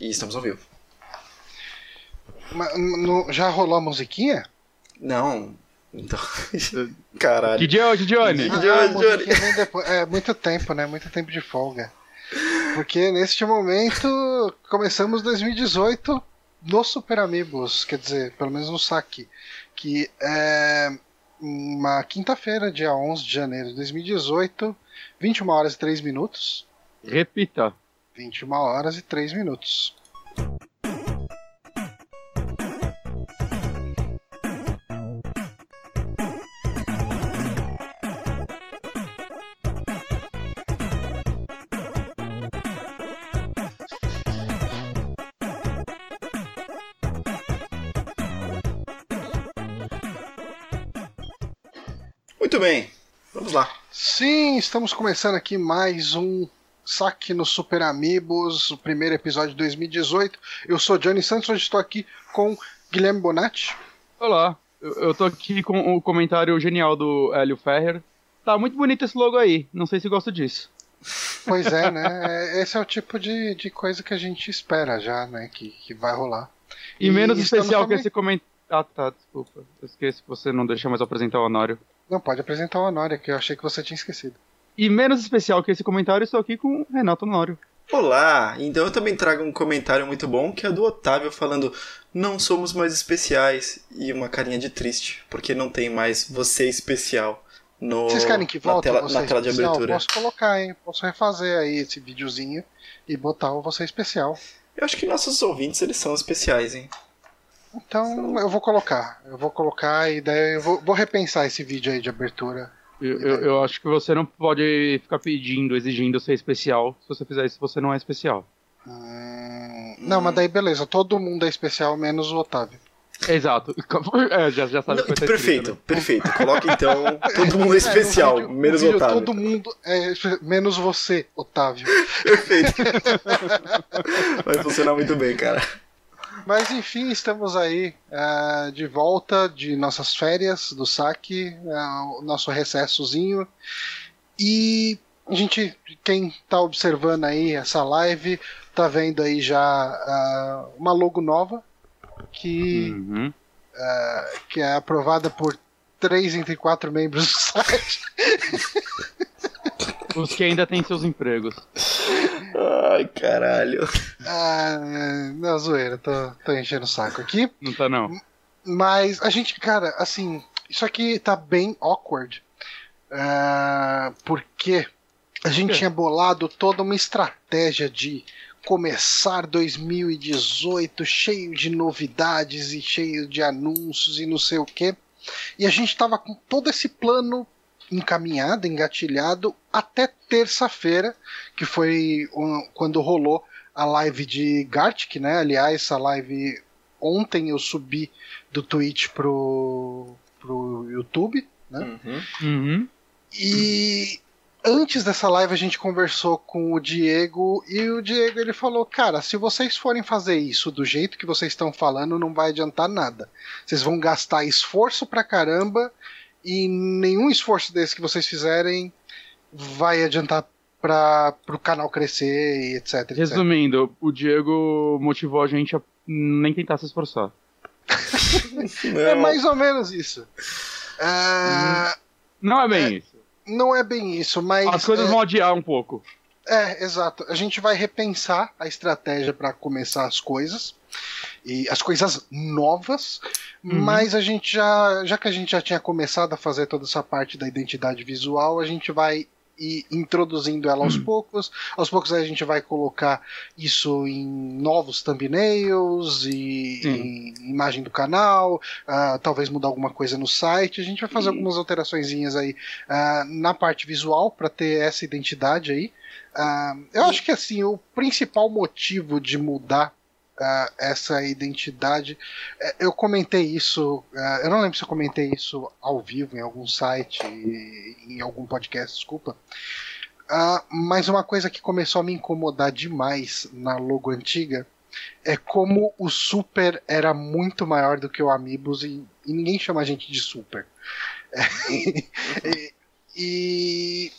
E estamos ao vivo. Mas, no- já rolou a musiquinha? Não. Então. Caralho. Que hoje, Johnny? Que Ah, é Johnny? É muito tempo, né? Muito tempo de folga. Porque neste momento começamos 2018 no Super Amigos, quer dizer, pelo menos no saque, que é uma quinta-feira, dia 11 de janeiro de 2018, 21 horas e 3 minutos. Repita. 21 horas e 3 minutos. Muito bem. Vamos lá. Sim, estamos começando aqui mais um saque no Super Amigos, o primeiro episódio de 2018. Eu sou Johnny Santos, hoje estou aqui com Guilherme Bonatti. Olá, eu, tô aqui com o comentário genial do Hélio Ferrer. Tá muito bonito esse logo aí, não sei se gosto disso. Pois é, né? Esse é o tipo de, de coisa que a gente espera já, né? Que, que vai rolar. E, E menos especial também- que esse comentário. Ah, tá, desculpa. Eu esqueci que você não deixa mais apresentar o Honório. Não, pode apresentar o Honório, que eu achei que você tinha esquecido. E menos especial que esse comentário, estou aqui com o Renato Honório. Olá! Então eu também trago um comentário muito bom que é do Otávio falando: Não somos mais especiais. E uma carinha de triste, porque não tem mais você especial no, Vocês querem que na volte tela, o você na tela de especial? abertura. Posso colocar, hein? Posso refazer aí esse videozinho e botar o você especial. Eu acho que nossos ouvintes eles são especiais, hein? Então eu vou colocar. Eu vou colocar e daí eu vou, vou repensar esse vídeo aí de abertura. Eu, eu, eu acho que você não pode ficar pedindo, exigindo ser especial. Se você fizer isso, você não é especial. Hum, Não, mas daí beleza, todo mundo é especial, menos o Otávio. Exato. É, já, já sabe o Não, perfeito, escrito, né? perfeito. Coloca então todo mundo é especial, É, vídeo- no menos o vídeo Otávio. Todo mundo é menos você, Otávio. Perfeito. Vai funcionar muito bem, cara. Mas enfim, estamos aí ah, de volta de nossas férias do saque, o nosso recessozinho. E a gente, quem tá observando aí essa live, tá vendo aí já ah, uma logo nova que, Uhum. que é aprovada por três entre quatro membros do site. Os que ainda têm seus empregos. Ai, caralho. Ah, não, zoeira, tô, tô enchendo o saco aqui. Não tá, não. Mas a gente, cara, assim, isso aqui tá bem awkward. Ah, porque a gente tinha bolado toda uma estratégia de começar 2018 cheio de novidades e cheio de anúncios e não sei o quê. E a gente tava com todo esse plano encaminhado, engatilhado até terça-feira, que foi quando rolou a live de Gartic, né? Aliás, essa live ontem eu subi do Twitch pro, pro YouTube, né? Uhum. Uhum. E antes dessa live a gente conversou com o Diego e o Diego ele falou: "Cara, se vocês forem fazer isso do jeito que vocês estão falando, não vai adiantar nada. Vocês vão gastar esforço pra caramba e nenhum esforço desse que vocês fizerem vai adiantar para o canal crescer e etc, etc. Resumindo, o Diego motivou a gente a nem tentar se esforçar. É mais ou menos isso. Ah, Não é bem isso. Não é bem isso, mas As coisas é, vão adiar um pouco. É, exato. A gente vai repensar a estratégia para começar as coisas e as coisas novas, Uhum. mas a gente já, já que a gente já tinha começado a fazer toda essa parte da identidade visual, a gente vai ir introduzindo ela Uhum. aos poucos. Aos poucos a gente vai colocar isso em novos thumbnails e Sim. em imagem do canal, ah, talvez mudar alguma coisa no site. A gente vai fazer E- algumas alteraçõezinhas aí ah, na parte visual para ter essa identidade aí. Ah, eu acho que assim, o principal motivo de mudar ah, essa identidade, eh, eu comentei isso, ah, eu não lembro se eu comentei isso ao vivo em algum site, em algum podcast, desculpa. Ah, mas uma coisa que começou a me incomodar demais na logo antiga é como o Super era muito maior do que o Amiibos e, e ninguém chama a gente de Super. e, e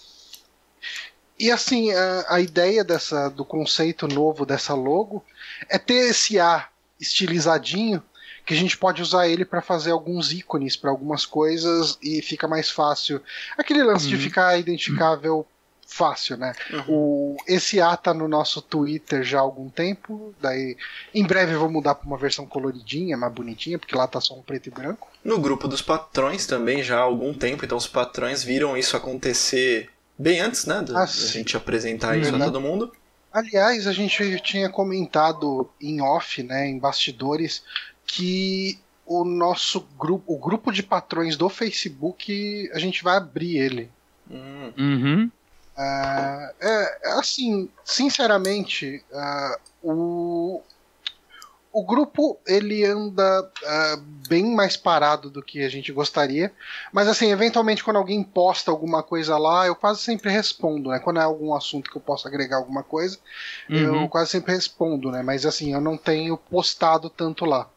e assim, a, a, ideia dessa, do conceito novo dessa logo é ter esse A estilizadinho que a gente pode usar ele para fazer alguns ícones para algumas coisas e fica mais fácil. Aquele lance uhum. de ficar identificável fácil, né? Uhum. O, esse A tá no nosso Twitter já há algum tempo, daí em breve eu vou mudar para uma versão coloridinha, mais bonitinha, porque lá tá só um preto e branco. No grupo dos patrões também já há algum tempo, então os patrões viram isso acontecer bem antes, né, da, ah, gente apresentar isso a todo mundo. Aliás, a gente tinha comentado em off, né, em bastidores, que o nosso grupo, o grupo de patrões do Facebook, a gente vai abrir ele. Hum. Uhum. Uh, é, assim, sinceramente, uh, o, o grupo ele anda uh, bem mais parado do que a gente gostaria, mas assim, eventualmente quando alguém posta alguma coisa lá, eu quase sempre respondo, né? Quando é algum assunto que eu possa agregar alguma coisa, uhum. eu quase sempre respondo, né? Mas assim, eu não tenho postado tanto lá.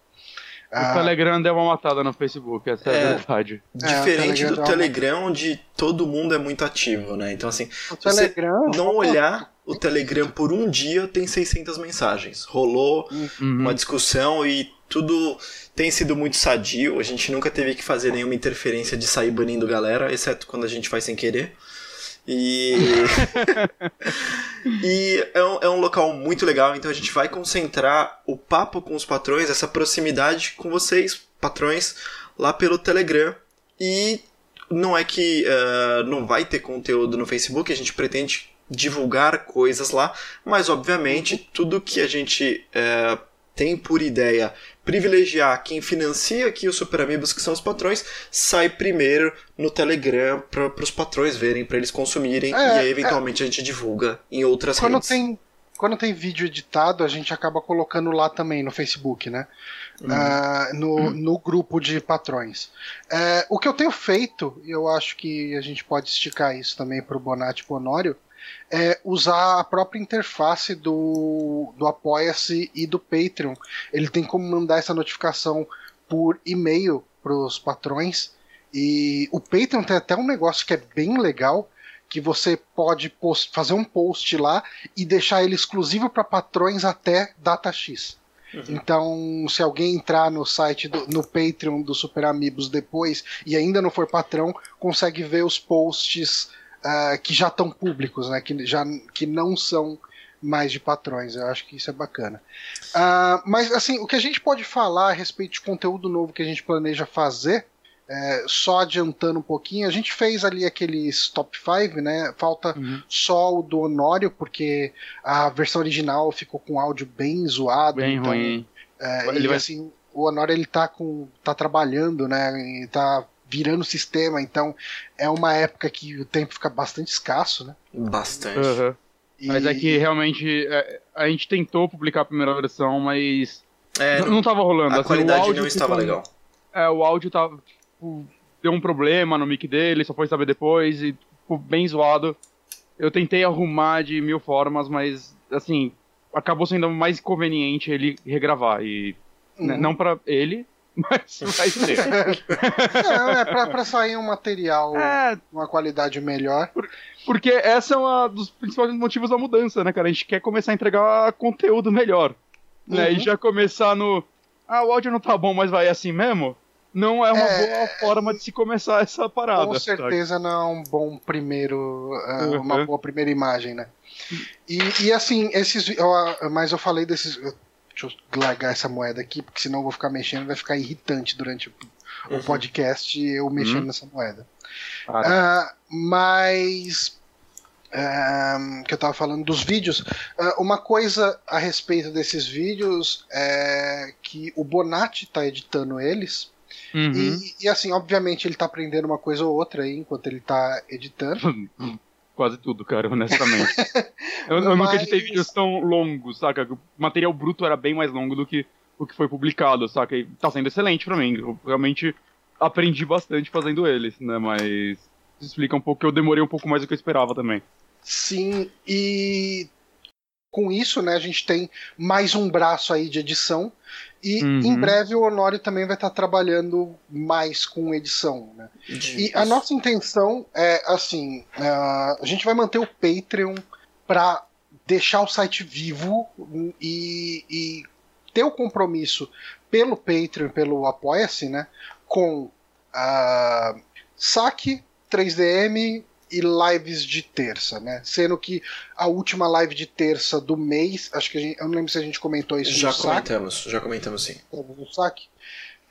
O ah. Telegram deu uma matada no Facebook, essa é, é a verdade. Diferente é, do Telegram, onde todo mundo é muito ativo, né? Então, assim, o se Telegram... você não olhar o Telegram por um dia, tem 600 mensagens. Rolou uhum. uma discussão e tudo tem sido muito sadio. A gente nunca teve que fazer nenhuma interferência de sair banindo galera, exceto quando a gente faz sem querer. E, e é um, é um local muito legal, então a gente vai concentrar o papo com os patrões, essa proximidade com vocês, patrões, lá pelo Telegram. E não é que uh, não vai ter conteúdo no Facebook, a gente pretende divulgar coisas lá, mas obviamente tudo que a gente uh, tem por ideia privilegiar quem financia aqui os Super Amigos, que são os patrões, sai primeiro no Telegram para os patrões verem, para eles consumirem, é, e aí eventualmente é... a gente divulga em outras quando redes. Tem, quando tem vídeo editado, a gente acaba colocando lá também no Facebook, né? Uh, no, uhum. no grupo de patrões. Uh, o que eu tenho feito, e eu acho que a gente pode esticar isso também para o Bonatti e para o Honório, é usar a própria interface do, do Apoia-se e do Patreon. Ele tem como mandar essa notificação por e-mail para os patrões. E o Patreon tem até um negócio que é bem legal, que você pode post, fazer um post lá e deixar ele exclusivo para patrões até data X. Uhum. Então, se alguém entrar no site, do, no Patreon do Super Amigos depois e ainda não for patrão, consegue ver os posts uh, que já estão públicos, né? Que, já, que não são mais de patrões. Eu acho que isso é bacana. Uh, mas assim, o que a gente pode falar a respeito de conteúdo novo que a gente planeja fazer, é, só adiantando um pouquinho, a gente fez ali aqueles top 5, né? Falta uhum. só o do Honório, porque a versão original ficou com áudio bem zoado. Bem então, ruim. É, ele e vai... assim, o Honório ele tá com. tá trabalhando, né? E tá virando sistema, então é uma época que o tempo fica bastante escasso, né? Bastante. Uhum. E... Mas é que realmente é, a gente tentou publicar a primeira versão, mas é, não, não tava rolando. A assim, qualidade não estava ficou, legal. É, o áudio tava. Tipo, deu um problema no mic dele, só foi saber depois e ficou bem zoado. Eu tentei arrumar de mil formas, mas assim, acabou sendo mais conveniente ele regravar. E né, uhum. não para ele, mas vai ser. Não, é pra, pra sair um material é, uma qualidade melhor. Por, porque essa é um dos principais motivos da mudança, né, cara? A gente quer começar a entregar conteúdo melhor. Né? Uhum. E já começar no. Ah, o áudio não tá bom, mas vai assim mesmo? Não é uma é... boa forma de se começar essa parada. Com certeza não é um bom primeiro. Uhum. Uma boa primeira imagem, né? E, e assim, esses. Mas eu falei desses Deixa eu largar essa moeda aqui, porque senão eu vou ficar mexendo, vai ficar irritante durante o, uhum. o podcast eu mexendo uhum. nessa moeda. Uh, mas. Uh, que eu tava falando dos vídeos. Uh, uma coisa a respeito desses vídeos é que o Bonatti tá editando eles. Uhum. E, e, assim, obviamente ele tá aprendendo uma coisa ou outra aí enquanto ele tá editando. quase tudo, cara, honestamente. eu, eu Mas... nunca editei vídeos tão longos, saca? O material bruto era bem mais longo do que o que foi publicado, saca? E tá sendo excelente para mim. Eu realmente aprendi bastante fazendo eles, né? Mas isso explica um pouco que eu demorei um pouco mais do que eu esperava também. Sim, e com isso, né, a gente tem mais um braço aí de edição. E Uhum. em breve o Honório também vai estar trabalhando mais com edição. Né? E a nossa intenção é assim: ah, a gente vai manter o Patreon para deixar o site vivo e, e ter o compromisso pelo Patreon, pelo Apoia-se, né? Com ah, saque, 3DM e lives de terça, né? Sendo que a última live de terça do mês, acho que a gente, eu não lembro se a gente comentou isso Já no saque, comentamos, já comentamos sim. no saque.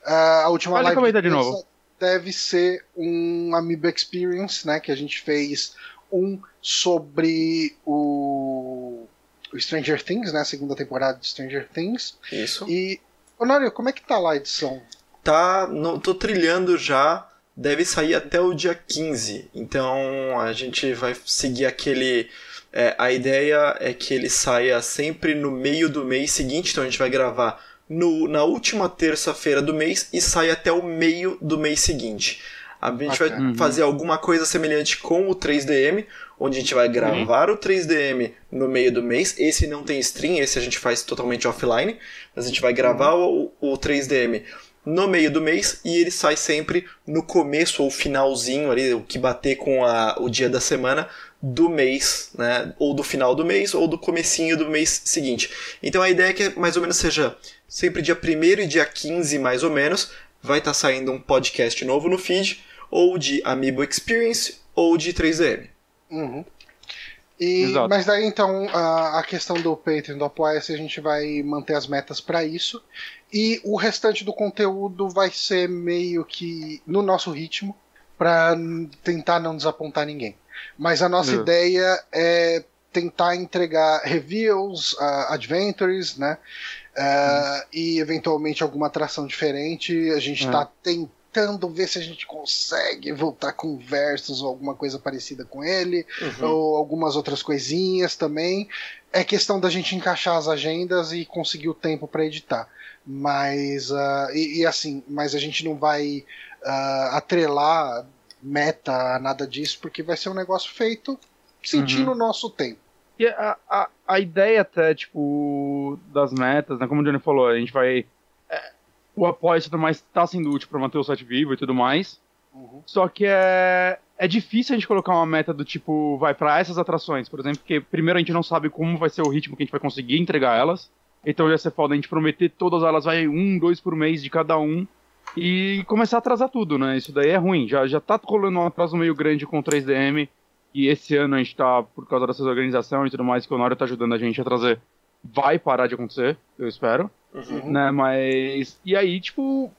Ah, a última Pode live de terça novo. deve ser um Amiibo Experience, né? Que a gente fez um sobre o, o Stranger Things, né? A segunda temporada de Stranger Things. Isso. E, Honório, como é que tá lá a edição? Tá, no, tô trilhando já, deve sair até o dia 15. Então a gente vai seguir aquele. é, a ideia é que ele saia sempre no meio do mês seguinte, então a gente vai gravar no, na última terça-feira do mês e sai até o meio do mês seguinte. A gente vai. Uhum. fazer alguma coisa semelhante com o 3DM, onde a gente vai gravar o 3DM no meio do mês. Esse não tem stream, esse a gente faz totalmente offline. Mas a gente vai gravar o, o 3DM no meio do mês e ele sai sempre no começo ou finalzinho ali, o que bater com a, o dia da semana do mês, né? Ou do final do mês ou do comecinho do mês seguinte. Então a ideia é que mais ou menos seja sempre dia 1 e dia 15 mais ou menos, vai estar saindo um podcast novo no feed, ou de Amiibo Experience ou de 3DM. Uhum. E, Exato. mas daí então a, a questão do Patreon, do Apoia-se, a gente vai manter as metas para isso. E o restante do conteúdo vai ser meio que no nosso ritmo, para tentar não desapontar ninguém. Mas a nossa Uhum. ideia é tentar entregar reviews, uh, adventures, né? Uh, E eventualmente alguma atração diferente. A gente É. está tentando ver se a gente consegue voltar com versos ou alguma coisa parecida com ele ou algumas outras coisinhas também. É questão da gente encaixar as agendas e conseguir o tempo para editar. Mas ah, e, e assim, mas a gente não vai ah, atrelar meta nada disso porque vai ser um negócio feito sentindo o nosso tempo. E a, a, a ideia até, tipo, das metas, né? Como o Johnny falou, a gente vai. é, o apoio e tudo mais tá sendo útil pra manter o site vivo e tudo mais. Uhum. Só que é, é difícil a gente colocar uma meta do tipo, vai pra essas atrações, por exemplo, porque primeiro a gente não sabe como vai ser o ritmo que a gente vai conseguir entregar elas. Então ia ser foda a gente prometer todas elas, vai um, dois por mês de cada um. E começar a atrasar tudo, né? Isso daí é ruim. Já, já tá rolando um atraso meio grande com o 3DM. E esse ano a gente tá, por causa dessas organizações e tudo mais, que o Honório tá ajudando a gente a trazer, vai parar de acontecer, eu espero Uhum. né? Mas. E aí, tipo.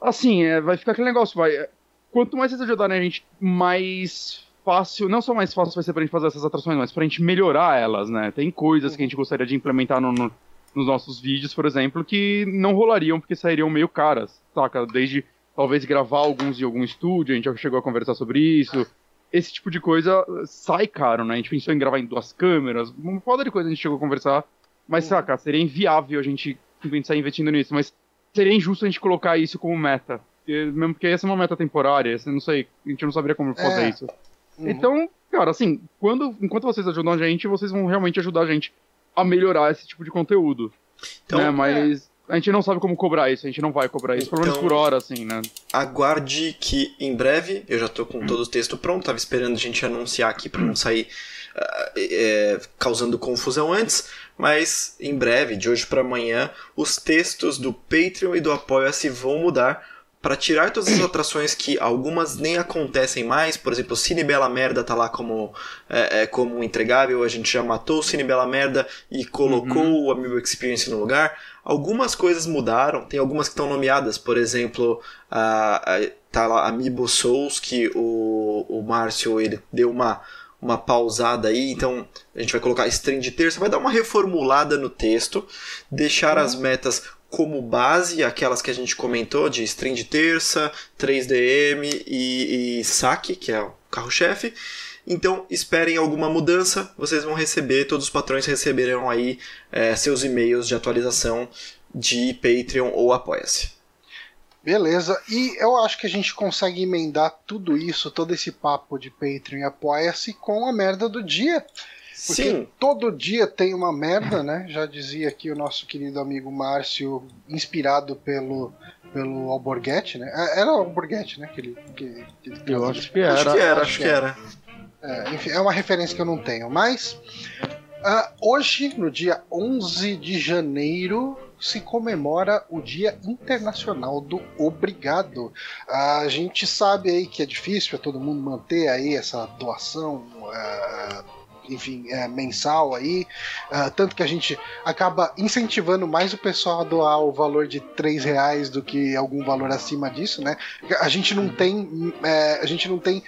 Assim, é, vai ficar aquele negócio, vai. é, Quanto mais vocês ajudarem a gente, mais fácil. Não só mais fácil vai ser pra gente fazer essas atrações, mas pra gente melhorar elas, né? Tem coisas que a gente gostaria de implementar no- no- nos nossos vídeos, por exemplo, que não rolariam porque sairiam meio caras, saca? Desde talvez gravar alguns em algum estúdio, a gente já chegou a conversar sobre isso. Esse tipo de coisa sai caro, né? A gente pensou em gravar em duas câmeras, uma foda de coisa a gente chegou a conversar. Mas, Uhum. saca, seria inviável a gente pensar investindo nisso, mas seria injusto a gente colocar isso como meta. Mesmo porque essa é uma meta temporária, não sei, a gente não saberia como fazer É. isso. Uhum. Então, cara, assim, quando, enquanto vocês ajudam a gente, vocês vão realmente ajudar a gente a melhorar esse tipo de conteúdo. Então, né? Mas a gente não sabe como cobrar isso, a gente não vai cobrar isso, pelo menos Então- por hora, assim, né? aguarde que em breve, eu já tô com todo o texto pronto, tava esperando a gente anunciar aqui para não sair ah, é, causando confusão antes, mas em breve, de hoje para amanhã, os textos do Patreon e do Apoia-se vão mudar para tirar todas as atrações que algumas nem acontecem mais, por exemplo, o Cine Bela Merda tá lá como, é, é, como entregável, a gente já matou o Cine Bela Merda e colocou o Amiibo Experience no lugar. Algumas coisas mudaram, tem algumas que estão nomeadas, por exemplo, a, a, tá lá Amiibo Souls, que o, o Márcio ele deu uma, uma pausada aí, então a gente vai colocar stream de terça, vai dar uma reformulada no texto, deixar as metas como base, aquelas que a gente comentou, de stream de terça, 3DM e, e saque, que é o carro-chefe. Então esperem alguma mudança, vocês vão receber, todos os patrões receberão aí é, seus e-mails de atualização de Patreon ou Apoia-se. Beleza, e eu acho que a gente consegue emendar tudo isso, todo esse papo de Patreon e Apoia-se com a merda do dia. Porque Sim. todo dia tem uma merda, né? Já dizia aqui o nosso querido amigo Márcio, inspirado pelo, pelo Alborguete, né? É, Era o Alborguete, né? Que ele, que, que- Eu acho que Acho era. que era, acho que era. É, enfim, é uma referência que eu não tenho. Mas ah, hoje, no dia 11 de janeiro, se comemora o Dia Internacional do Obrigado. A gente sabe aí que é difícil para todo mundo manter aí essa doação. ah, enfim, é, mensal aí, ah, tanto que a gente acaba incentivando mais o pessoal a doar o valor de 3 reais do que algum valor acima disso, né? A gente não tem, é, a gente não tem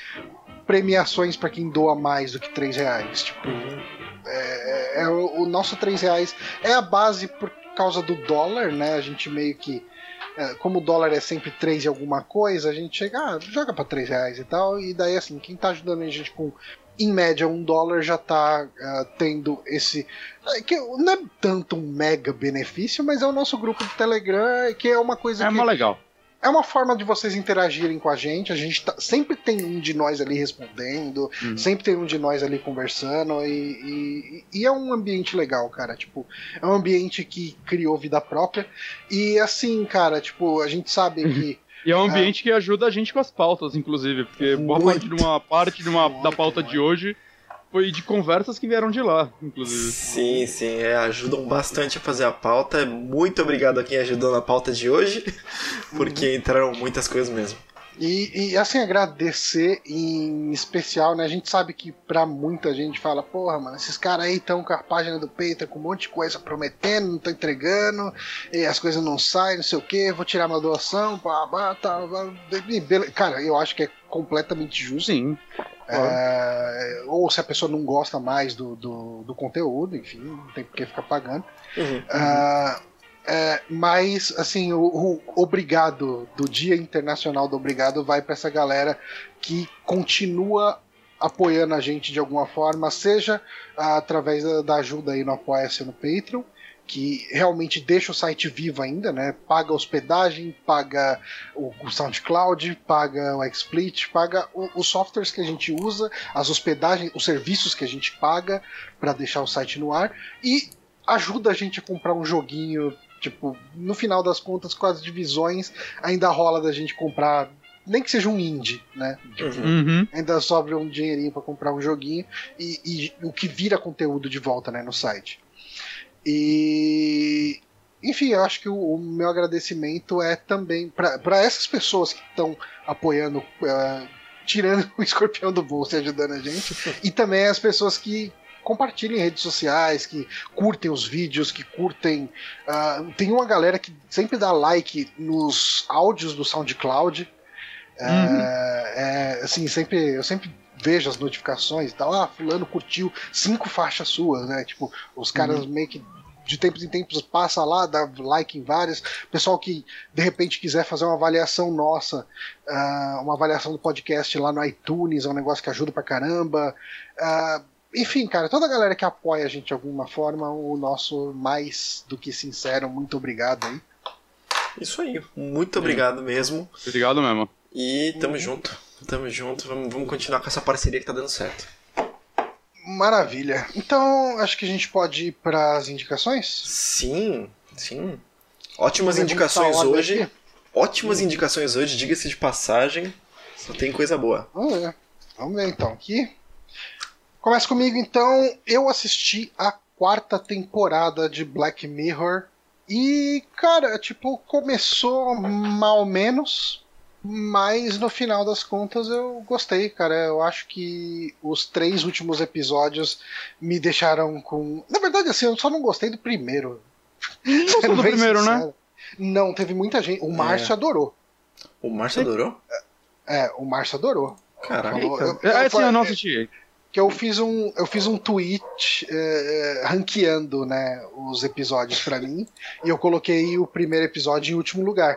premiações para quem doa mais do que 3 reais. Tipo, é, é o, o nosso 3 reais é a base por causa do dólar, né? A gente meio que. é, Como o dólar é sempre 3 e alguma coisa, a gente chega, ah, joga pra 3 reais e tal, e daí assim, quem tá ajudando a gente com, em média, um dólar já tá ah, tendo esse. é, que não é tanto um mega benefício, mas é o nosso grupo do Telegram, que é uma coisa É que. mó legal. É uma forma de vocês interagirem com a gente. A gente tá- sempre tem um de nós ali respondendo, Uhum. sempre tem um de nós ali conversando, e, e- e é um ambiente legal, cara. Tipo, é um ambiente que criou vida própria. E assim, cara, tipo, a gente sabe que. E é um ambiente que ajuda a gente com as pautas, inclusive, porque boa Muito. parte de uma parte de uma, da pauta de hoje foi de conversas que vieram de lá, inclusive. Sim, sim, é, ajudam bastante a fazer a pauta. Muito obrigado a quem ajudou na pauta de hoje, porque entraram muitas coisas mesmo. E, e, assim, agradecer em especial, né? A gente sabe que pra muita gente fala, porra, mano, esses caras aí estão com a página do Peita com um monte de coisa prometendo, não estão entregando, e as coisas não saem, não sei o que, vou tirar uma doação, pá, pá, tá, pá, Cara, eu acho que é completamente justo. Sim. É, ou se a pessoa não gosta mais do, do, do conteúdo, enfim, não tem por que ficar pagando. Uhum. Ah, é, mas, assim, o, o obrigado do Dia Internacional do Obrigado vai para essa galera que continua apoiando a gente de alguma forma, seja através da, da ajuda aí no Apoia-se no Patreon, que realmente deixa o site vivo ainda, né? Paga hospedagem, paga o, SoundCloud, paga o XSplit, paga os softwares que a gente usa, as hospedagens, os serviços que a gente paga para deixar o site no ar e ajuda a gente a comprar um joguinho. Tipo, no final das contas, com as divisões, ainda rola da gente comprar, nem que seja um indie, né? Tipo, Uhum. ainda sobra um dinheirinho para comprar um joguinho e, e o que vira conteúdo de volta né, no site. E enfim, eu acho que o, o meu agradecimento é também para essas pessoas que estão apoiando, eh, tirando o escorpião do bolso e ajudando a gente, e também as pessoas que compartilham em redes sociais, que curtem os vídeos, que curtem. ah, tem uma galera que sempre dá like nos áudios do SoundCloud. É, é, assim, sempre, eu sempre vejo as notificações e tal. Ah, fulano curtiu cinco faixas suas, né? Tipo, os caras meio que de tempos em tempos passa lá, dá like em várias. Pessoal que de repente quiser fazer uma avaliação nossa, ah, uma avaliação do podcast lá no iTunes, é um negócio que ajuda pra caramba. Enfim, cara, toda a galera que apoia a gente de alguma forma, o nosso mais do que sincero, muito obrigado aí. Isso aí, muito obrigado mesmo. Obrigado mesmo. E tamo junto, tamo junto. Vamos, vamos continuar com essa parceria que tá dando certo. Maravilha. Então, acho que a gente pode ir para as indicações? Sim, sim. Ótimas indicações hoje. aqui? Ótimas indicações hoje, diga-se de passagem. Só tem coisa boa. Vamos ver. Vamos ver então aqui. Começa comigo então. Eu assisti a quarta temporada de Black Mirror. E, cara, tipo, começou mal menos. Mas no final das contas eu gostei, cara. Eu acho que os três últimos episódios me deixaram com. Na verdade, assim, eu só não gostei do primeiro. Não gostou do primeiro, né? sincero. Não, teve muita gente. O Márcio adorou. O Márcio adorou? É, o Márcio adorou. Caraca. Falou- eu- É, eu- sim, eu não assisti. Que eu fiz um eu fiz um tweet eh, ranqueando né os episódios pra mim e eu coloquei o primeiro episódio em último lugar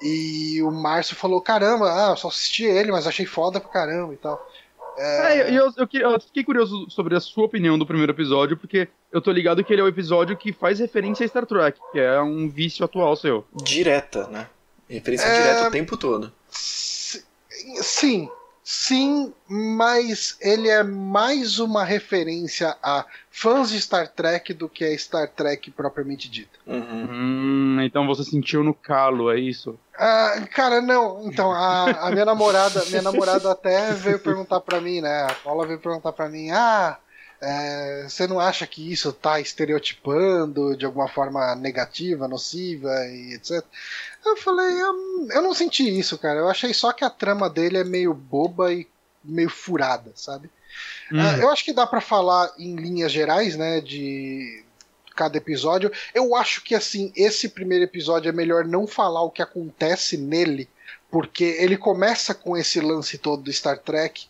e o Márcio falou caramba ah eu só assisti ele mas achei foda pra caramba e tal É, e eu, eu, eu fiquei curioso sobre a sua opinião do primeiro episódio, porque eu tô ligado que ele é o episódio que faz referência a Star Trek, que é um vício atual seu. Direta, né? Referência É. direta o tempo todo. S- sim Sim, mas ele é mais uma referência a fãs de Star Trek do que a Star Trek propriamente dita. Uhum. Hum, então você sentiu no calo, é isso? Ah, cara, não. Então, a, a minha namorada, minha namorada até veio perguntar pra mim, né? A Paula veio perguntar pra mim, ah, é, você não acha que isso tá estereotipando de alguma forma negativa, nociva e etc? Eu falei, eu, eu não senti isso, cara. Eu achei só que a trama dele é meio boba e meio furada, sabe? Hum. Ah, eu acho que dá pra falar em linhas gerais, né, de cada episódio. Eu acho que assim, esse primeiro episódio é melhor não falar o que acontece nele, porque ele começa com esse lance todo do Star Trek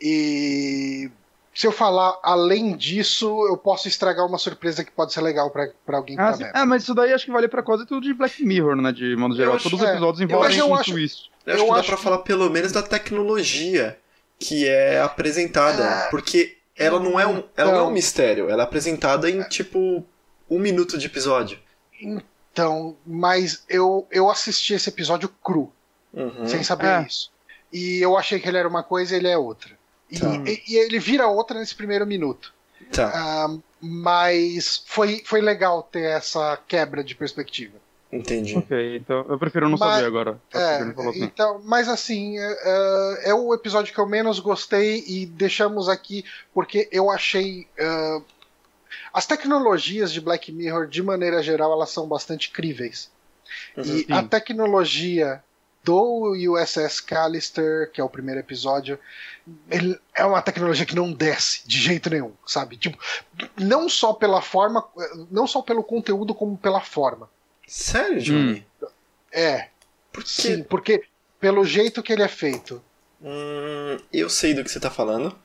e se eu falar além disso, eu posso estragar uma surpresa que pode ser legal pra pra alguém que Ah, tá. Ah, mas isso daí acho que vale pra quase tudo de Black Mirror, né? De modo geral. acho- Todos os é. episódios Eu envolvem um acho- twist. Eu acho Eu que dá acho pra que- falar pelo menos da tecnologia que é apresentada. Ah, porque ela não é um, ela não é um então. mistério. Ela é apresentada em tipo um minuto de episódio. Então, mas eu, eu assisti esse episódio cru, Uhum. sem saber É. isso. E eu achei que ele era uma coisa e ele é outra. E, Tá. e- e ele vira outra nesse primeiro minuto. Tá, Ah, mas foi, foi legal ter essa quebra de perspectiva. entendi. Ok, então eu prefiro não Mas- saber agora. Tá É, assim. então, mas assim, é, é- o episódio que eu menos gostei e deixamos aqui porque eu achei. é, as tecnologias de Black Mirror, de maneira geral, elas são bastante críveis. Uhum. E Sim. a tecnologia do USS Callister, que é o primeiro episódio, ele é uma tecnologia que não desce de jeito nenhum, sabe? Tipo, não só pela forma, não só pelo conteúdo, como pela forma. Sério, Johnny? É, Por quê? sim, porque pelo jeito que ele é feito. Hum, eu sei do que você tá falando.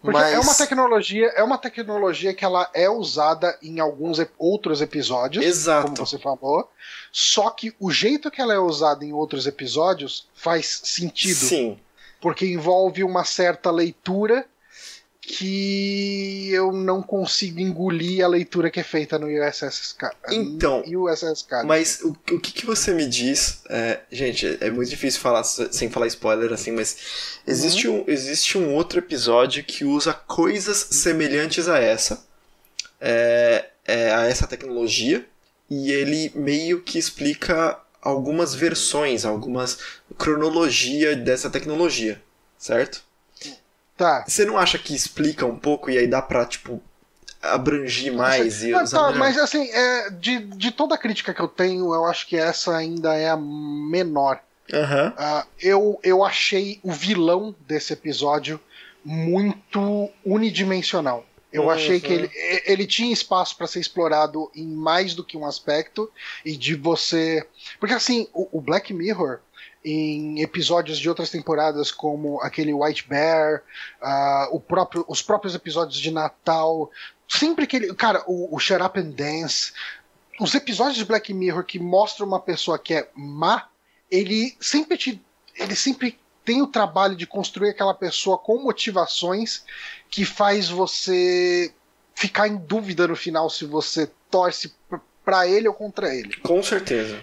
Porque Mas... é uma tecnologia, é uma tecnologia que ela é usada em alguns ep- outros episódios, como Exato. você falou. Só que o jeito que ela é usada em outros episódios faz sentido, Sim. porque envolve uma certa leitura que eu não consigo engolir a leitura que é feita no USS Ca- Então, USS Callister. Mas o, o que, que você me diz? é, gente, é muito difícil falar sem falar spoiler assim, mas existe, um, existe um outro episódio que usa coisas semelhantes a essa, é, é, a essa tecnologia, e ele meio que explica algumas versões, algumas cronologia dessa tecnologia, certo? Tá. Você não acha que explica um pouco e aí dá pra, tipo, abrangir mais e Não, usar tá, mas assim, é, de, de toda a crítica que eu tenho, eu acho que essa ainda é a menor. Aham. Ah, eu, eu achei o vilão desse episódio muito unidimensional. Eu Uhum. achei que ele, ele tinha espaço para ser explorado em mais do que um aspecto e de você. Porque assim, o, o Black Mirror, em episódios de outras temporadas, como aquele White Bear, o próprio, os próprios episódios de Natal, sempre que ele. Cara, o, o Shut Up and Dance, os episódios de Black Mirror que mostram uma pessoa que é má, ele sempre te. Ele sempre tem o trabalho de construir aquela pessoa com motivações que faz você ficar em dúvida no final se você torce p- pra ele ou contra ele. Com certeza.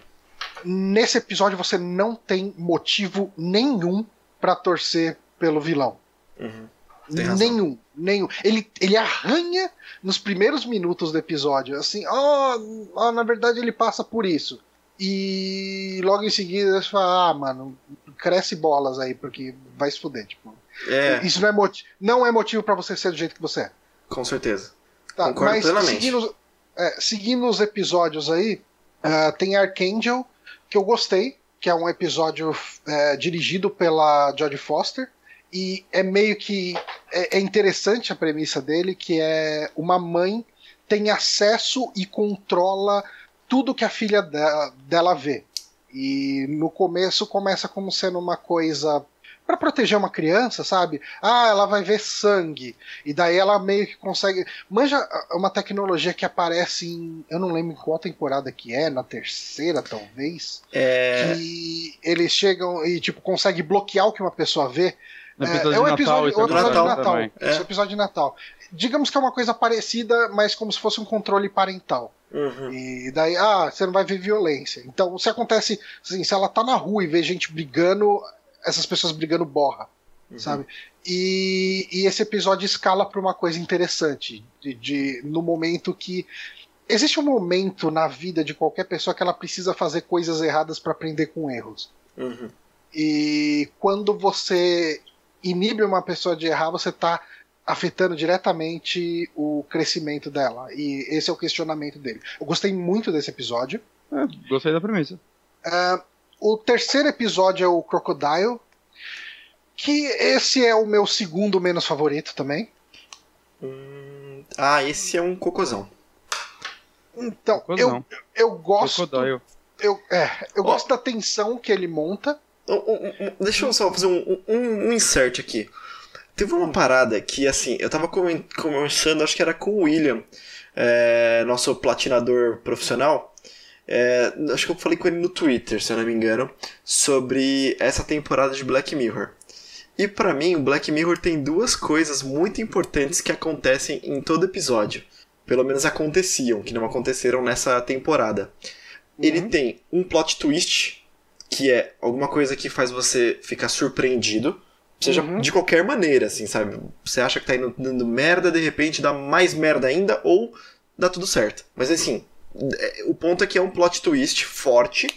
Nesse episódio você não tem motivo nenhum pra torcer pelo vilão. Uhum. Nenhum, nenhum. Ele, ele arranha nos primeiros minutos do episódio, assim, ó, ó, na verdade ele passa por isso. E logo em seguida você fala, ah, mano, cresce bolas aí, porque vai se fuder, tipo. É, Isso não é, moti não é motivo pra você ser do jeito que você é. com certeza. Tá, Concordo mas plenamente. seguindo, é, seguindo os episódios aí, ah, tem Archangel, que eu gostei, que é um episódio é, dirigido pela Jodie Foster. E é meio que. É, é interessante a premissa dele, que é uma mãe tem acesso e controla tudo que a filha dela, dela vê. E no começo começa como sendo uma coisa para proteger uma criança, sabe? Ah, ela vai ver sangue. E daí ela meio que consegue. Manja ah, uma tecnologia que aparece em. Eu não lembro em qual temporada que é, na terceira, talvez. É, Que eles chegam e, tipo, consegue bloquear o que uma pessoa vê. No É, episódio é um de Natal, episódio, um episódio de Natal. também. É. Esse episódio de Natal. Digamos que é uma coisa parecida, mas como se fosse um controle parental. uhum. E daí, ah, você não vai ver violência. Então, se acontece, assim, se ela tá na rua e vê gente brigando, essas pessoas brigando borra, uhum. sabe? E, e, esse episódio escala para uma coisa interessante, de, de, no momento que existe um momento na vida de qualquer pessoa que ela precisa fazer coisas erradas para aprender com erros. Uhum. E quando você inibe uma pessoa de errar, você está afetando diretamente o crescimento dela. E esse é o questionamento dele. Eu gostei muito desse episódio. É, gostei da premissa. Uh, o terceiro episódio é o Crocodile, que esse é o meu segundo menos favorito também. Hum, ah, esse é um cocôzão. Então, eu, eu gosto. Crocodile. Eu, é, eu oh. gosto da tensão que ele monta. Um, um, um, deixa eu só fazer um, insert aqui. Teve uma parada que, assim, eu tava conversando, acho que era com o William, é, nosso platinador profissional. É, acho que eu falei com ele no Twitter, se eu não me engano, sobre essa temporada de Black Mirror. E para mim, o Black Mirror tem duas coisas muito importantes que acontecem em todo episódio. Pelo menos aconteciam, que não aconteceram nessa temporada. Uhum. Ele tem um plot twist, que é alguma coisa que faz você ficar surpreendido. Seja uhum. de qualquer maneira, assim, sabe? Você acha que tá indo dando merda, de repente dá mais merda ainda, ou dá tudo certo. Mas assim, o ponto é que é um plot twist forte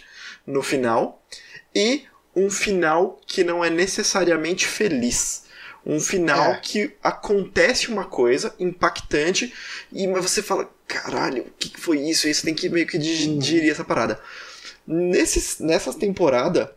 no final. E um final que não é necessariamente feliz. Um final é. que acontece uma coisa impactante e você fala, caralho, o que foi isso? E você tem que meio que digerir uhum. essa parada. Nesses, nessa temporada,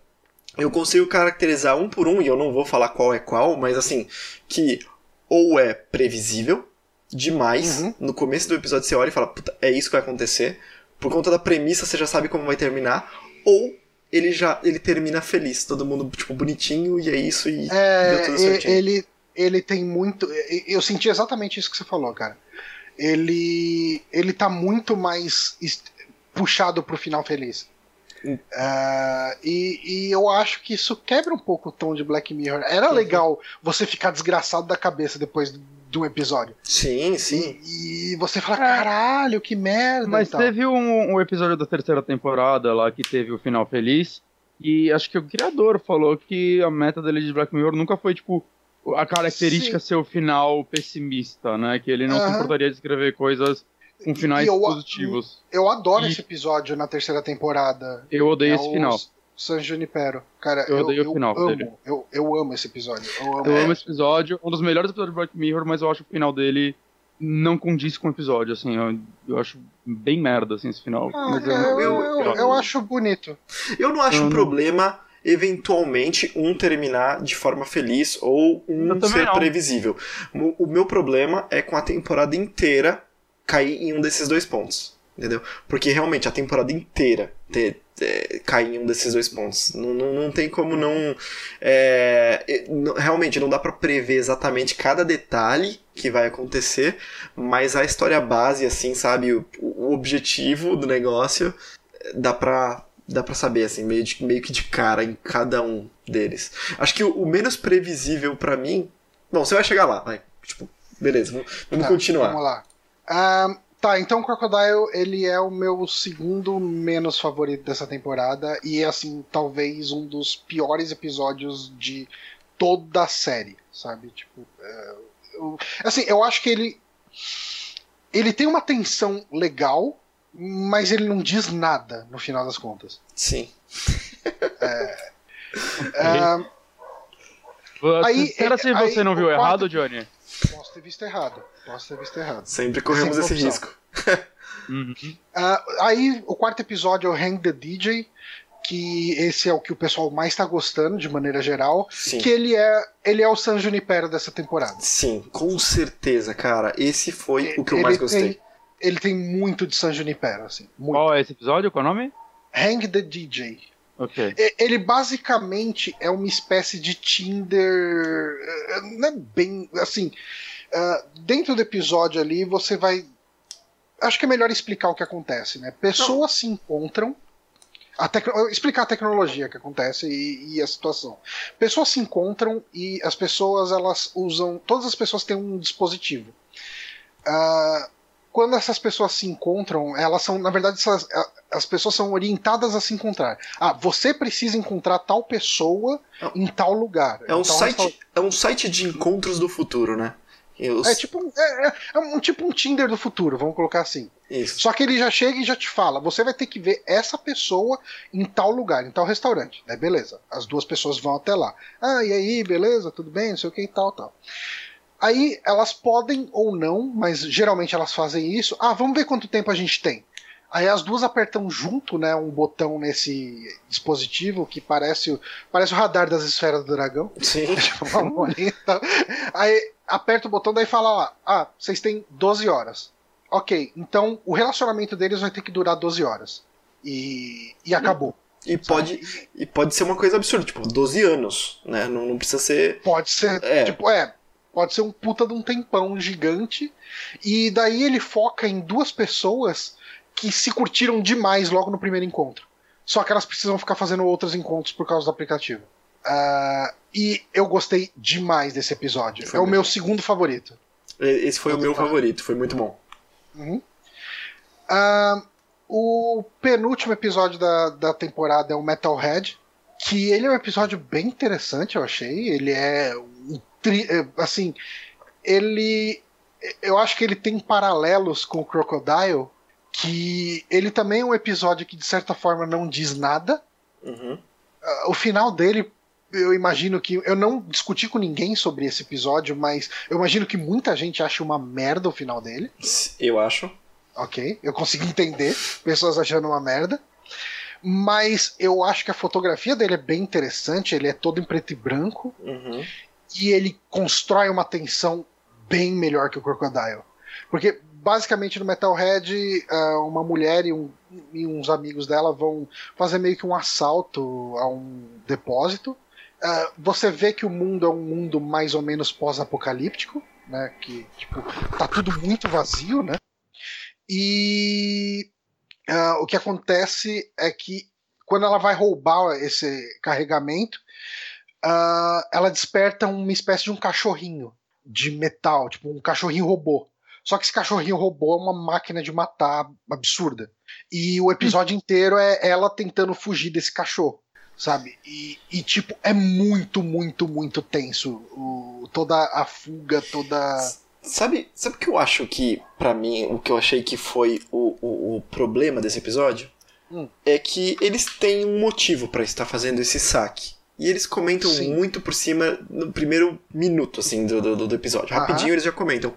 eu consigo caracterizar um por um, e eu não vou falar qual é qual, mas assim, que ou é previsível demais, uhum. no começo do episódio você olha e fala, puta, é isso que vai acontecer, por conta da premissa você já sabe como vai terminar, ou ele já ele termina feliz, todo mundo tipo bonitinho e é isso e é, deu tudo certinho. Ele ele tem muito, eu senti exatamente isso que você falou, cara. Ele ele tá muito mais puxado pro final feliz. Uh, e, e, eu acho que isso quebra um pouco o tom de Black Mirror. Era uhum. legal você ficar desgraçado da cabeça depois de um episódio. Sim, sim. E, e você fala, é. caralho, que merda. Mas teve um, um, episódio da terceira temporada lá que teve o final feliz. E acho que o criador falou que a meta dele de Black Mirror nunca foi, tipo, a característica sim. ser o final pessimista, né? Que ele não uhum. se importaria de escrever coisas com finais eu, positivos. Eu adoro e... esse episódio na terceira temporada. Eu odeio é esse final. San Junipero. Cara, eu, eu odeio o final amo, dele. Eu, eu amo esse episódio. Eu amo, eu amo esse episódio. Um dos melhores episódios de Black Mirror, mas eu acho que o final dele não condiz com o episódio, assim. Eu, eu acho bem merda, assim, esse final. Ah, mas, eu, eu, eu, acho bonito. Eu não acho um problema eventualmente um terminar de forma feliz ou um ser não. previsível. O, o meu problema é com a temporada inteira cair em um desses dois pontos. Entendeu? Porque realmente a temporada inteira ter, é, cair em um desses dois pontos. Não, não, não tem como não. É, realmente, não dá para prever exatamente cada detalhe que vai acontecer, mas a história base, assim, sabe? O, o objetivo do negócio dá pra, dá pra saber, assim, meio, de, meio que de cara em cada um deles. Acho que o, o menos previsível para mim. Bom, você vai chegar lá, vai. Tipo, beleza, vamos, vamos tá, continuar. Vamos lá. Um, Tá, então Crocodile, ele é o meu segundo menos favorito dessa temporada e é, assim, talvez um dos piores episódios de toda a série, sabe? Tipo, é, eu, assim, eu acho que ele ele tem uma tensão legal, mas ele não diz nada no final das contas. Sim. É, é, aí, Será que você aí, não viu errado, Johnny? Posso ter visto errado. Posso ter visto errado. Sempre corremos esse risco. uhum. uh, aí, o quarto episódio é o Hang the DJ, que esse é o que o pessoal mais está gostando, de maneira geral. Sim. Que ele é, ele é o San Junipero dessa temporada. Sim, com certeza, cara. Esse foi o que eu mais gostei. Tem, ele tem muito de San Junipero, assim. Muito. Qual é esse episódio? Qual é o nome? Hang the DJ. Okay. Ele basicamente é uma espécie de Tinder. Eh, não é bem. Assim. Uh, dentro do episódio ali, você vai. Acho que é melhor explicar o que acontece, né? Pessoas não. se encontram. A tec... explicar a tecnologia que acontece e, e, a situação. Pessoas se encontram e as pessoas elas usam. Todas as pessoas têm um dispositivo. Uh, quando essas pessoas se encontram, elas são, na verdade, essas, as pessoas são orientadas a se encontrar. Ah, você precisa encontrar tal pessoa em tal lugar. É um, site, é um site de encontros do futuro, né? Eu... É tipo é, é, é, um tipo um Tinder do futuro, vamos colocar assim. Isso. Só que ele já chega e já te fala: você vai ter que ver essa pessoa em tal lugar, em tal restaurante. É beleza. As duas pessoas vão até lá. Ah, e aí, beleza, tudo bem, não sei o que e tal, tal. Aí elas podem ou não, mas geralmente elas fazem isso. Ah, vamos ver quanto tempo a gente tem. Aí as duas apertam junto, né, um botão nesse dispositivo que parece, parece o radar das esferas do dragão. Sim. Aí aperta o botão, daí fala lá, ah, vocês têm 12 horas. Ok, então o relacionamento deles vai ter que durar 12 horas. E, e acabou. E pode, e pode ser uma coisa absurda, tipo, 12 anos, né? Não, não precisa ser. Pode ser, é. tipo, é. Pode ser um puta de um tempão gigante. E daí ele foca em duas pessoas que se curtiram demais logo no primeiro encontro. Só que elas precisam ficar fazendo outros encontros por causa do aplicativo. Uh, e eu gostei demais desse episódio. Foi é o meu segundo favorito. Esse foi o meu favorito, foi muito bom. Uhum. Uh, o penúltimo episódio da, da temporada é o Metalhead, que ele é um episódio bem interessante, eu achei. Ele é um tri, é, assim, ele eu acho que ele tem paralelos com o Crocodile, que ele também é um episódio que de certa forma não diz nada. Uhum. Uh, o final dele, eu imagino que. Eu não discuti com ninguém sobre esse episódio, mas eu imagino que muita gente acha uma merda o final dele. Eu acho. Ok, eu consigo entender pessoas achando uma merda. Mas eu acho que a fotografia dele é bem interessante, ele é todo em preto e branco. Uhum. E ele constrói uma tensão bem melhor que o Crocodile. Porque basicamente no Metalhead, ah, uma mulher e, um, e, uns amigos dela vão fazer meio que um assalto a um depósito. Uh, você vê que o mundo é um mundo mais ou menos pós-apocalíptico, né? Que tipo, tá tudo muito vazio, né? E uh, o que acontece é que quando ela vai roubar esse carregamento, uh, ela desperta uma espécie de um cachorrinho de metal, tipo um cachorrinho robô. Só que esse cachorrinho robô é uma máquina de matar absurda. E o episódio inteiro é ela tentando fugir desse cachorro, sabe? E, e tipo, é muito, muito, muito tenso. O, toda a fuga, toda. Sabe, sabe o que eu acho que, para mim, o que eu achei que foi o, o, o problema desse episódio? Hum. É que eles têm um motivo para estar fazendo esse saque. E eles comentam Sim. muito por cima no primeiro minuto, assim, do, do, do episódio. Rapidinho eles já comentam.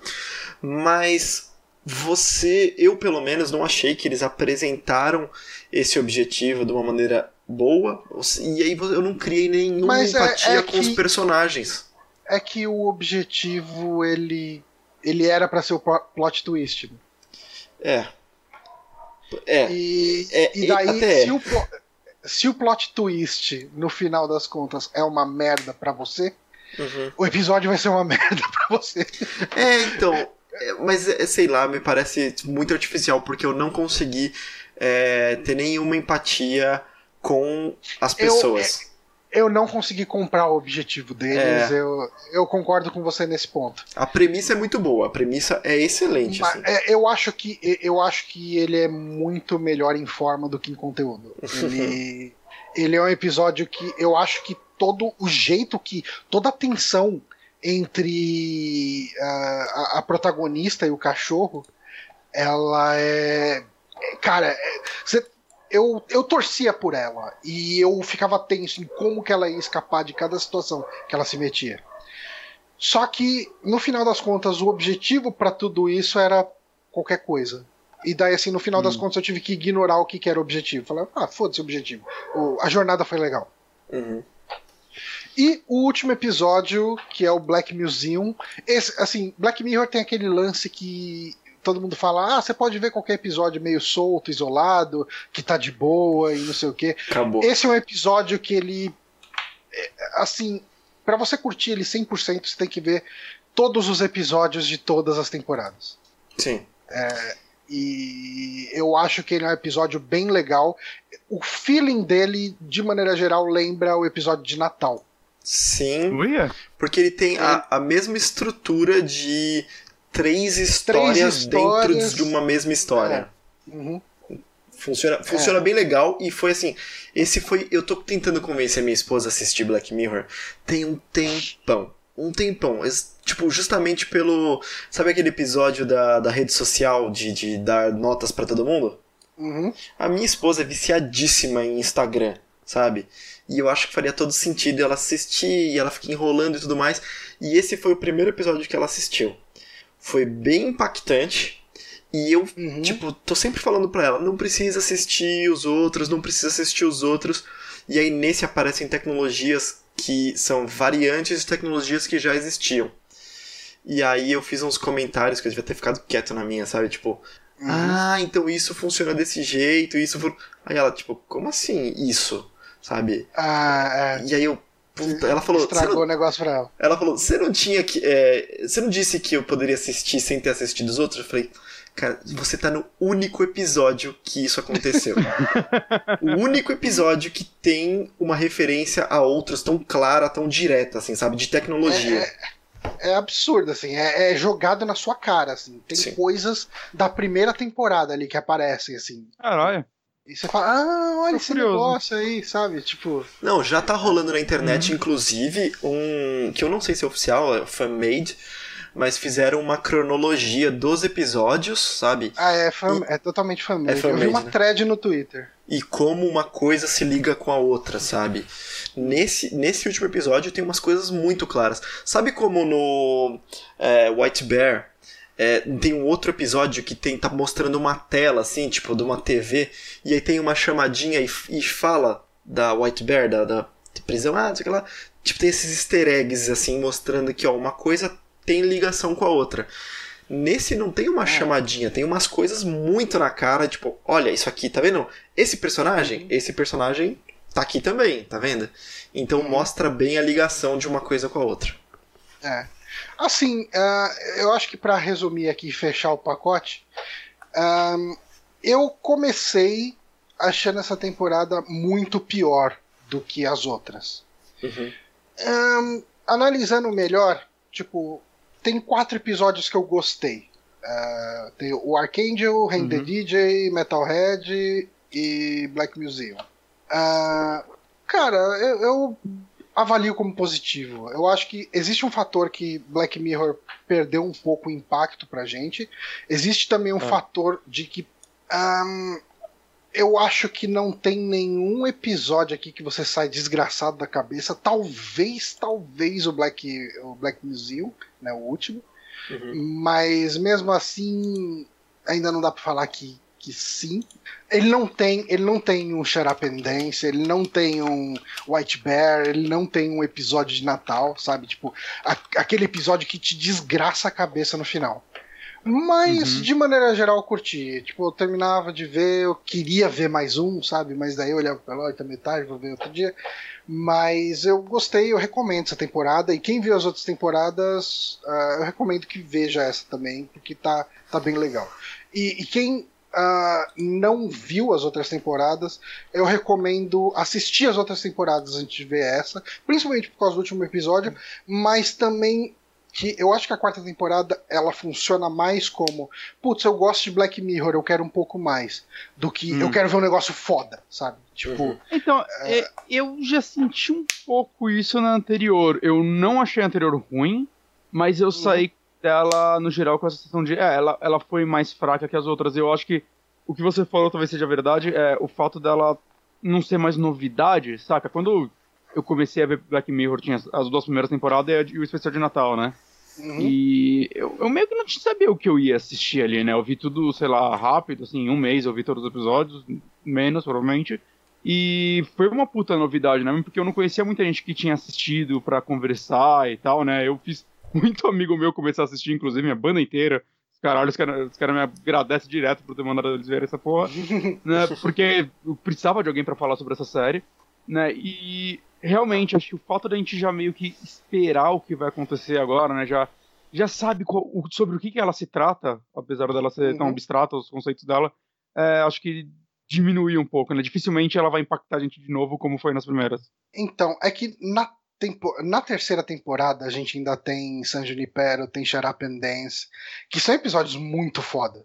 Mas você, eu pelo menos, não achei que eles apresentaram esse objetivo de uma maneira boa. E aí eu não criei nenhuma Mas é, empatia é, é com que, os personagens. É que o objetivo, ele. ele era para ser o plot twist. É. É. E, é, e daí, se o, se o plot twist, no final das contas, é uma merda para você, uhum. o episódio vai ser uma merda para você. É, então. É, mas é, sei lá, me parece muito artificial, porque eu não consegui é, ter nenhuma empatia com as pessoas. Eu, eu não consegui comprar o objetivo deles, é. eu, eu concordo com você nesse ponto. A premissa é muito boa, a premissa é excelente. Mas, assim. é, eu, acho que, eu acho que ele é muito melhor em forma do que em conteúdo. Ele, ele é um episódio que eu acho que todo o jeito que. toda a tensão entre uh, a, a, protagonista e o cachorro, ela é. Cara, é, você eu, eu torcia por ela e eu ficava tenso em como que ela ia escapar de cada situação que ela se metia. Só que, no final das contas, o objetivo para tudo isso era qualquer coisa. E daí, assim, no final hum. das contas, eu tive que ignorar o que, que era o objetivo. Falei, ah, foda-se o objetivo. O, a jornada foi legal. Uhum. E o último episódio, que é o Black Museum. Esse, assim, Black Mirror tem aquele lance que todo mundo fala, ah, você pode ver qualquer episódio meio solto, isolado, que tá de boa e não sei o quê. Acabou. Esse é um episódio que ele. É, assim, para você curtir ele 100%, você tem que ver todos os episódios de todas as temporadas. Sim. É, e eu acho que ele é um episódio bem legal. O feeling dele, de maneira geral, lembra o episódio de Natal. Sim. Uia. Porque ele tem a, a mesma estrutura de três histórias, histórias- dentro de uma mesma história. Uhum. Funciona, funciona bem legal e foi assim. Esse foi. Eu tô tentando convencer a minha esposa a assistir Black Mirror tem um tempão. Um tempão. Tipo, justamente pelo. Sabe aquele episódio da, da rede social de, de dar notas pra todo mundo? Uhum. A minha esposa é viciadíssima em Instagram, sabe? E eu acho que faria todo sentido ela assistir e ela fica enrolando e tudo mais. E esse foi o primeiro episódio que ela assistiu. Foi bem impactante. E eu, Uhum. tipo, tô sempre falando pra ela: não precisa assistir os outros, não precisa assistir os outros. E aí nesse aparecem tecnologias que são variantes de tecnologias que já existiam. E aí eu fiz uns comentários que eu devia ter ficado quieto na minha, sabe? Tipo, Uhum. ah, então isso funciona desse jeito, isso. fu-" Aí ela, tipo, como assim isso? Sabe? Ah, é. E aí eu. Puta, ela falou. "Você Estragou não- o negócio pra ela. ela falou, você não tinha que. é, você não disse que eu poderia assistir sem ter assistido os outros? Eu falei, cara, você tá no único episódio que isso aconteceu. o único episódio que tem uma referência a outros tão clara, tão direta, assim, sabe? De tecnologia. É absurdo, assim, é, é jogado na sua cara, assim. Tem Sim. coisas da primeira temporada ali que aparecem, assim. Caralho. E você fala, ah, olha Tô esse curioso. negócio aí, sabe? Tipo, Não, já tá rolando na internet, Uhum. inclusive, um. que eu não sei se é oficial, é fan-made, mas fizeram uma cronologia dos episódios, sabe? ah, é, fam é totalmente família. É Eu vi fan-made, uma né? thread no Twitter. e como uma coisa se liga com a outra, sabe? Nesse, nesse último episódio tem umas coisas muito claras. Sabe como no é, White Bear é, tem um outro episódio que tem, tá mostrando uma tela, assim, tipo, de uma TV, e aí tem uma chamadinha e, e fala da White Bear, da, da prisão, ah, não sei o que lá. Tipo, tem esses easter eggs, assim, mostrando que, ó, uma coisa tem ligação com a outra. Nesse não tem uma chamadinha, tem umas coisas muito na cara, tipo, olha, isso aqui, tá vendo? Esse personagem, esse personagem tá aqui também, tá vendo? Então mostra bem a ligação de uma coisa com a outra. É. Assim, ah, eu acho que pra resumir aqui e fechar o pacote, ahn, eu comecei achando essa temporada muito pior do que as outras. Uhum. Ahn, analisando melhor, tipo, tem quatro episódios que eu gostei. Ah, tem o Archangel, Hand the Uhum. DJ, Metalhead e Black Museum. Ah, cara, eu, eu avalio como positivo. Eu acho que existe um fator que Black Mirror perdeu um pouco o impacto pra gente. Existe também um Ah. fator de que. ahn, eu acho que não tem nenhum episódio aqui que você sai desgraçado da cabeça. Talvez, talvez o Black, o Black Museum, né, o último. Uhum. Mas mesmo assim, ainda não dá pra falar que, que sim. Ele não tem, ele não tem um Shut Up and Dance, ele não tem um White Bear, ele não tem um episódio de Natal, sabe? Tipo, a- aquele episódio que te desgraça a cabeça no final. Mas, Uhum. de maneira geral, eu curti. Tipo, eu terminava de ver, eu queria ver mais um, sabe? Mas daí eu olhava pra lá, tá metade, vou ver outro dia. Mas eu gostei, eu recomendo essa temporada. E quem viu as outras temporadas, ah, eu recomendo que veja essa também, porque tá, tá bem legal. E, e quem ah, não viu as outras temporadas, eu recomendo assistir as outras temporadas antes de ver essa, principalmente por causa do último episódio, mas também que eu acho que a quarta temporada ela funciona mais como, putz, eu gosto de Black Mirror, eu quero um pouco mais, do que Hum. eu quero ver um negócio foda, sabe? Tipo, Uhum. Então, é, eu já senti um pouco isso na anterior. Eu não achei a anterior ruim, mas eu saí dela, no geral, com a sensação de. É, ela, ela foi mais fraca que as outras. Eu acho que o que você falou talvez seja verdade, é o fato dela não ser mais novidade, saca? Quando eu comecei a ver Black Mirror, tinha as- as duas primeiras temporadas e o especial de Natal, né? uhum. E eu, eu meio que não sabia o que eu ia assistir ali, né? Eu vi tudo, sei lá, rápido, assim, em um mês eu vi todos os episódios, menos, provavelmente. E foi uma puta novidade, né? Porque eu não conhecia muita gente que tinha assistido pra conversar e tal, né? Eu fiz muito amigo meu começar a assistir, inclusive minha banda inteira. Os Caralho, os caras cara me agradecem direto por ter mandado eles verem essa porra, né? Porque eu precisava de alguém pra falar sobre essa série, né? E realmente, acho que o fato da gente já meio que esperar o que vai acontecer agora, né? Já, já sabe qual- sobre o que, que ela se trata, apesar dela ser tão Uhum. abstrata, os conceitos dela, é, acho que diminuir um pouco, né? Dificilmente ela vai impactar a gente de novo como foi nas primeiras. Então, é que na tempo... na terceira temporada a gente ainda tem San Junipero, tem Shut Up and Dance, que são episódios muito foda.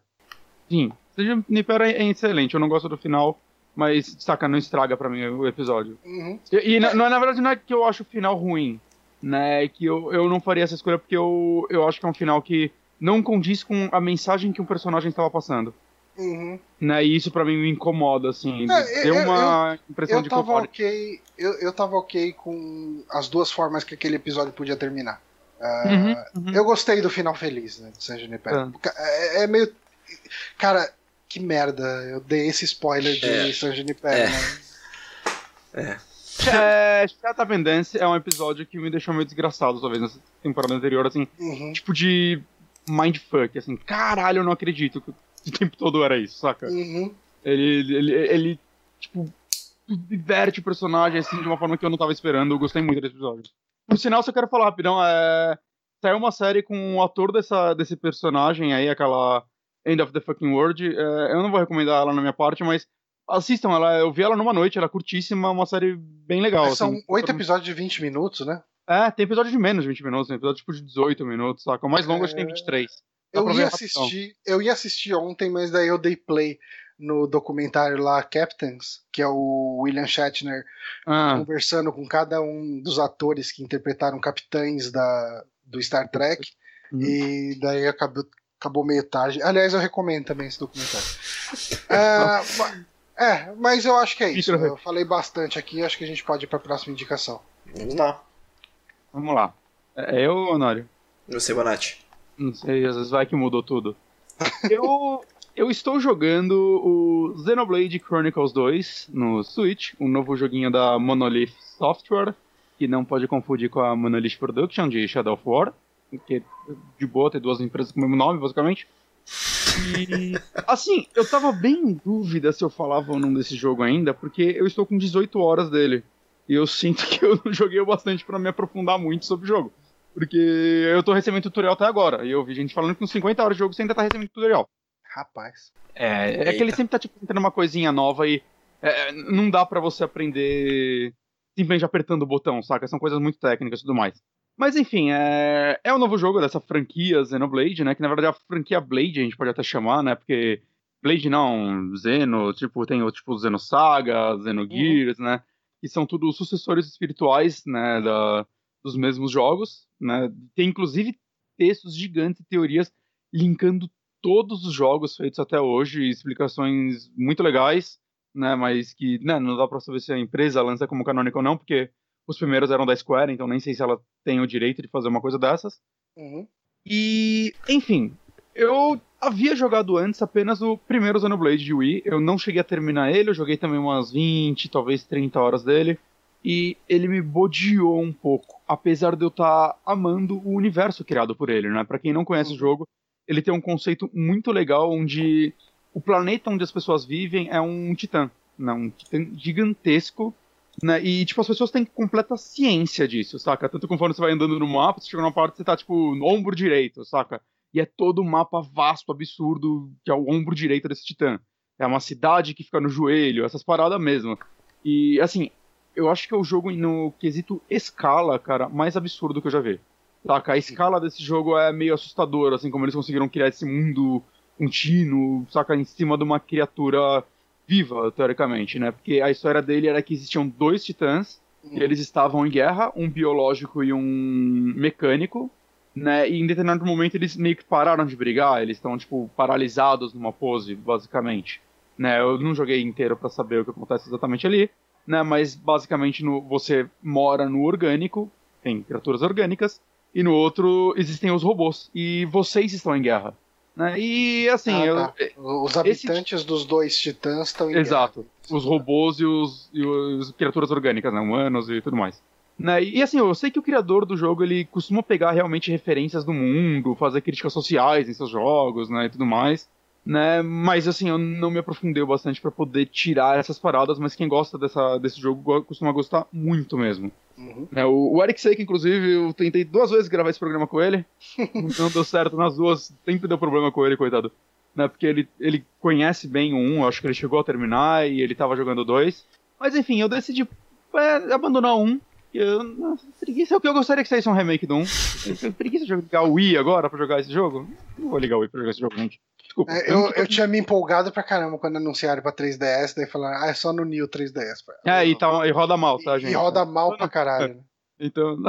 Sim, San Junipero é excelente, eu não gosto do final, mas, saca, não estraga para mim o episódio. Uhum. E, e na, na verdade não é que eu acho o final ruim, né? É que eu, eu não faria essa escolha porque eu, eu acho que é um final que não condiz com a mensagem que um personagem estava passando. Uhum. Né, e isso pra mim me incomoda, assim. É, deu eu- uma impressão Eu de tava conforto. ok. Eu, eu tava ok com as duas formas que aquele episódio podia terminar. Ah, Uhum, uhum. Eu gostei do final feliz, né? De San Junipero. Tá. É, é meio. Cara, que merda. Eu dei esse spoiler de É. San Junipero, É. né? É, and Dance é um episódio que me deixou meio desgraçado, talvez, nessa temporada anterior, assim, Uhum. tipo de mindfuck, assim, caralho, eu não acredito que o tempo todo era isso, saca? Uhum. Ele, ele, ele, tipo, diverte o personagem, assim, de uma forma que eu não tava esperando, eu gostei muito desse episódio. Por sinal, só quero falar rapidão, é... Saiu uma série com o ator dessa, desse personagem aí, aquela End of the Fucking World, é, eu não vou recomendar ela na minha parte, mas assistam ela, eu vi ela numa noite, ela é curtíssima, uma série bem legal. São assim. oito episódios de 20 minutos, né? É, tem episódio de menos de 20 minutos, tem episódio tipo de 18 minutos, saca? O mais longo acho que tem 23. Eu ia assistir, eu ia assistir ontem, mas daí eu dei play no documentário lá Captains, que é o William Shatner Ah, conversando com cada um dos atores que interpretaram capitães da, do Star Trek. Uhum. E daí acabou, acabou meio tarde. Aliás, eu recomendo também esse documentário. Ah, é, mas eu acho que é isso. Eu falei bastante aqui, acho que a gente pode ir para a próxima indicação. Vamos lá. vamos lá. É eu, Honório? Você, Bonatti. Não sei, às vezes vai que mudou tudo. eu, eu estou jogando o Xenoblade Chronicles 2 no Switch, um novo joguinho da Monolith Software, que não pode confundir com a Monolith Production de Shadow of War, que é de boa ter duas empresas com o mesmo nome, basicamente. E, assim, eu tava bem em dúvida se eu falava ou não desse jogo ainda, porque eu estou com 18 horas dele. E eu sinto que eu não joguei o bastante pra me aprofundar muito sobre o jogo. Porque eu tô recebendo tutorial até agora. E eu vi gente falando que com 50 horas de jogo você ainda tá recebendo tutorial. Rapaz. É, é que ele sempre tá tipo tentando uma coisinha nova e é, não dá pra você aprender simplesmente apertando o botão, saca? São coisas muito técnicas e tudo mais. Mas enfim, é, é um novo jogo dessa franquia Xenoblade, né? Que na verdade é a franquia Blade a gente pode até chamar, né? Porque Blade não, Xeno, tipo, tem o tipo Xenosaga, Xenogears, né? Que são tudo sucessores espirituais, né? Da, dos mesmos jogos, né? Tem inclusive textos gigantes e teorias linkando todos os jogos feitos até hoje, explicações muito legais, né, mas que né, não dá pra saber se a empresa lança como canônico ou não, porque os primeiros eram da Square, então nem sei se ela tem o direito de fazer uma coisa dessas. Uhum. E, enfim, eu havia jogado antes apenas o primeiro Xenoblade de Wii, eu não cheguei a terminar ele, eu joguei também umas 20, talvez 30 horas dele, e ele me bodeou um pouco, apesar de eu estar amando o universo criado por ele, né? Pra quem não conhece o jogo, ele tem um conceito muito legal onde o planeta onde as pessoas vivem é um titã, né? Um titã gigantesco, né? E, tipo, as pessoas têm completa ciência disso, saca? Tanto conforme você vai andando no mapa, você chega numa parte, você tá, tipo, no ombro direito, saca? E é todo um mapa vasto, absurdo, que é o ombro direito desse titã. É uma cidade que fica no joelho, essas paradas mesmo. E, assim, eu acho que é o jogo no quesito escala, cara, mais absurdo que eu já vi. Saca? A escala desse jogo é meio assustadora, assim, como eles conseguiram criar esse mundo contínuo, saca? Em cima de uma criatura viva, teoricamente, né? Porque a história dele era que existiam dois titãs, e eles estavam em guerra, um biológico e um mecânico, né? E em determinado momento eles meio que pararam de brigar, eles estão, tipo, paralisados numa pose, basicamente. Né? Eu não joguei inteiro pra saber o que acontece exatamente ali, né? Mas basicamente no, você mora no orgânico, tem criaturas orgânicas, e no outro existem os robôs. E vocês estão em guerra. Né? E assim, Ah, eu, tá. Os esse- habitantes dos dois titãs estão em Exato. guerra. Os robôs e os, e os criaturas orgânicas, né? Humanos e tudo mais. Né? E assim, eu sei que o criador do jogo ele costuma pegar realmente referências do mundo, fazer críticas sociais em seus jogos, né? E tudo mais. Né? Mas assim, eu não me aprofundei bastante pra poder tirar essas paradas, mas quem gosta dessa, desse jogo go- costuma gostar muito mesmo. Uhum. né? o, o Eric Seik, inclusive, eu tentei duas vezes gravar esse programa com ele. não deu certo nas duas, sempre deu problema com ele, coitado. Né? Porque ele, ele conhece bem o um, eu acho que ele chegou a terminar e ele tava jogando dois. Mas enfim, eu decidi é, abandonar um Eu, nossa, preguiça é o que eu gostaria que saísse um remake do 1. Eu tenho preguiça de ligar o Wii agora pra jogar esse jogo. Não vou ligar o Wii pra jogar esse jogo, gente. Desculpa. É, eu, eu tinha me empolgado pra caramba quando anunciaram pra 3DS, daí falaram, ah, é só no New 3DS. É, e, tá, e roda mal, tá, gente? E roda mal pra caralho. né? Então,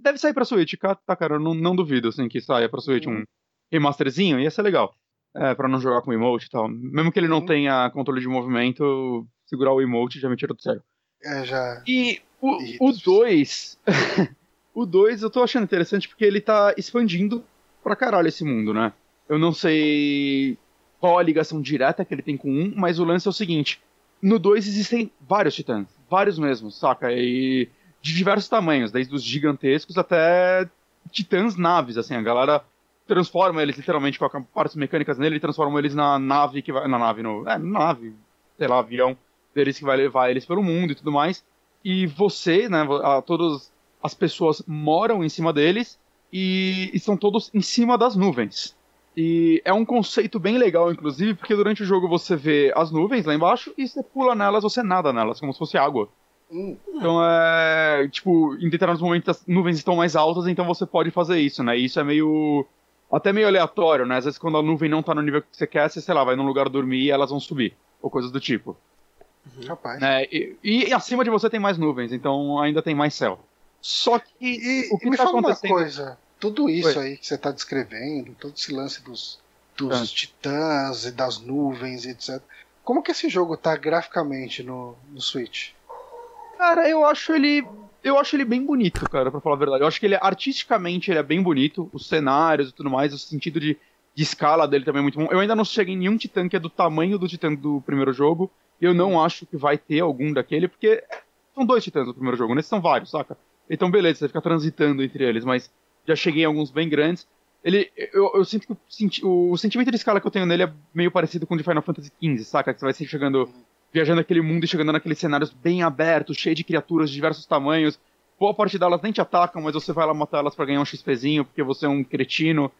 deve sair pra Switch, tá, cara? Eu não, não duvido, assim, que saia pra Switch um remasterzinho, ia ser legal. É, pra não jogar com emote e tal. Mesmo que ele não Uhum. tenha controle de movimento, segurar o emote já me tira do sério. É, já. E o Irrita o as 2. o 2 eu tô achando interessante porque ele tá expandindo pra caralho esse mundo, né? Eu não sei qual a ligação direta que ele tem com um, mas o lance é o seguinte: no 2 existem vários titãs, vários mesmo, saca? E de diversos tamanhos, desde os gigantescos até titãs naves, assim, a galera transforma eles literalmente, coloca partes mecânicas nele e transforma eles na nave que vai. Na nave, no. É, nave, sei lá, avião deles que vai levar eles pelo mundo e tudo mais. E você, né, a, todas as pessoas moram em cima deles e estão todos em cima das nuvens. E é um conceito bem legal, inclusive, porque durante o jogo você vê as nuvens lá embaixo e você pula nelas, você nada nelas, como se fosse água. Hum, Então é. Tipo, em determinados momentos as nuvens estão mais altas, então você pode fazer isso, né? E isso é meio. Até meio aleatório, né? Às vezes quando a nuvem não tá no nível que você quer, você, sei lá, vai num lugar dormir e elas vão subir. Ou coisas do tipo. rapaz. né? E, e acima de você tem mais nuvens, então ainda tem mais céu. Só que E, o que e me tá fala uma acontecendo- coisa, tudo isso aí que você tá descrevendo, todo esse lance dos, dos Ah. titãs e das nuvens e etc. Como que esse jogo tá graficamente no, no Switch? Cara, eu acho ele. Eu acho ele bem bonito, cara, pra falar a verdade. Eu acho que ele artisticamente ele é bem bonito, os cenários e tudo mais, o sentido de, de escala dele também é muito bom. Eu ainda não cheguei em nenhum titã que é do tamanho do titã do primeiro jogo. E eu não acho que vai ter algum daquele, porque são dois titãs no primeiro jogo, nesses são vários, saca? Então, beleza, você fica transitando entre eles, mas já cheguei em alguns bem grandes. Ele, eu, eu sinto que o, senti- o sentimento de escala que eu tenho nele é meio parecido com o de Final Fantasy XV, saca? Que você vai ser chegando viajando naquele mundo e chegando naqueles cenários bem abertos, cheio de criaturas de diversos tamanhos. Boa parte delas nem te atacam, mas você vai lá matar elas pra ganhar um XPzinho, porque você é um cretino.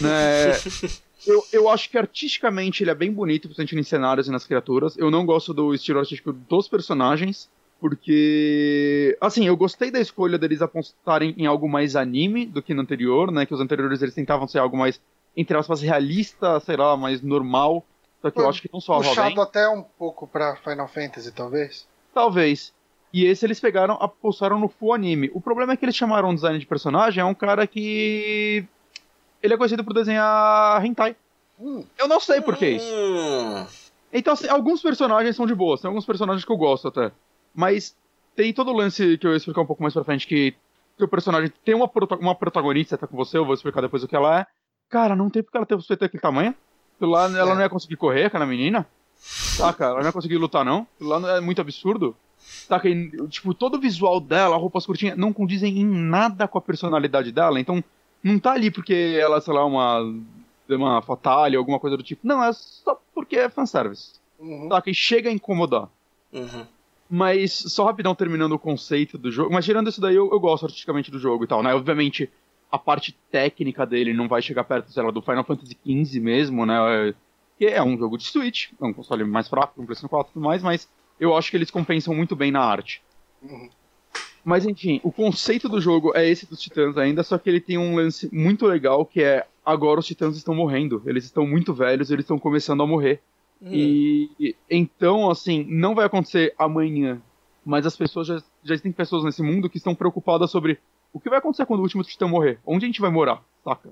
Né? eu, eu acho que artisticamente ele é bem bonito, principalmente em cenários e nas criaturas. Eu não gosto do estilo artístico dos personagens, porque. Assim, eu gostei da escolha deles apostarem em algo mais anime do que no anterior, né? Que os anteriores eles tentavam ser algo mais, entre aspas, realista, sei lá, mais normal. Só que eu Foi acho que não bem. Puxado até um pouco pra Final Fantasy, talvez? Talvez. E esse eles pegaram, apostaram no full anime. O problema é que eles chamaram um design de personagem, é um cara que. Ele é conhecido por desenhar hentai. Hum, Eu não sei por que isso. Hum. Então, assim, alguns personagens são de boa, tem alguns personagens que eu gosto até. Mas tem todo o lance que eu ia explicar um pouco mais pra frente, que o personagem tem uma, prota- uma protagonista, tá com você, eu vou explicar depois o que ela é. Cara, não tem porque ela ter aquele tamanho. Aquilo lá, ela É. não ia conseguir correr, aquela menina. Saca? Ela não ia conseguir lutar, não. Lá é muito absurdo. Saca? E, tipo, todo o visual dela, roupas curtinhas, não condizem em nada com a personalidade dela. Então, não tá ali porque ela, sei lá, uma, uma fatalha, alguma coisa do tipo. Não, é só porque é fanservice. uhum. Saca? E chega a incomodar. Uhum. Mas, só rapidão terminando o conceito do jogo. Mas tirando isso daí, eu, eu gosto artisticamente do jogo e tal, né? Obviamente, a parte técnica dele não vai chegar perto, sei lá, do Final Fantasy XV mesmo, né? Que é um jogo de Switch, é um console mais fraco, um PlayStation 4 e tudo mais, mas eu acho que eles compensam muito bem na arte. Uhum. Mas enfim, o conceito do jogo é esse dos titãs ainda, só que ele tem um lance muito legal que é agora os titãs estão morrendo. Eles estão muito velhos, eles estão começando a morrer. E, e- então, assim, não vai acontecer amanhã. Mas as pessoas já, já existem pessoas nesse mundo que estão preocupadas sobre o que vai acontecer quando o último titã morrer. Onde a gente vai morar, saca?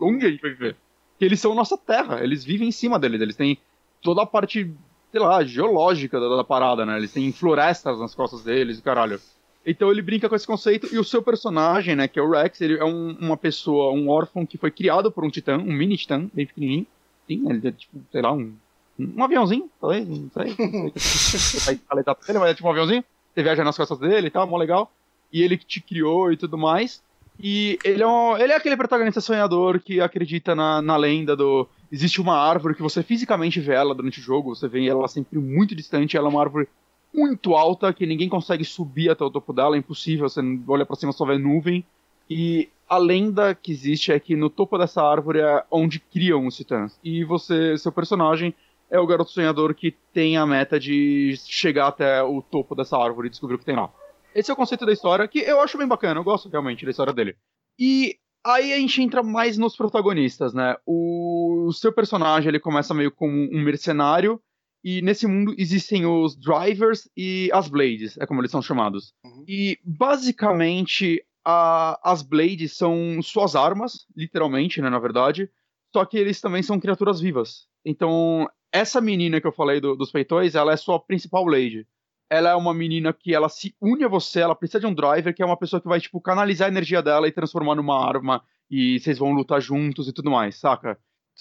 Onde a gente vai viver? Porque eles são nossa terra, eles vivem em cima deles, eles têm toda a parte, sei lá, geológica da, da parada, né? Eles têm florestas nas costas deles caralho. Então ele brinca com esse conceito e o seu personagem, né, que é o Rex, ele é um- uma pessoa, um órfão que foi criado por um titã, um mini titã, bem pequenininho. Sim, ele é tipo, sei lá, um, um aviãozinho, talvez, não sei. Vai exato dele, mas é tipo um aviãozinho. Você viaja nas costas dele e tal, mó legal. E ele que te criou e tudo mais. E ele é, um- ele é aquele protagonista sonhador que acredita na, na lenda do. Existe uma árvore que você fisicamente vê ela durante o jogo, você vê ela sempre muito distante, ela é uma árvore muito alta que ninguém consegue subir até o topo dela, é impossível, você olha pra cima só vê nuvem. E a lenda que existe é que no topo dessa árvore é onde criam os titãs. E você, seu personagem, é o garoto sonhador que tem a meta de chegar até o topo dessa árvore e descobrir o que tem lá. Esse é o conceito da história, que eu acho bem bacana, eu gosto realmente da história dele. E aí a gente entra mais nos protagonistas, né? O, seu personagem, ele começa meio como um mercenário, e nesse mundo existem os drivers e as blades, é como eles são chamados. Uhum. E basicamente a, as blades são suas armas, literalmente, né, na verdade. Só que eles também são criaturas vivas. Então, essa menina que eu falei do, dos peitões, ela é sua principal blade. Ela é uma menina que ela se une a você, ela precisa de um driver, que é uma pessoa que vai, tipo, canalizar a energia dela e transformar numa arma, e vocês vão lutar juntos e tudo mais, saca?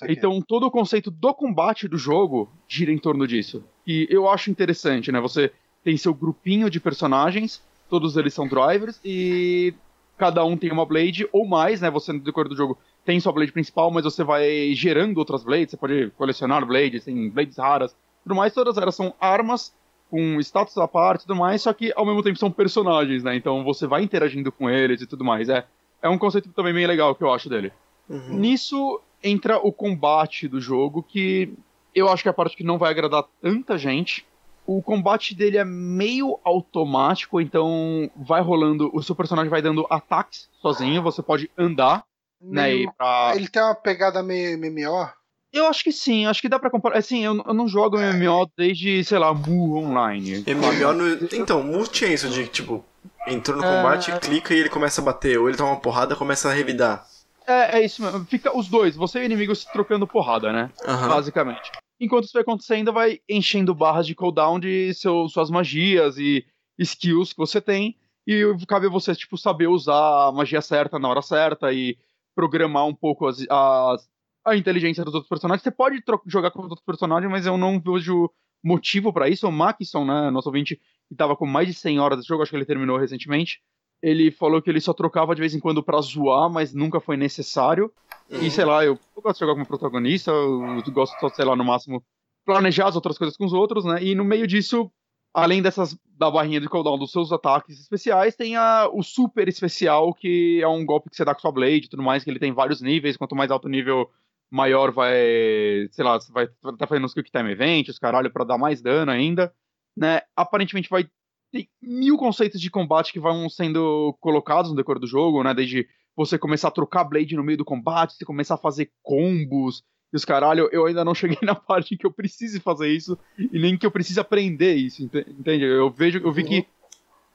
Então, todo o conceito do combate do jogo gira em torno disso. E eu acho interessante, né? Você tem seu grupinho de personagens, todos eles são drivers, e cada um tem uma blade ou mais, né? Você no decorrer do jogo tem sua blade principal, mas você vai gerando outras blades, você pode colecionar blades, tem blades raras, tudo mais, todas elas são armas com status à parte e tudo mais, só que ao mesmo tempo são personagens, né? Então você vai interagindo com eles e tudo mais. É, é um conceito também bem legal que eu acho dele. Uhum. Nisso, entra o combate do jogo, que eu acho que é a parte que não vai agradar tanta gente. O combate dele é meio automático, então vai rolando, o seu personagem vai dando ataques sozinho, você pode andar, meio, né, pra... Ele tem uma pegada meio MMO? Eu acho que sim, acho que dá pra comparar. Assim, eu, eu não jogo é. MMO desde, sei lá, Mu Online. MMO no... Então, Mu tinha isso de, tipo, entrou no combate, é... clica e ele começa a bater, ou ele toma uma porrada e começa a revidar. É, é isso mesmo. Fica os dois, você e o inimigo se trocando porrada, né? Uhum. Basicamente. Enquanto isso vai acontecendo, vai enchendo barras de cooldown de seu, suas magias e skills que você tem. E cabe a você, tipo, saber usar a magia certa na hora certa e programar um pouco as, as a inteligência dos outros personagens. Você pode jogar com os outros personagens, mas eu não vejo motivo para isso. O Maxson, né, nosso ouvinte, que tava com mais de 100 horas de jogo, acho que ele terminou recentemente, ele falou que ele só trocava de vez em quando pra zoar, mas nunca foi necessário. Uhum. E sei lá, eu, eu, gosto de jogar como protagonista, eu gosto só, sei lá, no máximo, planejar as outras coisas com os outros, né? E no meio disso, além dessas da barrinha de cooldown dos seus ataques especiais, tem a, o super especial, que é um golpe que você dá com sua Blade e tudo mais, que ele tem vários níveis, quanto mais alto nível, maior vai, sei lá, você vai tá fazendo os Quick Time Events, caralho, pra dar mais dano ainda, né? Aparentemente vai tem mil conceitos de combate que vão sendo colocados no decorrer do jogo, né? Desde você começar a trocar Blade no meio do combate, você começar a fazer combos e os caralho, eu ainda não cheguei na parte que eu precise fazer isso e nem que eu precise aprender isso, entende? Eu vejo, eu vi que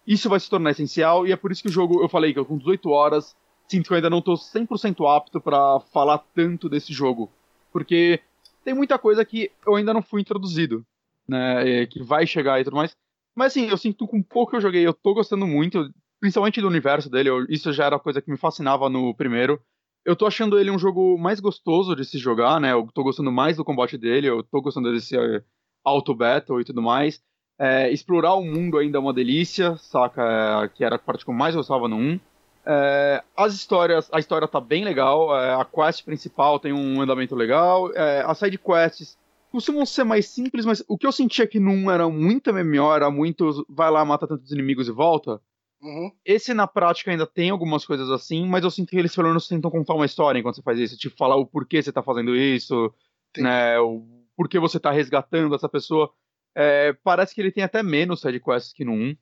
isso vai se tornar essencial e é por isso que o jogo, eu falei que eu com 18 horas sinto que eu ainda não tô 100% apto para falar tanto desse jogo, porque tem muita coisa que eu ainda não fui introduzido, né, que vai chegar e tudo mais. Mas assim, eu sinto com pouco que eu joguei, eu tô gostando muito, principalmente do universo dele, eu, isso já era coisa que me fascinava no primeiro. Eu tô achando ele um jogo mais gostoso de se jogar, né? Eu tô gostando mais do combate dele, eu tô gostando desse uh, auto battle e tudo mais. É, explorar o mundo ainda é uma delícia, saca? É, que era a parte que eu mais gostava no 1. É, as histórias, a história tá bem legal, é, a quest principal tem um andamento legal, é, as side quests costumam ser mais simples, mas o que eu sentia que num era muito MMO, era muito vai lá, mata tantos inimigos e volta. Uhum. Esse na prática ainda tem algumas coisas assim, mas eu sinto que eles pelo menos tentam contar uma história enquanto você faz isso, tipo falar o porquê você tá fazendo isso, né, o porquê você tá resgatando essa pessoa. É, parece que ele tem até menos sidequests que no 1,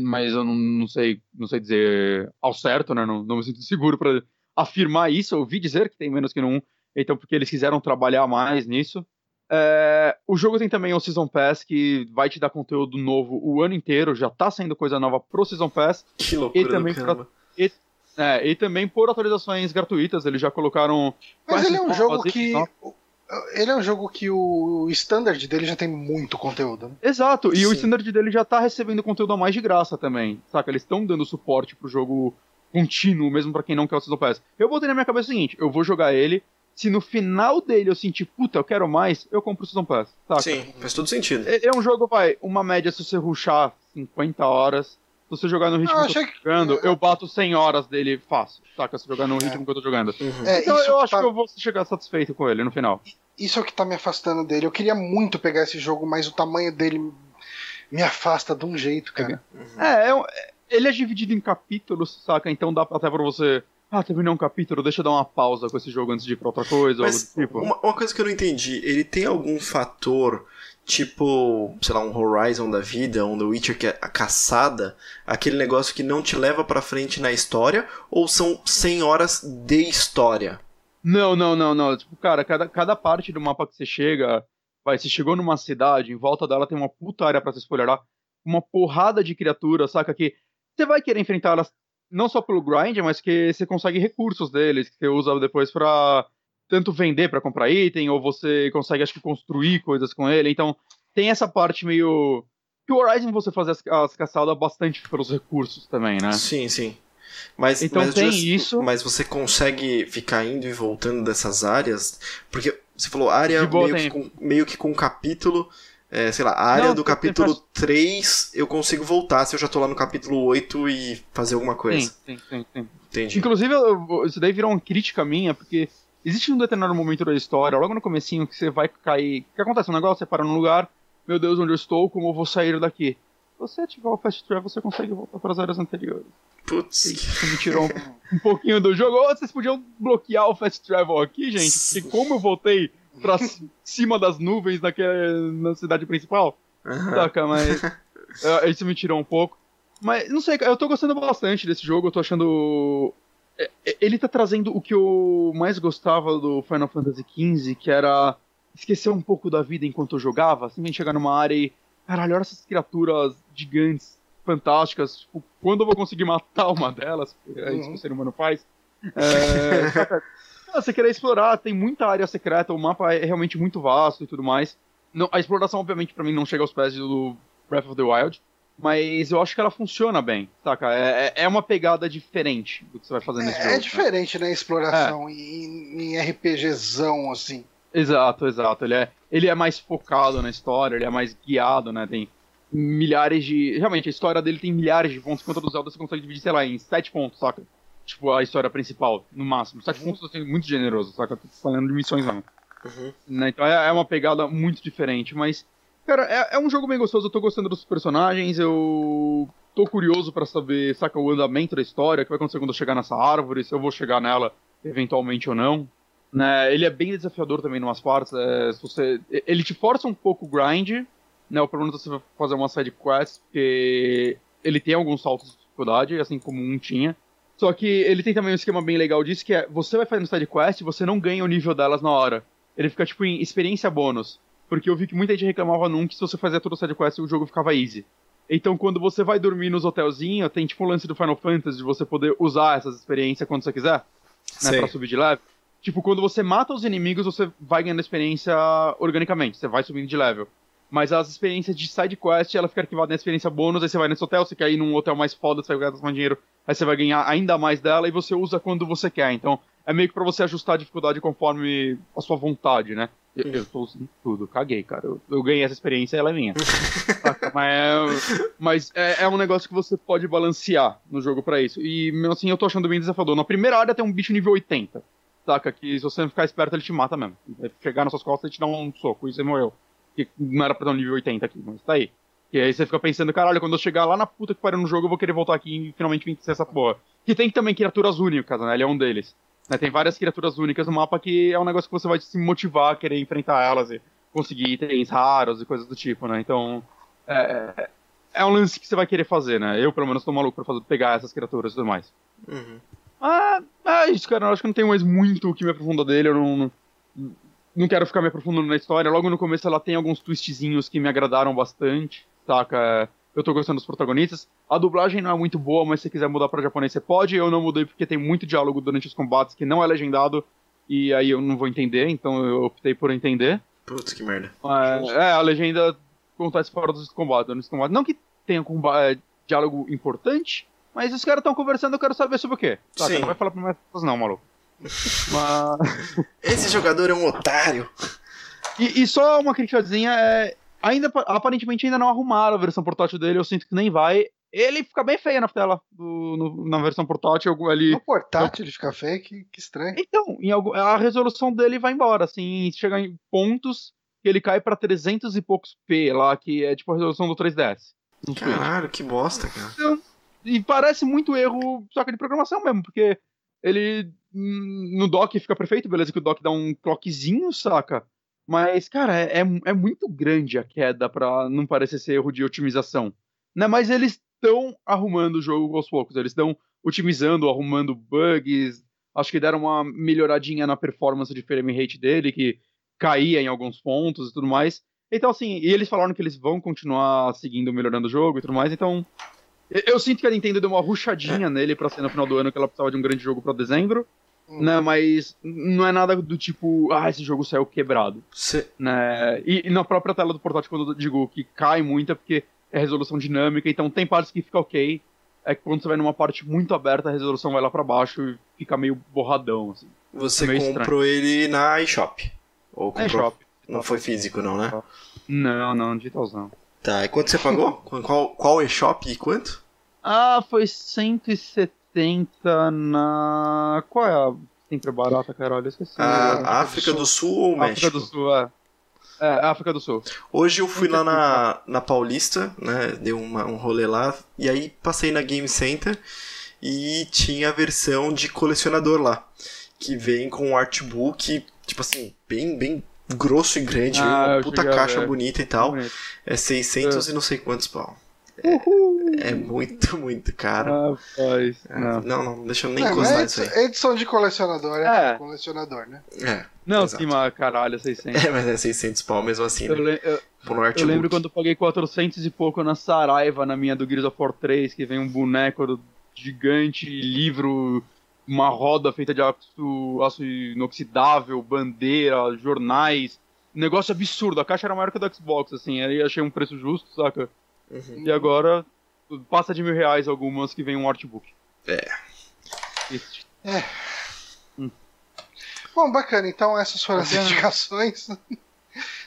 mas eu não, não, sei, não sei dizer ao certo, né, não, não me sinto seguro para afirmar isso. Eu ouvi dizer que tem menos que no 1, então porque eles quiseram trabalhar mais nisso. É, o jogo tem também o Season Pass, que vai te dar conteúdo novo o ano inteiro, já tá saindo coisa nova pro Season Pass. Que loucura e também pra, e, é, e, também por atualizações gratuitas, eles já colocaram. Mas ele é um jogo que. Ele é um jogo que o standard dele já tem muito conteúdo. Né? Exato, e Sim. o standard dele já tá recebendo conteúdo a mais de graça também. Saca? Eles estão dando suporte pro jogo contínuo, mesmo para quem não quer o Season Pass. Eu botei na minha cabeça o seguinte: eu vou jogar ele, se no final dele eu sentir, puta, eu quero mais, eu compro o Season Pass. Saca? Sim, faz todo sentido. É, é, um jogo, vai, uma média se você ruxar 50 horas, se você jogar no ritmo ah, que eu tô jogando, que... eu bato 100 horas dele fácil, saca? Se jogar no ritmo é. que eu tô jogando. Uhum. É, então eu acho tá... que eu vou chegar satisfeito com ele no final. Isso é o que tá me afastando dele. Eu queria muito pegar esse jogo, mas o tamanho dele me afasta de um jeito, cara. Uhum. É, é, ele é dividido em capítulos, saca? Então dá até pra você ah, terminou um capítulo, deixa eu dar uma pausa com esse jogo antes de ir pra outra coisa, Mas tipo. Uma, uma, coisa que eu não entendi, ele tem algum fator tipo, sei lá, um Horizon da vida, um The Witcher que é a caçada, aquele negócio que não te leva pra frente na história, ou são 100 horas de história? Não, não, não, não. Tipo, cara, cada, cada parte do mapa que você chega, vai, você chegou numa cidade, em volta dela tem uma puta área pra se explorar, uma porrada de criaturas, saca? Que você vai querer enfrentar elas não só pelo grind, mas que você consegue recursos deles, que você usa depois pra tanto vender para comprar item, ou você consegue, acho que, construir coisas com ele. Então, tem essa parte meio. Que o Horizon você faz as, as caçadas bastante pelos recursos também, né? Sim, sim. Mas, então mas, tem just- isso. mas você consegue ficar indo e voltando dessas áreas? Porque você falou área meio que, com, meio que com capítulo. É, sei lá, a área Não, do capítulo tem 3 eu consigo voltar se eu já tô lá no capítulo 8 e fazer alguma coisa. Sim, sim, sim, sim. Entendi. Inclusive, eu- isso daí virou uma crítica minha, porque existe um determinado momento da história, logo no comecinho, que você vai cair. O que acontece? Um negócio, você para num lugar, meu Deus, onde eu estou, como eu vou sair daqui? Se você ativar o Fast Travel, você consegue voltar para as áreas anteriores. Putz. Isso me tirou um, um pouquinho do jogo. Vocês podiam bloquear o Fast Travel aqui, gente? Porque como eu voltei pra cima das nuvens naquela, na cidade principal, Aham. saca? Mas é, isso me tirou um pouco. Mas, não sei, eu tô gostando bastante desse jogo, eu tô achando... é, é, Ele tá trazendo o que eu mais gostava do Final Fantasy XV, que era esquecer um pouco da vida enquanto eu jogava, simplesmente chegar numa área e... Caralho, olha essas criaturas gigantes, fantásticas, tipo, quando eu vou conseguir matar uma delas? É isso que Uhum. o ser humano faz. É, você querer explorar, tem muita área secreta, o mapa é realmente muito vasto e tudo mais. Não, a exploração, obviamente, pra mim não chega aos pés do Breath of the Wild, mas eu acho que ela funciona bem, saca? É, é- é uma pegada diferente do que você vai fazer nesse jogo. É, é né? diferente, né? Exploração em, em RPGzão, assim. Exato, exato. Ele é, ele é mais focado na história, ele é mais guiado, né? Tem milhares de. Realmente, a história dele tem milhares de pontos, enquanto a do Zelda você consegue dividir, sei lá, em sete pontos, saca? Tipo, a história principal, no máximo. Sete pontos eu sendo muito generoso, saca? Tô falando de missões mesmo. Uhum. né? Então é, é uma pegada muito diferente, mas. Cara, é, é um jogo bem gostoso, eu tô gostando dos personagens, eu tô curioso pra saber, saca, o andamento da história, o que vai acontecer quando eu chegar nessa árvore, se eu vou chegar nela eventualmente ou não. Né? Ele é bem desafiador também em umas partes, é, você, ele te força um pouco o grind, né? O problema é você fazer uma side quest, porque ele tem alguns saltos de dificuldade, assim como um tinha. Só que ele tem também um esquema bem legal disso, que é você vai fazendo side quest e você não ganha o nível delas na hora. Ele fica tipo em experiência bônus. Porque eu vi que muita gente reclamava num que se você fazia toda a side quest o jogo ficava easy. Então quando você vai dormir nos hotelzinhos, tem tipo o lance do Final Fantasy de você poder usar essas experiências quando você quiser, né, pra subir de level. Tipo, quando você mata os inimigos, você vai ganhando experiência organicamente, você vai subindo de level. Mas as experiências de side quest, ela fica arquivada na experiência bônus, aí você vai nesse hotel, você quer ir num hotel mais foda, você vai gastar mais dinheiro, aí você vai ganhar ainda mais dela e você usa quando você quer. Então, é meio que pra você ajustar a dificuldade conforme a sua vontade, né? Eu, eu tô usando tudo, caguei, cara. Eu, eu ganhei essa experiência, ela é minha. Mas é, mas é, é um negócio que você pode balancear no jogo pra isso. E mesmo assim, eu tô achando bem desafiador. Na primeira área tem um bicho nível 80. Saca? Que se você não ficar esperto, ele te mata mesmo. Vai chegar nas suas costas e te dá um soco. E você morreu. Que não era pra dar um nível 80 aqui, mas tá aí. E aí você fica pensando, caralho, quando eu chegar lá na puta que pariu no jogo, eu vou querer voltar aqui e finalmente vencer essa porra. Que tem também criaturas únicas, né? Ele é um deles. Né, Tem várias criaturas únicas no mapa que é um negócio que você vai se motivar a querer enfrentar elas e conseguir itens raros e coisas do tipo, né? Então, é, é um lance que você vai querer fazer, né? Eu, pelo menos, tô maluco pra fazer, pegar essas criaturas e tudo mais. Uhum. Ah, é isso, cara. Eu acho que não tem mais muito o que me aprofunda dele. Eu não, não, não quero ficar me aprofundando na história. Logo no começo ela tem alguns twistzinhos que me agradaram bastante, saca? Eu tô gostando dos protagonistas. A dublagem não é muito boa, mas se você quiser mudar pra japonês, você pode. Eu não mudei porque tem muito diálogo durante os combates que não é legendado. E aí eu não vou entender, então eu optei por entender. Putz, que merda. É, é, a legenda acontece fora dos combates, durante os combates. Não que tenha comba- é, diálogo importante, mas os caras estão conversando, eu quero saber sobre o quê. Saca? Sim. Não vai falar pra mais pessoas não, maluco. Mas... Esse jogador é um otário. E, e só uma criticazinha, é, ainda, aparentemente ainda não arrumaram a versão portátil dele, eu sinto que nem vai. Ele fica bem feio na tela do, no- na versão portátil ali. No portátil ele fica feio, que, que estranho. Então, em algum, a resolução dele vai embora, assim, chega em pontos que ele cai pra 300 e poucos P lá, que é tipo a resolução do 3DS. no Switch. Caralho, que bosta, cara. E parece muito erro, só que de programação mesmo, porque ele no dock fica perfeito, beleza que o dock dá um clockzinho, saca? Mas, cara, é, é muito grande a queda pra não parecer ser erro de otimização. Né? Mas eles estão arrumando o jogo aos poucos. Eles estão otimizando, arrumando bugs. Acho que deram uma melhoradinha na performance de frame rate dele, que caía em alguns pontos e tudo mais. Então, assim, e eles falaram que eles vão continuar seguindo, melhorando o jogo e tudo mais. Então, eu, sinto que a Nintendo deu uma ruchadinha nele pra ser no final do ano que ela precisava de um grande jogo pra dezembro. Uhum. Né, mas não é nada do tipo, ah, esse jogo saiu quebrado. Cê- Né? E, e na própria tela do portátil, quando eu digo que cai muito, é porque é resolução dinâmica, então tem partes que fica ok. É que quando você vai numa parte muito aberta, a resolução vai lá pra baixo e fica meio borradão, assim. Você É meio comprou ele na eShop. Ou É comprou... shop. Não foi físico, não, né? Não, não, digitalzão. Tá, e quanto você pagou? qual, qual eShop e quanto? Ah, foi 170 na. Qual é a sempre barata, caralho? Eu esqueci. A África do Sul ou México? África do Sul, é. É, África do Sul. Hoje eu fui lá na, na Paulista, né? Dei uma, um rolê lá. E aí passei na Game Center e tinha a versão de colecionador lá. Que vem com um artbook, tipo assim, bem, bem grosso e grande. Ah, uma puta caixa ver. bonita e tal. Bonito. É 600 e não sei quantos pau. É, é muito, muito caro. Ah, Rapaz, É, não. não, não, deixa eu nem É, encostar mas isso aí. edição, edição de colecionador é, É. colecionador, né? É, Não, exato. sim, mas caralho, 600. É, mas é 600 pau mesmo assim, Eu, né? eu- Por um eu lembro quando eu paguei 400 e pouco na Saraiva, na minha do Gears of War 3, que vem um boneco do- gigante, livro, uma roda feita de aço, aço inoxidável, bandeira, jornais. Um negócio absurdo. A caixa era maior que a do Xbox, assim. Aí achei um preço justo, saca? Uhum. E agora passa de mil reais algumas que vem um artbook. É. Isso. Bom, bacana. Então essas foram as indicações.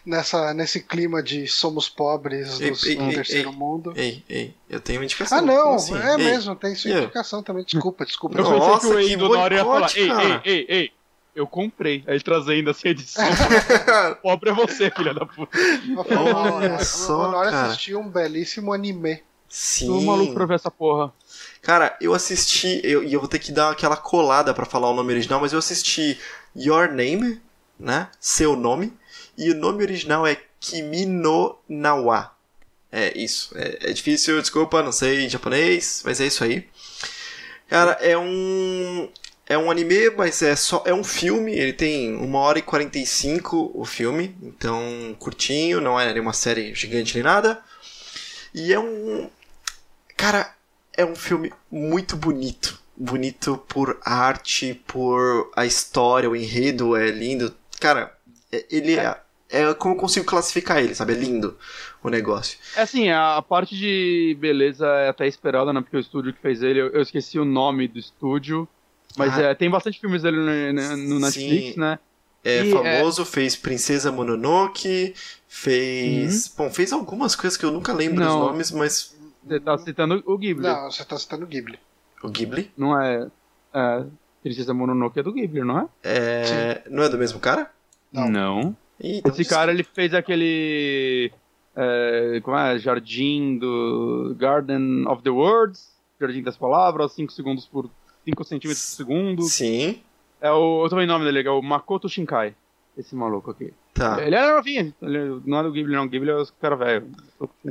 Nessa, nesse clima de somos pobres Ei, dos- ei, do ei, terceiro ei. mundo. Ei, ei, eu tenho uma indicação. Ah, não, assim? é Ei. mesmo, tem sua eu? indicação também. Desculpa, desculpa. Eu Nossa, pensei que o Endo na hora ia falar, ei, cara." ei, ei, ei, eu comprei. Aí trazendo essa edição. Pobre é você, filha da puta. Olha só, Na hora cara. assisti um belíssimo anime. Tô maluco pra Sim. ver essa porra. Cara, eu assisti, eu- e eu, vou ter que dar aquela colada pra falar o nome original, mas eu assisti Your Name, né? Seu nome. E o nome original é Kimi no Nawa. É isso. É, é difícil, desculpa, não sei japonês, mas é isso aí. Cara, é um. É um anime, mas é só. É um filme, ele tem 1 hora e 45 o filme, então curtinho, não é nenhuma série gigante nem nada. E é um. Cara, é um filme muito bonito. Bonito por arte, por a história, o enredo é lindo. Cara, é- ele é. É como eu consigo classificar ele, sabe? É lindo o negócio. É assim, a parte de beleza é até esperada, né? Porque o estúdio que fez ele, eu, eu esqueci o nome do estúdio. Mas Ah. é, tem bastante filmes dele no, no- Netflix, Sim. né? É E, famoso, fez Princesa Mononoke, fez. Bom, fez algumas coisas que eu nunca lembro Uhum. Não. dos nomes, mas. Você tá citando o Ghibli. Não, Não, você tá citando Ghibli. O Ghibli? é. é Princesa Mononoke é do Ghibli, não é? É... Não é do mesmo cara? Não. Ih, então Esse cara, ele fez aquele. é, como é? Jardim do. Garden of the Words. Jardim das Palavras, 5 segundos por. 5 centímetros por segundo. Sim, É o. Eu também o nome dele, é o Makoto Shinkai. Esse maluco aqui. tá. Ele era novinho. Ele não é do Ghibli, não. O Ghibli é os cara velho.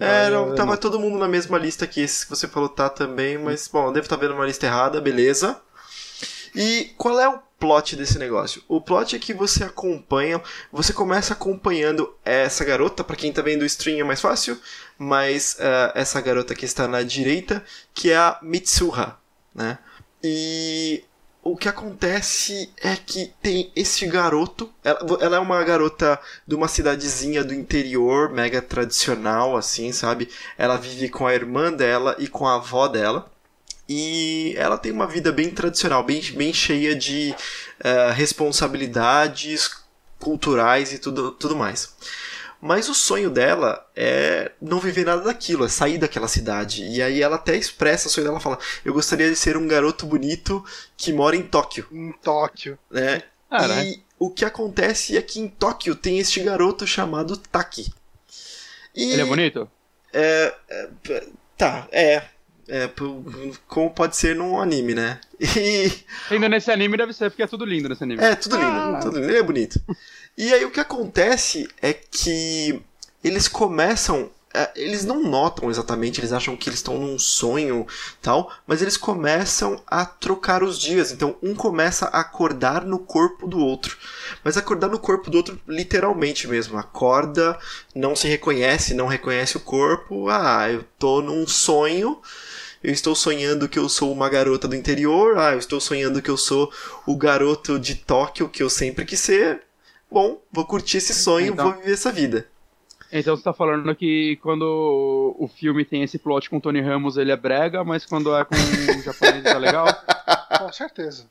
É, não, tava todo mundo na mesma lista que esse que você falou tá também, mas bom, eu devo estar vendo uma lista errada, beleza. E qual é o plot desse negócio? O plot é que você acompanha, você começa acompanhando essa garota, pra quem tá vendo o stream é mais fácil, mas eh, essa garota que está na direita, que é a Mitsuha, né? E o que acontece é que tem esse garoto, ela, ela é uma garota de uma cidadezinha do interior, mega tradicional, assim, sabe? Ela vive com a irmã dela e com a avó dela. E ela tem uma vida bem tradicional, bem, bem cheia de eh, responsabilidades culturais e tudo, tudo mais. Mas o sonho dela é não viver nada daquilo, é sair daquela cidade. E aí ela até expressa o sonho dela, fala: Eu gostaria de ser um garoto bonito que mora em Tóquio, Em Tóquio. né? E o que acontece é que em Tóquio tem este garoto chamado Taki. E Ele é bonito? Tá, é. É, como pode ser num anime, né? E. Ainda nesse anime deve ser, porque é tudo lindo nesse anime. É, tudo lindo, Ah. tudo lindo. Ele é bonito. E aí o que acontece é que eles começam é, eles não notam exatamente, eles acham que eles estão num sonho tal, mas eles começam a trocar os dias. Então um começa a acordar no corpo do outro, mas acordar no corpo do outro literalmente mesmo. Acorda, não se reconhece, não reconhece o corpo. Ah, eu tô num sonho. Eu estou sonhando que eu sou uma garota do interior. Ah, eu estou sonhando que eu sou o garoto de Tóquio que eu sempre quis ser. Bom, vou curtir esse sonho, então... vou viver essa vida. Então você tá falando que quando o filme tem esse plot com Tony Ramos, ele é brega, mas quando é com o japonês é legal? Com certeza.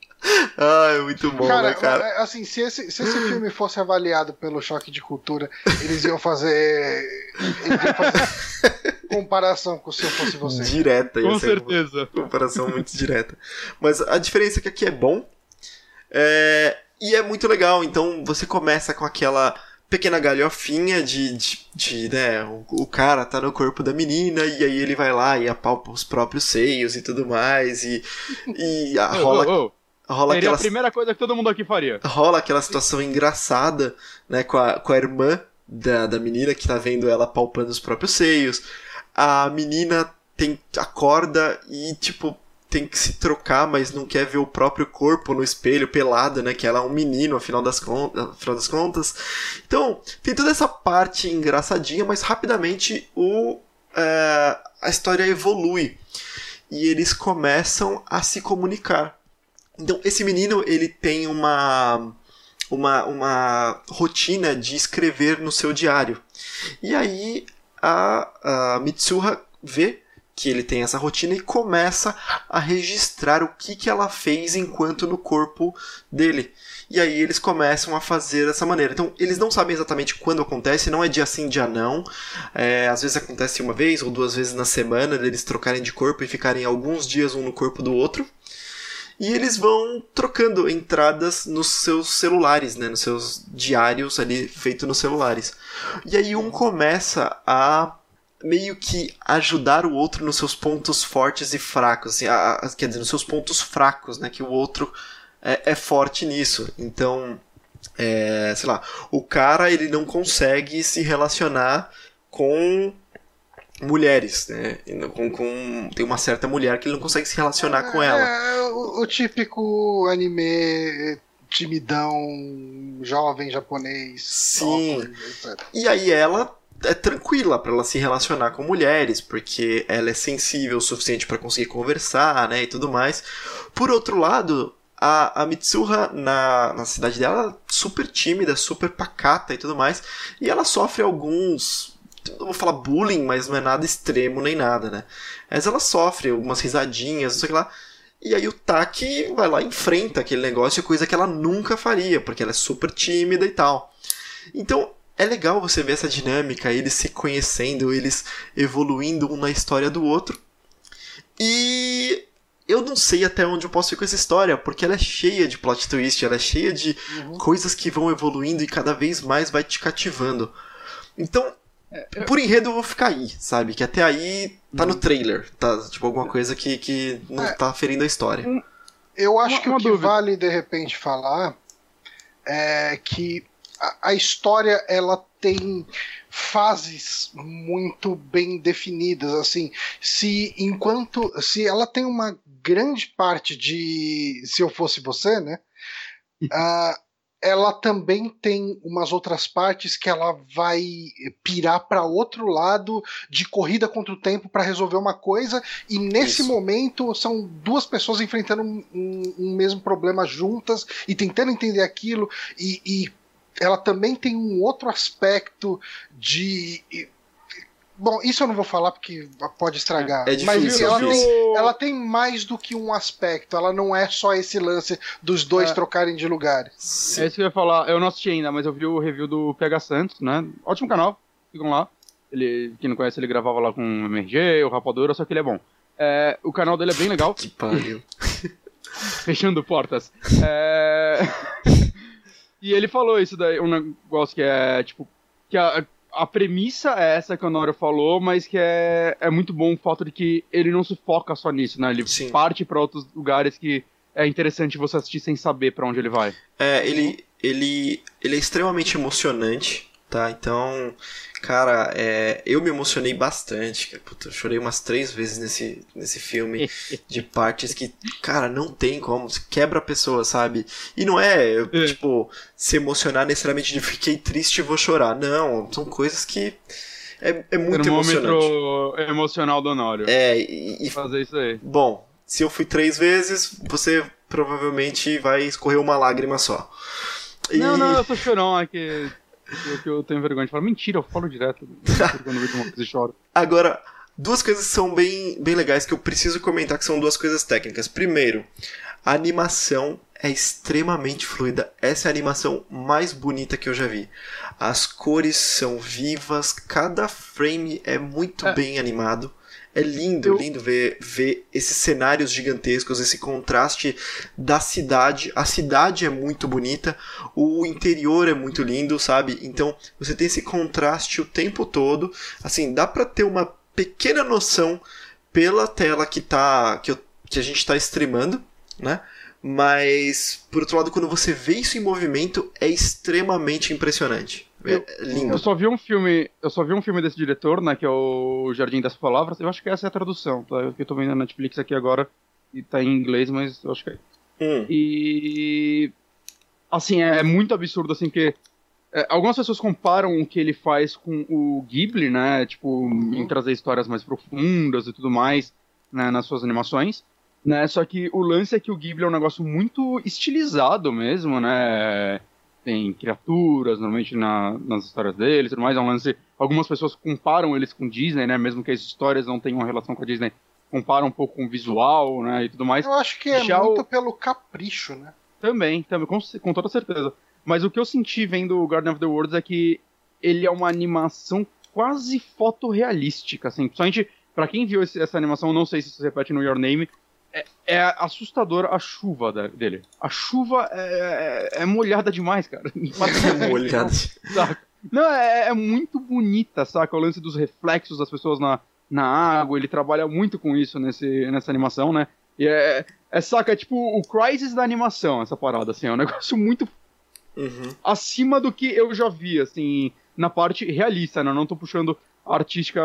Ah, é muito bom, cara, né, cara? É, assim, se esse, se esse filme fosse avaliado pelo choque de cultura, eles iam fazer. Eles iam fazer comparação com se eu fosse você. Direta, Com certeza. comparação muito direta. Mas a diferença é que aqui é bom. É, e é muito legal. Então você começa com aquela pequena galhofinha de, de, de né, o, o, cara tá no corpo da menina e aí ele vai lá e apalpa os próprios seios e tudo mais e, e a, rola... Oh, oh. Rola Seria aquela... a primeira coisa que todo mundo aqui faria. Rola aquela situação engraçada, né, com a, com a irmã da, da menina que tá vendo ela palpando os próprios seios. A menina tem acorda e, tipo, tem que se trocar, mas não quer ver o próprio corpo no espelho pelada, né? Que ela é um menino, afinal das, contas, afinal das contas. Então, tem toda essa parte engraçadinha, mas rapidamente o, é, a história evolui. E eles começam a se comunicar. Então, esse menino, ele tem uma, uma, uma rotina de escrever no seu diário. E aí, a, a Mitsuha vê que ele tem essa rotina e começa a registrar o que, que ela fez enquanto no corpo dele. E aí eles começam a fazer dessa maneira. Então, eles não sabem exatamente quando acontece, não é dia sim, dia não. É, às vezes acontece uma vez ou duas vezes na semana, eles trocarem de corpo e ficarem alguns dias um no corpo do outro. E eles vão trocando entradas nos seus celulares, né, nos seus diários ali feitos nos celulares. E aí um começa a meio que ajudar o outro nos seus pontos fortes e fracos, assim, a, a, quer dizer, nos seus pontos fracos, né, que o outro é, é forte nisso. Então, é, sei lá, o cara ele não consegue se relacionar com mulheres, né? Com, com, tem uma certa mulher que ele não consegue se relacionar é, com ela. É o, o típico anime timidão, jovem japonês. Sim. Óculos, e aí ela é tranquila para ela se relacionar com mulheres, porque ela é sensível o suficiente para conseguir conversar, né, e tudo mais. Por outro lado, a, a Mitsuha na, na cidade dela é super tímida, super pacata e tudo mais, e ela sofre alguns não vou falar bullying, mas não é nada extremo nem nada, né? Mas ela sofre algumas risadinhas, não sei o que lá. E aí o Taki vai lá e enfrenta aquele negócio, coisa que ela nunca faria, porque ela é super tímida e tal. Então, é legal você ver essa dinâmica, eles se conhecendo, eles evoluindo um na história do outro. E eu não sei até onde eu posso ir com essa história, porque ela é cheia de plot twist, ela é cheia de uhum. coisas que vão evoluindo e cada vez mais vai te cativando. Então. Por enredo eu vou ficar aí, sabe? Que até aí tá no uhum. trailer, tá? Tipo, alguma coisa que, que não é, tá ferindo a história. Eu acho uma, que o que dúvida. vale de repente falar é que a, história ela tem fases muito bem definidas assim se enquanto se ela tem uma grande parte de se eu fosse você né uh, ela também tem umas outras partes que ela vai pirar para outro lado de corrida contra o tempo para resolver uma coisa e nesse Isso. momento são duas pessoas enfrentando um, um, um, mesmo problema juntas e tentando entender aquilo e, e ela também tem um outro aspecto de. Bom, isso eu não vou falar porque pode estragar. É difícil, mas ela, é tem, ela tem mais do que um aspecto. Ela não é só esse lance dos dois é. trocarem de lugar. É isso que eu ia falar. Eu não assisti ainda, mas eu vi o review do Pega Santos, né? Ótimo canal. Ficam lá. Ele, quem não conhece, ele gravava lá com o MRG, o Rapadura, só que ele é bom. É, o canal dele é bem legal. Que pariu. Fechando portas. É... E ele falou isso daí, um negócio que é, tipo, que a, a premissa é essa que o Honório falou, mas que é, é muito bom o fato de que ele não se foca só nisso, né? Ele Sim. parte para outros lugares que é interessante você assistir sem saber para onde ele vai. É, ele, ele, ele é extremamente emocionante, tá? Então, cara, é, eu me emocionei bastante. Puta, eu chorei umas três vezes nesse, nesse filme de partes que, cara, não tem como. Quebra a pessoa, sabe? E não é, é, tipo, se emocionar necessariamente de fiquei triste e vou chorar. Não, são coisas que. É, é muito Termômetro emocionante. emocional do Honório. É, e, e. Fazer isso aí. Bom, se eu fui três vezes, você provavelmente vai escorrer uma lágrima só. E... Não, não, eu tô chorão, é que eu tenho vergonha de falar. Mentira, eu falo direto. Quando eu uma coisa e choro. Agora, duas coisas são bem, bem legais que eu preciso comentar, que são duas coisas técnicas. Primeiro, a animação é extremamente fluida. Essa é a animação mais bonita que eu já vi. As cores são vivas, cada frame é muito é. bem animado. É lindo, eu... lindo ver, ver esses cenários gigantescos, esse contraste da cidade. A cidade é muito bonita, o interior é muito lindo, sabe? Então você tem esse contraste o tempo todo. Assim, dá para ter uma pequena noção pela tela que tá que, eu, que a gente está streamando, né? Mas, por outro lado, quando você vê isso em movimento, é extremamente impressionante. É eu, lindo. Eu só vi um filme, eu só vi um filme desse diretor, né, que é o Jardim das Palavras. Eu acho que essa é a tradução, tá? Eu tô vendo na Netflix aqui agora e tá em inglês, mas eu acho que é. Hum. E assim, é, é, muito absurdo assim que é, algumas pessoas comparam o que ele faz com o Ghibli, né, tipo, uhum. em trazer histórias mais profundas e tudo mais, né, nas suas animações. Né, só que o lance é que o Ghibli é um negócio muito estilizado mesmo, né? Tem criaturas, normalmente na, nas histórias deles, tudo mais, é um lance. Algumas pessoas comparam eles com Disney, né? Mesmo que as histórias não tenham uma relação com a Disney, comparam um pouco com o visual, né? E tudo mais. Eu acho que é Já muito o... pelo capricho, né? Também, também, com, com toda certeza. Mas o que eu senti vendo o Garden of the Worlds é que ele é uma animação quase fotorrealística, assim. Principalmente, pra quem viu esse, essa animação, não sei se isso se repete no Your Name, é, é assustadora a chuva dele. A chuva é, é, é molhada demais, cara. É molhada. Não, é, é, muito bonita, saca? O lance dos reflexos das pessoas na, na água. Ele trabalha muito com isso nesse, nessa animação, né? E é, é, saca, é tipo o Crisis da animação, essa parada, assim. É um negócio muito uhum. acima do que eu já vi, assim, na parte realista, né? Eu não tô puxando a artística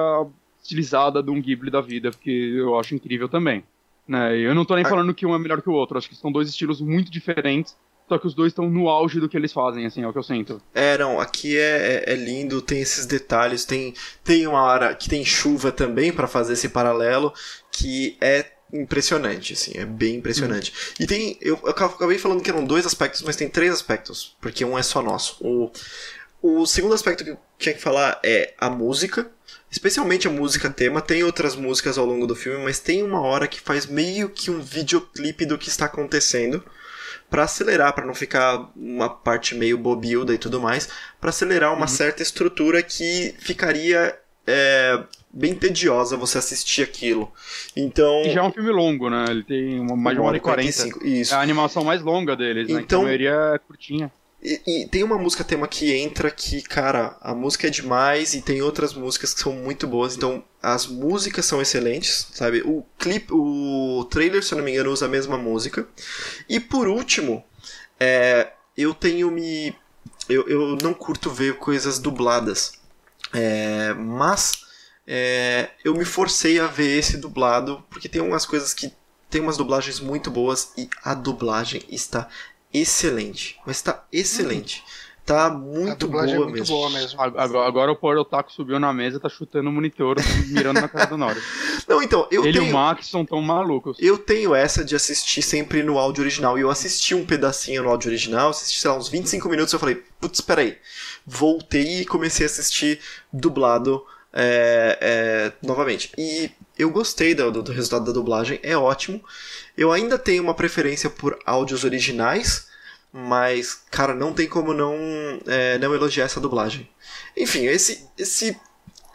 estilizada de um Ghibli da vida, porque eu acho incrível também. Né? Eu não tô nem falando que um é melhor que o outro, acho que são dois estilos muito diferentes, só que os dois estão no auge do que eles fazem, assim, é o que eu sinto. É, não, aqui é, é, é lindo, tem esses detalhes, tem, tem uma hora que tem chuva também para fazer esse paralelo, que é impressionante, assim, é bem impressionante. Hum. E tem, eu, eu acabei falando que eram dois aspectos, mas tem três aspectos, porque um é só nosso. O, o segundo aspecto que eu tinha que falar é a música, especialmente a música tema. Tem outras músicas ao longo do filme, mas tem uma hora que faz meio que um videoclipe do que está acontecendo para acelerar, para não ficar uma parte meio bobilda e tudo mais, para acelerar uma uhum. certa estrutura que ficaria é, bem tediosa você assistir aquilo. Então. E já é um filme longo, né? Ele tem uma, mais de uma hora e quarenta. Isso. É a animação mais longa deles, né? Então, a maioria é curtinha. E, tem uma música tema que entra que, cara, a música é demais e tem outras músicas que são muito boas. Então, as músicas são excelentes, sabe? O clipe, o trailer, se eu não me engano, usa a mesma música. E por último, é, eu tenho me. Eu, eu não curto ver coisas dubladas. É, mas é, eu me forcei a ver esse dublado, porque tem umas coisas que. Tem umas dublagens muito boas e a dublagem está excelente. Mas tá excelente. Tá muito boa é muito mesmo. boa mesmo. Agora, agora o Power Otaku subiu na mesa, tá chutando o monitor, mirando na cara do Nori. Não, então, eu Ele tenho... e o Max são tão malucos. Eu tenho essa de assistir sempre no áudio original. E eu assisti um pedacinho no áudio original, assisti, sei lá, uns 25 minutos, eu falei, putz, peraí. Voltei e comecei a assistir dublado é, é, novamente. E eu gostei do, do, resultado da dublagem, é ótimo. Eu ainda tenho uma preferência por áudios originais, mas, cara, não tem como não, é, não elogiar essa dublagem. Enfim, esse, esse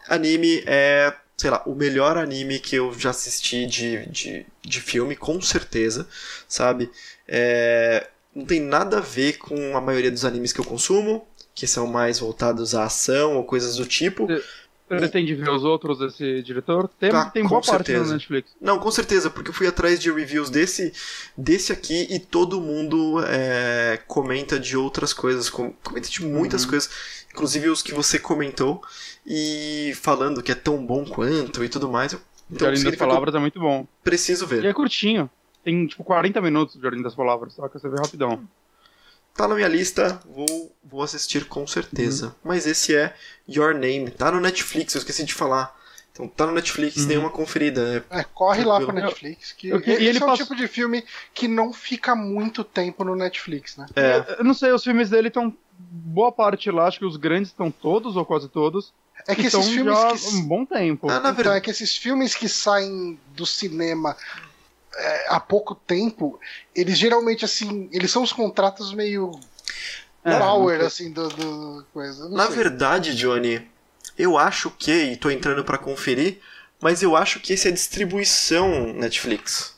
anime é, sei lá, o melhor anime que eu já assisti de, de, de filme, com certeza, sabe? É, não tem nada a ver com a maioria dos animes que eu consumo, que são mais voltados à ação ou coisas do tipo. Pretende ver os outros desse diretor? Tem, Tá, tem boa parte certeza. no Netflix. Não, com certeza, porque eu fui atrás de reviews desse, desse aqui e todo mundo é, comenta de outras coisas, com- comenta de muitas Uhum. coisas, inclusive os que você comentou, e falando que é tão bom quanto e tudo mais. Então, Jardim das Palavras é muito bom. preciso E ver. é curtinho. Tem tipo 40 minutos de Jardim das Palavras, só que você vê rapidão. Tá na minha lista, vou, vou assistir com certeza. Mas esse é Your Name, tá no Netflix, eu esqueci de falar. Então tá no Netflix, Uhum. dê uma conferida. é É, corre lá Tranquilo. pra Netflix. Que Eu- e esse ele é o passa- tipo de filme que não fica muito tempo no Netflix, né? É, Eu não sei, os filmes dele estão. Boa parte lá, acho que os grandes estão todos, ou quase todos. É que esses filmes já que. um bom tempo. Ah, na Então, verdade. é que esses filmes que saem do cinema é, há pouco tempo, eles geralmente, assim, eles são os contratos meio É, power, não assim, do, do coisa. Na sei. verdade, Johnny, eu acho que, e tô entrando pra conferir, mas eu acho que esse é distribuição Netflix.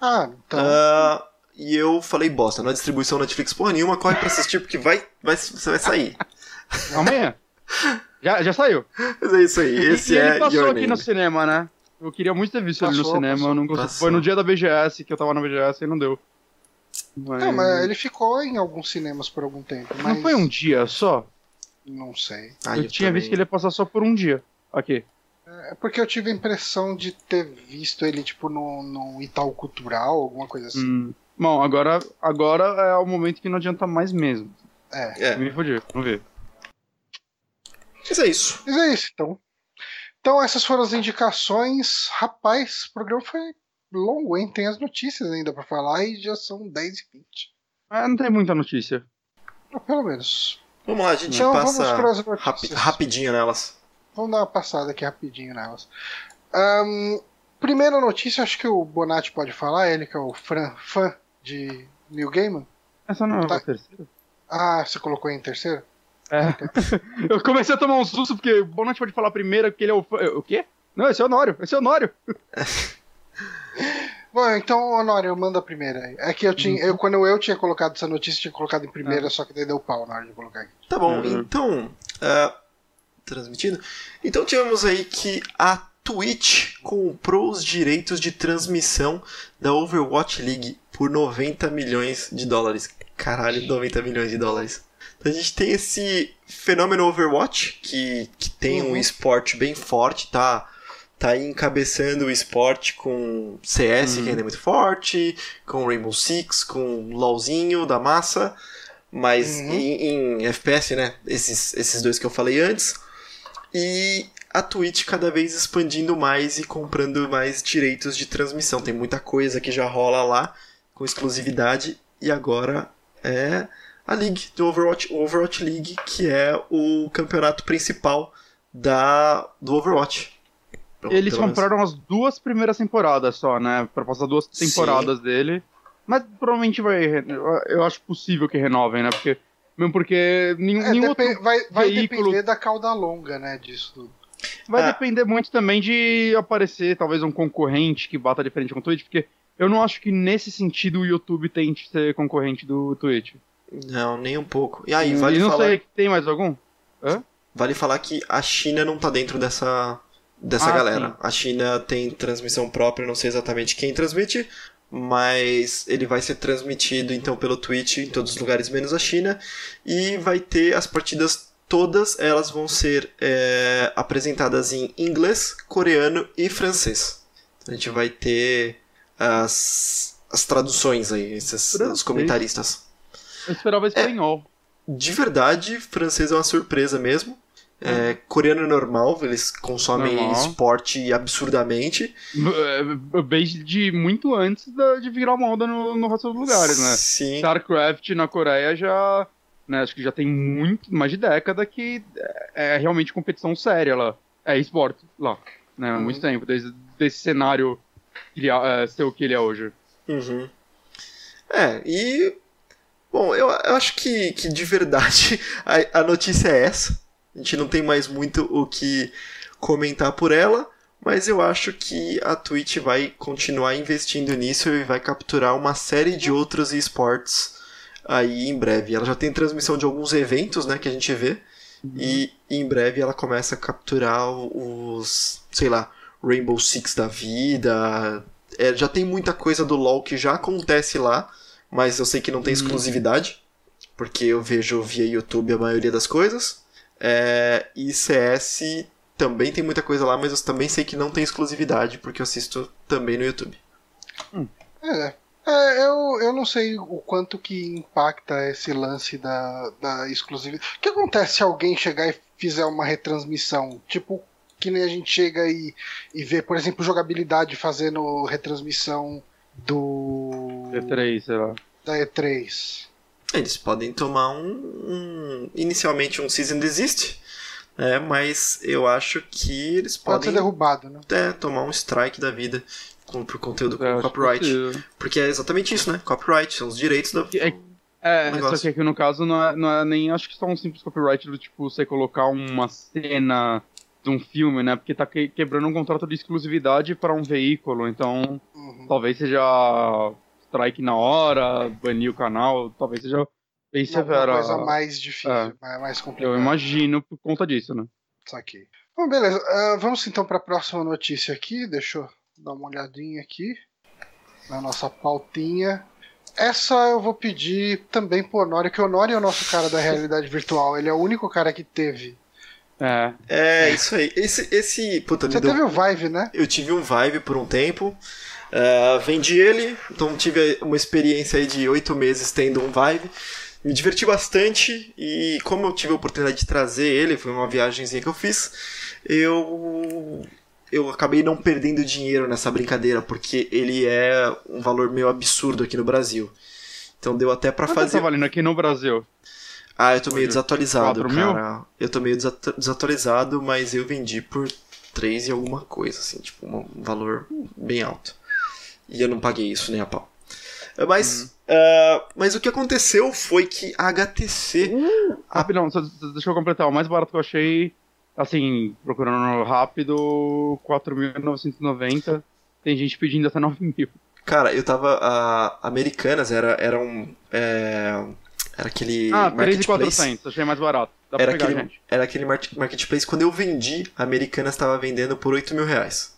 Ah, então. Ah, e eu falei, bosta, não é distribuição Netflix porra nenhuma, corre pra assistir porque vai, vai, você vai sair. Amanhã. já, já saiu. Mas é isso aí, E- esse e, ele é passou Your aqui Name. no cinema, né? Eu queria muito ter visto ele no Passou, cinema, passou. eu não consegui. Passou. Foi no dia da BGS que eu tava na BGS e não deu. Mas... Não, mas ele ficou em alguns cinemas por algum tempo. Mas Não foi um dia só? Não sei. Ah, eu, tinha também. visto que ele ia passar só por um dia. Aqui. É porque eu tive a impressão de ter visto ele, tipo, no, no Itaú Cultural, alguma coisa assim. Hum. Bom, agora, agora é o momento que não adianta mais mesmo. É. É, Me fodi, vamos ver. mas é isso. Mas é isso, então. Então, essas foram as indicações. Rapaz, o programa foi longo, hein? Tem as notícias ainda pra falar e já são 10 e 20. Ah, não tem muita notícia. Ah, pelo menos. Vamos lá, a gente Então, vamos passa para as rapi- rapidinho nelas. Vamos dar uma passada aqui rapidinho nelas. Ahn, primeira notícia, acho que o Bonatti pode falar, ele que é o fran- fã de New Gaiman. Essa não é Tá. a terceira? Ah, você colocou em terceiro? É. eu comecei a tomar um susto porque o Bonatti pode falar primeiro porque ele é o. O quê? Não, esse é o Honório, esse é o Honório. Bom, então, Honório, manda a primeira. É que eu tinha. Eu, quando eu tinha colocado essa notícia, eu tinha colocado em primeira, só que daí deu pau na hora de colocar aqui. Tá bom, Uhum. então. ah, transmitindo? Então tivemos aí que a Twitch comprou os direitos de transmissão da Overwatch League por 90 milhões de dólares. Caralho, 90 milhões de dólares. Então a gente tem esse fenômeno Overwatch, que, que tem um Uhum. esporte bem forte, tá? Tá aí encabeçando o esporte com CS, que Uhum. ainda é muito forte, com Rainbow Six, com LoLzinho da massa, mas Uhum. em, em FPS, né? Esses, esses dois que eu falei antes. E a Twitch cada vez expandindo mais e comprando mais direitos de transmissão. Tem muita coisa que já rola lá com exclusividade e agora é a League do Overwatch, o Overwatch League, que é o campeonato principal da do Overwatch. Eles menos. compraram as duas primeiras temporadas só, né? Pra passar duas Sim. temporadas dele. Mas provavelmente vai. eu- acho possível que renovem, né? Porque. Mesmo porque nenhum, É, nenhum outro vai vai veículo- depender da cauda longa, né, disso tudo. Vai Ah. depender muito também de aparecer talvez um concorrente que bata de frente com o Twitch, porque eu não acho que nesse sentido o YouTube tente ser concorrente do Twitch. Não, nem um pouco. E aí, vale e não falar, sei, tem mais algum? vale falar que a China não tá dentro dessa dessa Ah, galera. sim. A China tem transmissão própria, não sei exatamente quem transmite, mas ele vai ser transmitido então pelo Twitch em todos os lugares menos a China e vai ter as partidas todas elas vão ser é, apresentadas em inglês, coreano e francês. Então a gente vai ter as, as traduções aí, esses os comentaristas. Eu esperava É. espanhol. De verdade, francês é uma surpresa mesmo. É, coreano é normal, eles consomem Normal. esporte absurdamente. É, Desde muito antes de virar moda no, no resto dos lugares, né? Sim. StarCraft na Coreia já. Né, acho que já tem muito, mais de década que é, é realmente competição séria lá. É esporte lá. Né, há Uhum. muito tempo, desde desse cenário ele, é, ser o que ele é hoje. Uhum. É, e. Bom, eu, eu acho que, que de verdade a, a notícia é essa. A gente não tem mais muito o que comentar por ela, mas eu acho que a Twitch vai continuar investindo nisso e vai capturar uma série de outros esportes aí em breve. Ela já tem transmissão de alguns eventos, né, que a gente vê. E, e em breve ela começa a capturar os, sei lá, Rainbow Six da vida. É, já tem muita coisa do LoL que já acontece lá, mas eu sei que não tem exclusividade, porque eu vejo via YouTube a maioria das coisas. É, e CS também tem muita coisa lá, mas eu também sei que não tem exclusividade, porque eu assisto também no YouTube. É. É, eu, eu não sei o quanto que impacta esse lance da, da exclusividade. O que acontece se alguém chegar e fizer uma retransmissão? Tipo, que nem a gente chega e, e vê, por exemplo, jogabilidade fazendo retransmissão do. E3, sei lá. Da E3. Eles podem tomar um, um inicialmente um season desist, né? Mas eu acho que eles Pode ser podem derrubado, né? até tomar um strike da vida com, por conteúdo com É, copyright. Porque é exatamente isso, né? Copyright, são os direitos do. É, É, só que aqui no caso não é, não é nem acho que só um simples copyright do tipo você colocar uma cena de um filme, né? Porque tá que- quebrando um contrato de exclusividade para um veículo, então Uhum. talvez seja strike na hora, banir o canal, talvez seja bem severa. coisa mais difícil, É. mais- complicada. Eu imagino por conta disso, né? Saquei. Bom, beleza. Ah, vamos então para a próxima notícia aqui. Deixa eu dar uma olhadinha aqui na nossa pautinha. Essa eu vou pedir também pro Honório, que o Honório é o nosso cara da realidade virtual. Ele é o único cara que teve. É, É, isso aí. Esse. esse puta, Você deu- teve o Vive, né? Eu tive um Vive por um tempo. eh, vendi ele, então tive uma experiência aí de oito meses tendo um Vive. Me diverti bastante e como eu tive a oportunidade de trazer ele, foi uma viagemzinha que eu fiz, eu eu acabei não perdendo dinheiro nessa brincadeira, porque ele é um valor meio absurdo aqui no Brasil. Então deu até pra quanto fazer. tá valendo aqui no Brasil? Ah, eu tô meio Hoje, desatualizado, 4 mil? cara. Eu tô meio desatu- desatualizado, mas eu vendi por 3 e alguma coisa, assim, tipo, um valor bem alto. E eu não paguei isso nem a pau. É, Mas, Uhum. ah, mas o que aconteceu foi que a HTC. Rapidão, só- só deixa eu completar. O mais barato que eu achei, assim, procurando rápido, 4.990. Tem gente pedindo até 9 mil. Cara, eu tava. A Americanas era, era um. é, era aquele. Ah, marketplace. 3.400. Achei mais barato. Dá Era pegar, aquele, gente. era aquele mar- marketplace. Quando eu vendi, a Americanas estava vendendo por 8 mil reais.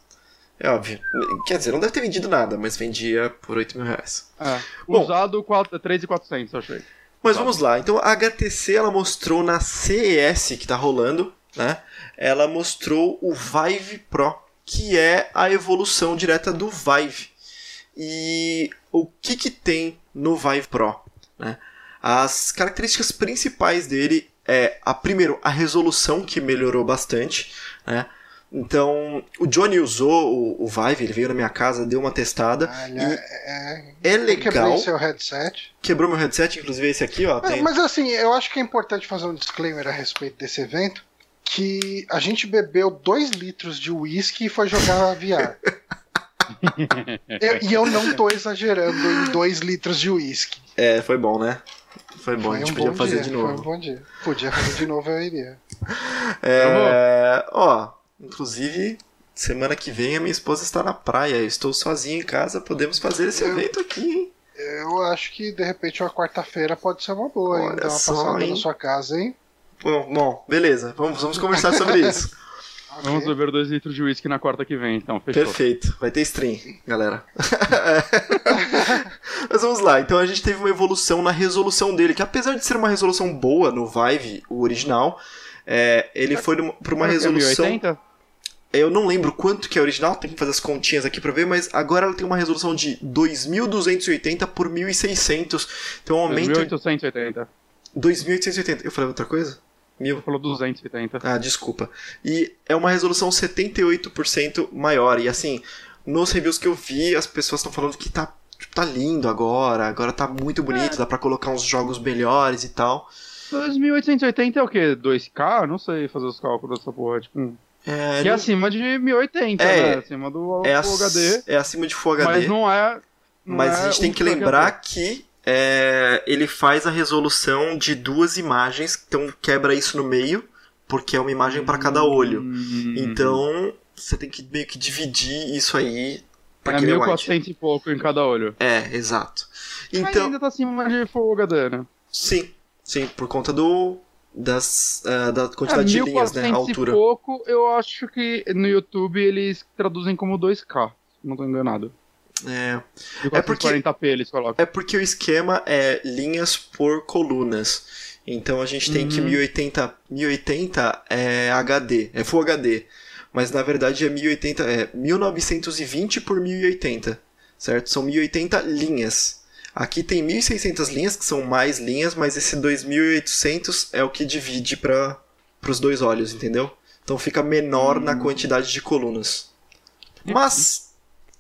É óbvio. Quer dizer, não deve ter vendido nada, mas vendia por 8 mil reais. É. Bom. Usado, 4 3.400, eu achei. Mas vamos lá. Então a HTC ela mostrou na CES que tá rolando, né? Ela mostrou o Vive Pro, que é a evolução direta do Vive. E o que que tem no Vive Pro, né? As características principais dele é a primeiro a resolução que melhorou bastante, né? Então, o Johnny usou o, o Vive, ele veio na minha casa, deu uma testada. Ah, ele e é, é... é legal. seu headset. Quebrou meu headset, inclusive esse aqui, ó. É, Tem... mas assim, eu acho que é importante fazer um disclaimer a respeito desse evento. Que a gente bebeu 2 litros de uísque e foi jogar VR. Eu- e eu não tô exagerando em 2 litros de uísque. É, foi bom, né? Foi bom, Foi a gente um podia bom fazer dia, de Foi um novo. bom dia. Podia fazer de novo, eu iria. É, ó, inclusive, semana que vem a minha esposa está na praia. Eu estou sozinho em casa, podemos fazer esse Eu- evento aqui, hein? Eu acho que de repente uma quarta-feira pode ser uma boa, hein? Olha Dar uma só, passada hein? na sua casa, hein? Bom, bom, beleza, vamos, vamos conversar sobre isso. Ok. Vamos beber 2 litros de uísque na quarta que vem, então. Fechou. Perfeito, vai ter stream, galera. Mas vamos lá, então a gente teve uma evolução na resolução dele, que apesar de ser uma resolução boa no Vive, o original, é, ele foi para uma É resolução. 1080? Eu não lembro quanto que é original, tem que fazer as continhas aqui pra ver, mas agora ela tem uma resolução de 2280 por 1600. Então um aumento 1880. 2880. Eu falei outra coisa? Mil. Falou 280. Ah, desculpa. E é uma resolução 78% maior. E assim, nos reviews que eu vi, as pessoas estão falando que tá, tá lindo agora, agora tá muito bonito, dá pra colocar uns jogos melhores e tal. 2880 é o quê? 2K? Não sei fazer os cálculos dessa porra. Tipo, É, que é não- acima de 1080, É, né? Acima do é, Full HD. é acima de Full HD. Mas não é. não Mas é a gente tem que lembrar HD. que é, ele faz a resolução de duas imagens, então quebra isso no meio, porque é uma imagem para cada olho. Hum, Então você tem que meio que dividir isso aí para É aquele wide. 1400 e pouco em cada olho. É, exato. Mas Então, ainda tá acima de Full HD, né? sim, sim, por conta do das, uh, da quantidade é, de linhas, né? A altura. e pouco, eu acho que no YouTube eles traduzem como 2K, não tô enganado. É. É porque, eles colocam. é porque o esquema é linhas por colunas. Então a gente tem uhum. que 1080, 1080 é HD, é Full HD. Mas na verdade é 1080, é 1920 por 1080, certo? São 1080 linhas. Aqui tem 1600 linhas, que são mais linhas, mas esse 2800 é o que divide para os dois olhos, entendeu? Então fica menor uhum. na quantidade de colunas. Mas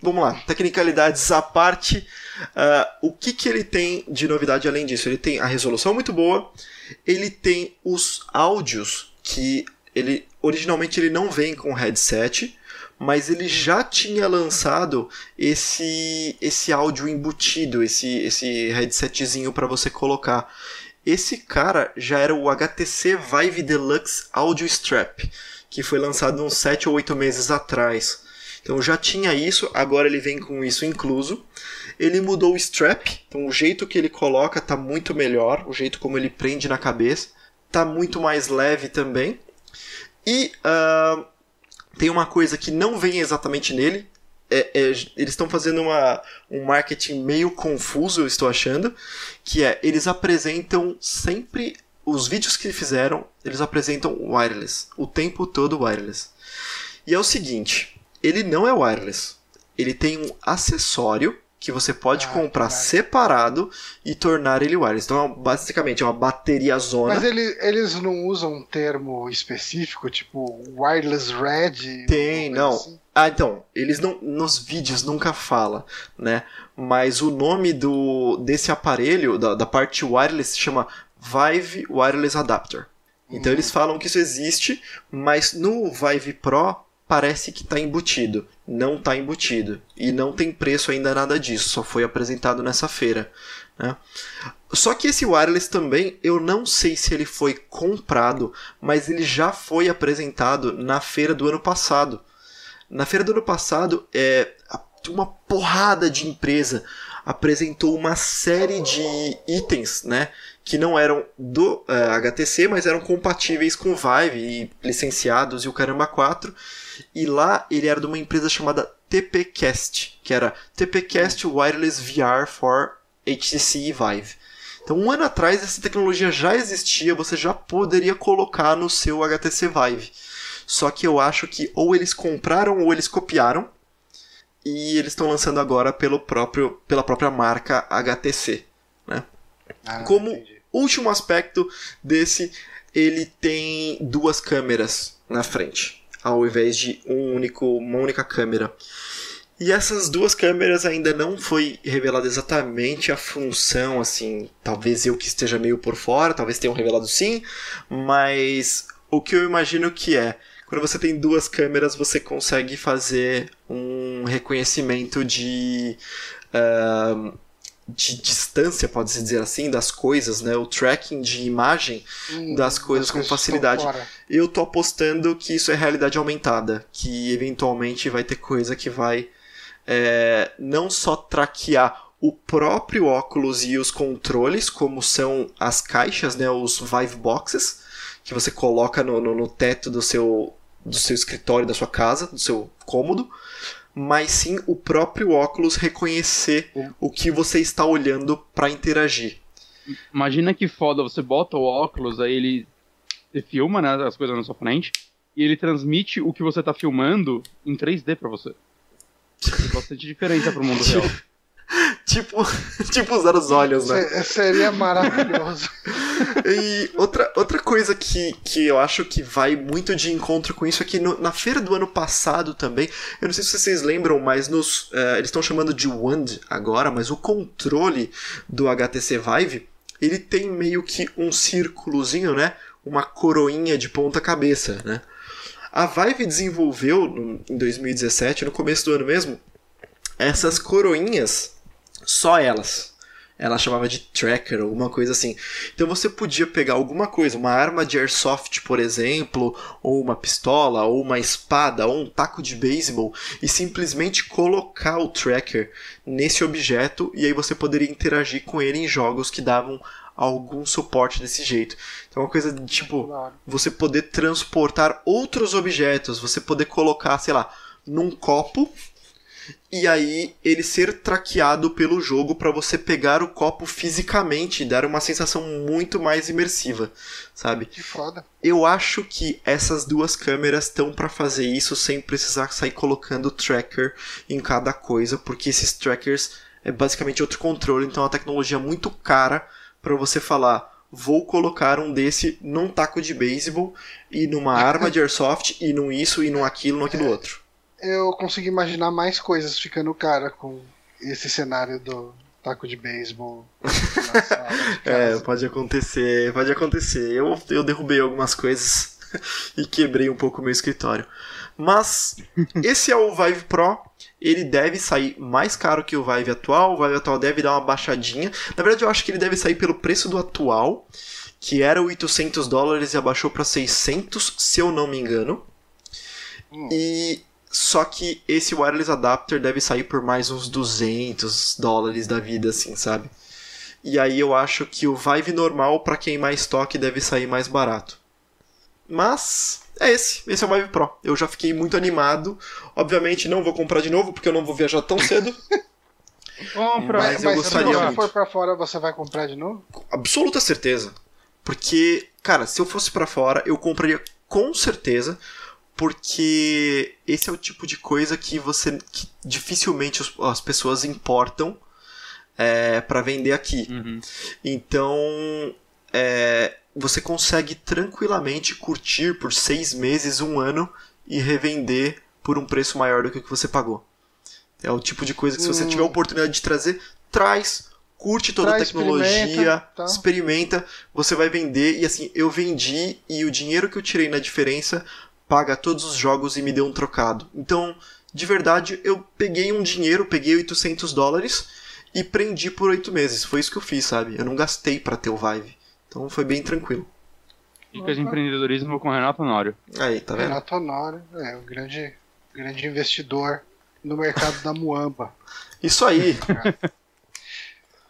vamos lá, tecnicalidades à parte. Uh, o que, que ele tem de novidade além disso? Ele tem a resolução muito boa, ele tem os áudios que ele originalmente ele não vem com headset, mas ele já tinha lançado esse esse áudio embutido, esse esse headsetzinho para você colocar. Esse cara já era o HTC Vive Deluxe Audio Strap, que foi lançado uns 7 ou 8 meses atrás. Então já tinha isso, agora ele vem com isso incluso. Ele mudou o strap, então o jeito que ele coloca tá muito melhor, o jeito como ele prende na cabeça tá muito mais leve também. E uh, tem uma coisa que não vem exatamente nele. É, é, eles estão fazendo uma, um marketing meio confuso, eu estou achando, que é eles apresentam sempre os vídeos que fizeram, eles apresentam wireless, o tempo todo wireless. E é o seguinte, ele não é wireless. Ele tem um acessório que você pode ah, comprar separado e tornar ele wireless. Então, é basicamente, é uma bateria zona. Mas ele, eles não usam um termo específico, tipo wireless red? Tem, não. Assim? Ah, então, eles não nos vídeos nunca fala, né? Mas o nome do desse aparelho, da, da parte wireless, se chama Vive Wireless Adapter. Então hum. eles falam que isso existe, mas no Vive Pro parece que está embutido. Não está embutido. E não tem preço ainda nada disso, só foi apresentado nessa feira. Né? Só que esse wireless também, eu não sei se ele foi comprado, mas ele já foi apresentado na feira do ano passado. Na feira do ano passado, é, uma porrada de empresa apresentou uma série de itens, né? Que não eram do uh, é, HTC, mas eram compatíveis com Vive e licenciados e o Caramba 4. E lá ele era de uma empresa chamada TPcast, que era TPcast Wireless VR for HTC e Vive. Então, um ano atrás, essa tecnologia já existia, você já poderia colocar no seu HTC Vive. Só que eu acho que ou eles compraram ou eles copiaram, e eles estão lançando agora pelo próprio, pela própria marca HTC. Né? Ah, Como entendi. último aspecto desse, ele tem duas câmeras na frente ao invés de um único, uma única câmera. E essas duas câmeras ainda não foi revelada exatamente a função, assim, talvez eu que esteja meio por fora, talvez tenham revelado sim, mas o que eu imagino que é, quando você tem duas câmeras, você consegue fazer um reconhecimento de uh, de distância, pode-se dizer assim, das coisas, né? O tracking de imagem hum, das coisas com facilidade. Eu tô apostando que isso é realidade aumentada, que eventualmente vai ter coisa que vai é, não só traquear o próprio óculos e os controles, como são as caixas, né? Os Vive Boxes, que você coloca no, no, no teto do seu, do seu escritório, da sua casa, do seu cômodo mas sim o próprio óculos reconhecer o que você está olhando para interagir. Imagina que foda, você bota o óculos, aí ele, filma né, as coisas na sua frente e ele transmite o que você está filmando em 3D para você. Tem bastante diferença pro mundo real. tipo, tipo usar os olhos, né? Seria maravilhoso. e outra, outra coisa que, que eu acho que vai muito de encontro com isso é que no, na feira do ano passado também, eu não sei se vocês lembram, mas nos, uh, eles estão chamando de Wand agora, mas o controle do HTC Vive, ele tem meio que um círculozinho, né? Uma coroinha de ponta cabeça, né? A Vive desenvolveu no, em 2017, no começo do ano mesmo, essas coroinhas só elas. Ela chamava de tracker, alguma coisa assim. Então você podia pegar alguma coisa, uma arma de airsoft, por exemplo, ou uma pistola, ou uma espada, ou um taco de beisebol, e simplesmente colocar o tracker nesse objeto, e aí você poderia interagir com ele em jogos que davam algum suporte desse jeito. Então é uma coisa de tipo, você poder transportar outros objetos, você poder colocar, sei lá, num copo e aí ele ser traqueado pelo jogo para você pegar o copo fisicamente e dar uma sensação muito mais imersiva, sabe? Que foda. Eu acho que essas duas câmeras estão para fazer isso sem precisar sair colocando tracker em cada coisa, porque esses trackers é basicamente outro controle, então é uma tecnologia muito cara para você falar vou colocar um desse num taco de beisebol e numa arma de airsoft e num isso e num aquilo, num aquilo outro. Eu consigo imaginar mais coisas ficando cara com esse cenário do taco de beisebol. é, pode acontecer, pode acontecer. Eu, eu derrubei algumas coisas e quebrei um pouco o meu escritório. Mas esse é o Vive Pro ele deve sair mais caro que o Vive atual. O Vive atual deve dar uma baixadinha. Na verdade, eu acho que ele deve sair pelo preço do atual, que era 800 dólares e abaixou para 600, se eu não me engano. Hum. E só que esse wireless adapter deve sair por mais uns 200 dólares da vida, assim, sabe? E aí eu acho que o Vive normal, para quem mais toque, deve sair mais barato. Mas é esse. Esse é o Vive Pro. Eu já fiquei muito animado. Obviamente não vou comprar de novo, porque eu não vou viajar tão cedo. Compra. Mas, eu gostaria se você for pra fora, você vai comprar de novo? Absoluta certeza. Porque, cara, se eu fosse para fora, eu compraria com certeza. Porque esse é o tipo de coisa que você. Que dificilmente as pessoas importam é, para vender aqui. Uhum. Então. É, você consegue tranquilamente curtir por seis meses, um ano e revender por um preço maior do que o que você pagou. É o tipo de coisa que se você tiver a hum. oportunidade de trazer, traz, curte toda traz, a tecnologia, experimenta, tá. experimenta, você vai vender e assim, eu vendi e o dinheiro que eu tirei na diferença paga todos os jogos e me deu um trocado. Então, de verdade, eu peguei um dinheiro, peguei 800 dólares e prendi por oito meses. Foi isso que eu fiz, sabe? Eu não gastei para ter o Vive. Então foi bem tranquilo. Dicas de empreendedorismo com Renato Honório. Aí, tá vendo? Renato Honório, é, o grande, grande investidor no mercado da Muamba. Isso aí. É.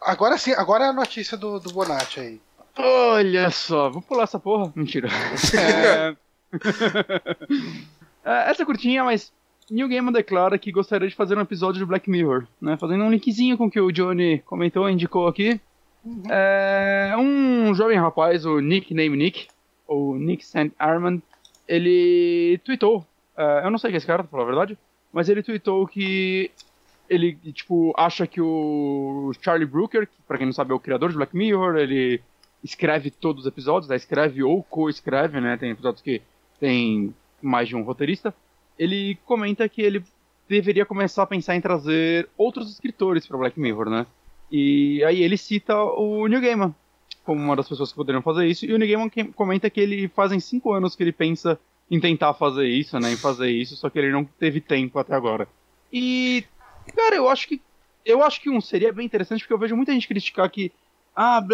Agora sim, agora é a notícia do, do Bonatti aí. Olha só, vou pular essa porra. Mentira. É... é, essa é curtinha, mas New Gaiman declara que gostaria de fazer um episódio de Black Mirror, né? Fazendo um linkzinho com o que o Johnny comentou, indicou aqui. Uhum. É, um jovem rapaz, o Nickname Nick, ou Nick St. Armand, ele tweetou, uh, eu não sei quem é esse cara, pra falar a verdade, mas ele tweetou que ele, tipo, acha que o Charlie Brooker, que pra quem não sabe é o criador de Black Mirror, ele escreve todos os episódios, né? escreve ou co-escreve, né? Tem episódios que tem mais de um roteirista. Ele comenta que ele deveria começar a pensar em trazer outros escritores para Black Mirror, né? E aí ele cita o New Gaiman como uma das pessoas que poderiam fazer isso, e o New Gaiman comenta que ele fazem cinco anos que ele pensa em tentar fazer isso, né, em fazer isso, só que ele não teve tempo até agora. E, cara, eu acho que eu acho que um seria bem interessante, porque eu vejo muita gente criticar que ah,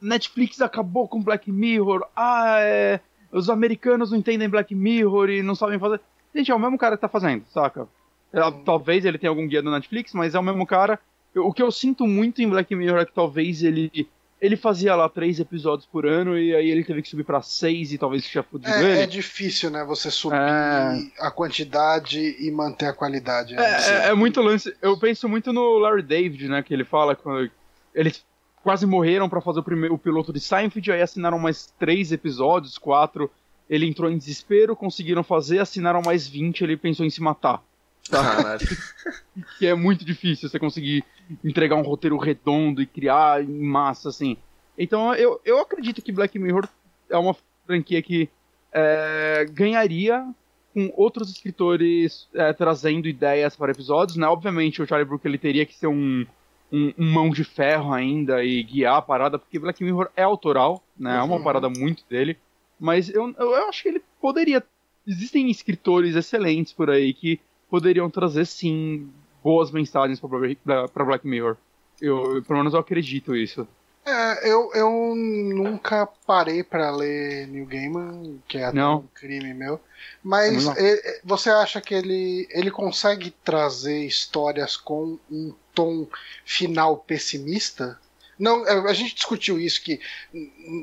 Netflix acabou com Black Mirror, ah, é, os americanos não entendem Black Mirror e não sabem fazer. Gente, é o mesmo cara que tá fazendo, saca? É, talvez ele tenha algum guia do Netflix, mas é o mesmo cara o que eu sinto muito em Black Mirror é que talvez ele ele fazia lá três episódios por ano e aí ele teve que subir para seis e talvez tinha fudido é, ele. É difícil, né? Você subir é... a quantidade e manter a qualidade. Né? É, é, é, muito lance. Eu penso muito no Larry David, né? Que ele fala quando eles quase morreram para fazer o primeiro o piloto de Seinfeld, aí assinaram mais três episódios, quatro. Ele entrou em desespero, conseguiram fazer, assinaram mais 20, ele pensou em se matar. Tá? que é muito difícil você conseguir entregar um roteiro redondo e criar em massa, assim. Então eu, eu acredito que Black Mirror é uma franquia que é, ganharia com outros escritores é, trazendo ideias para episódios, né? Obviamente o Charlie Brooker ele teria que ser um, um, um, mão de ferro ainda e guiar a parada, porque Black Mirror é autoral, né? É uma uhum. parada muito dele. Mas eu, eu acho que ele poderia. Existem escritores excelentes por aí que poderiam trazer sim boas mensagens para Black Mirror. Eu, pelo menos eu acredito isso. É, eu, eu nunca parei para ler New Gaiman, que é um crime meu. Mas ele, você acha que ele, ele consegue trazer histórias com um tom final pessimista? Não, é, a gente discutiu isso, que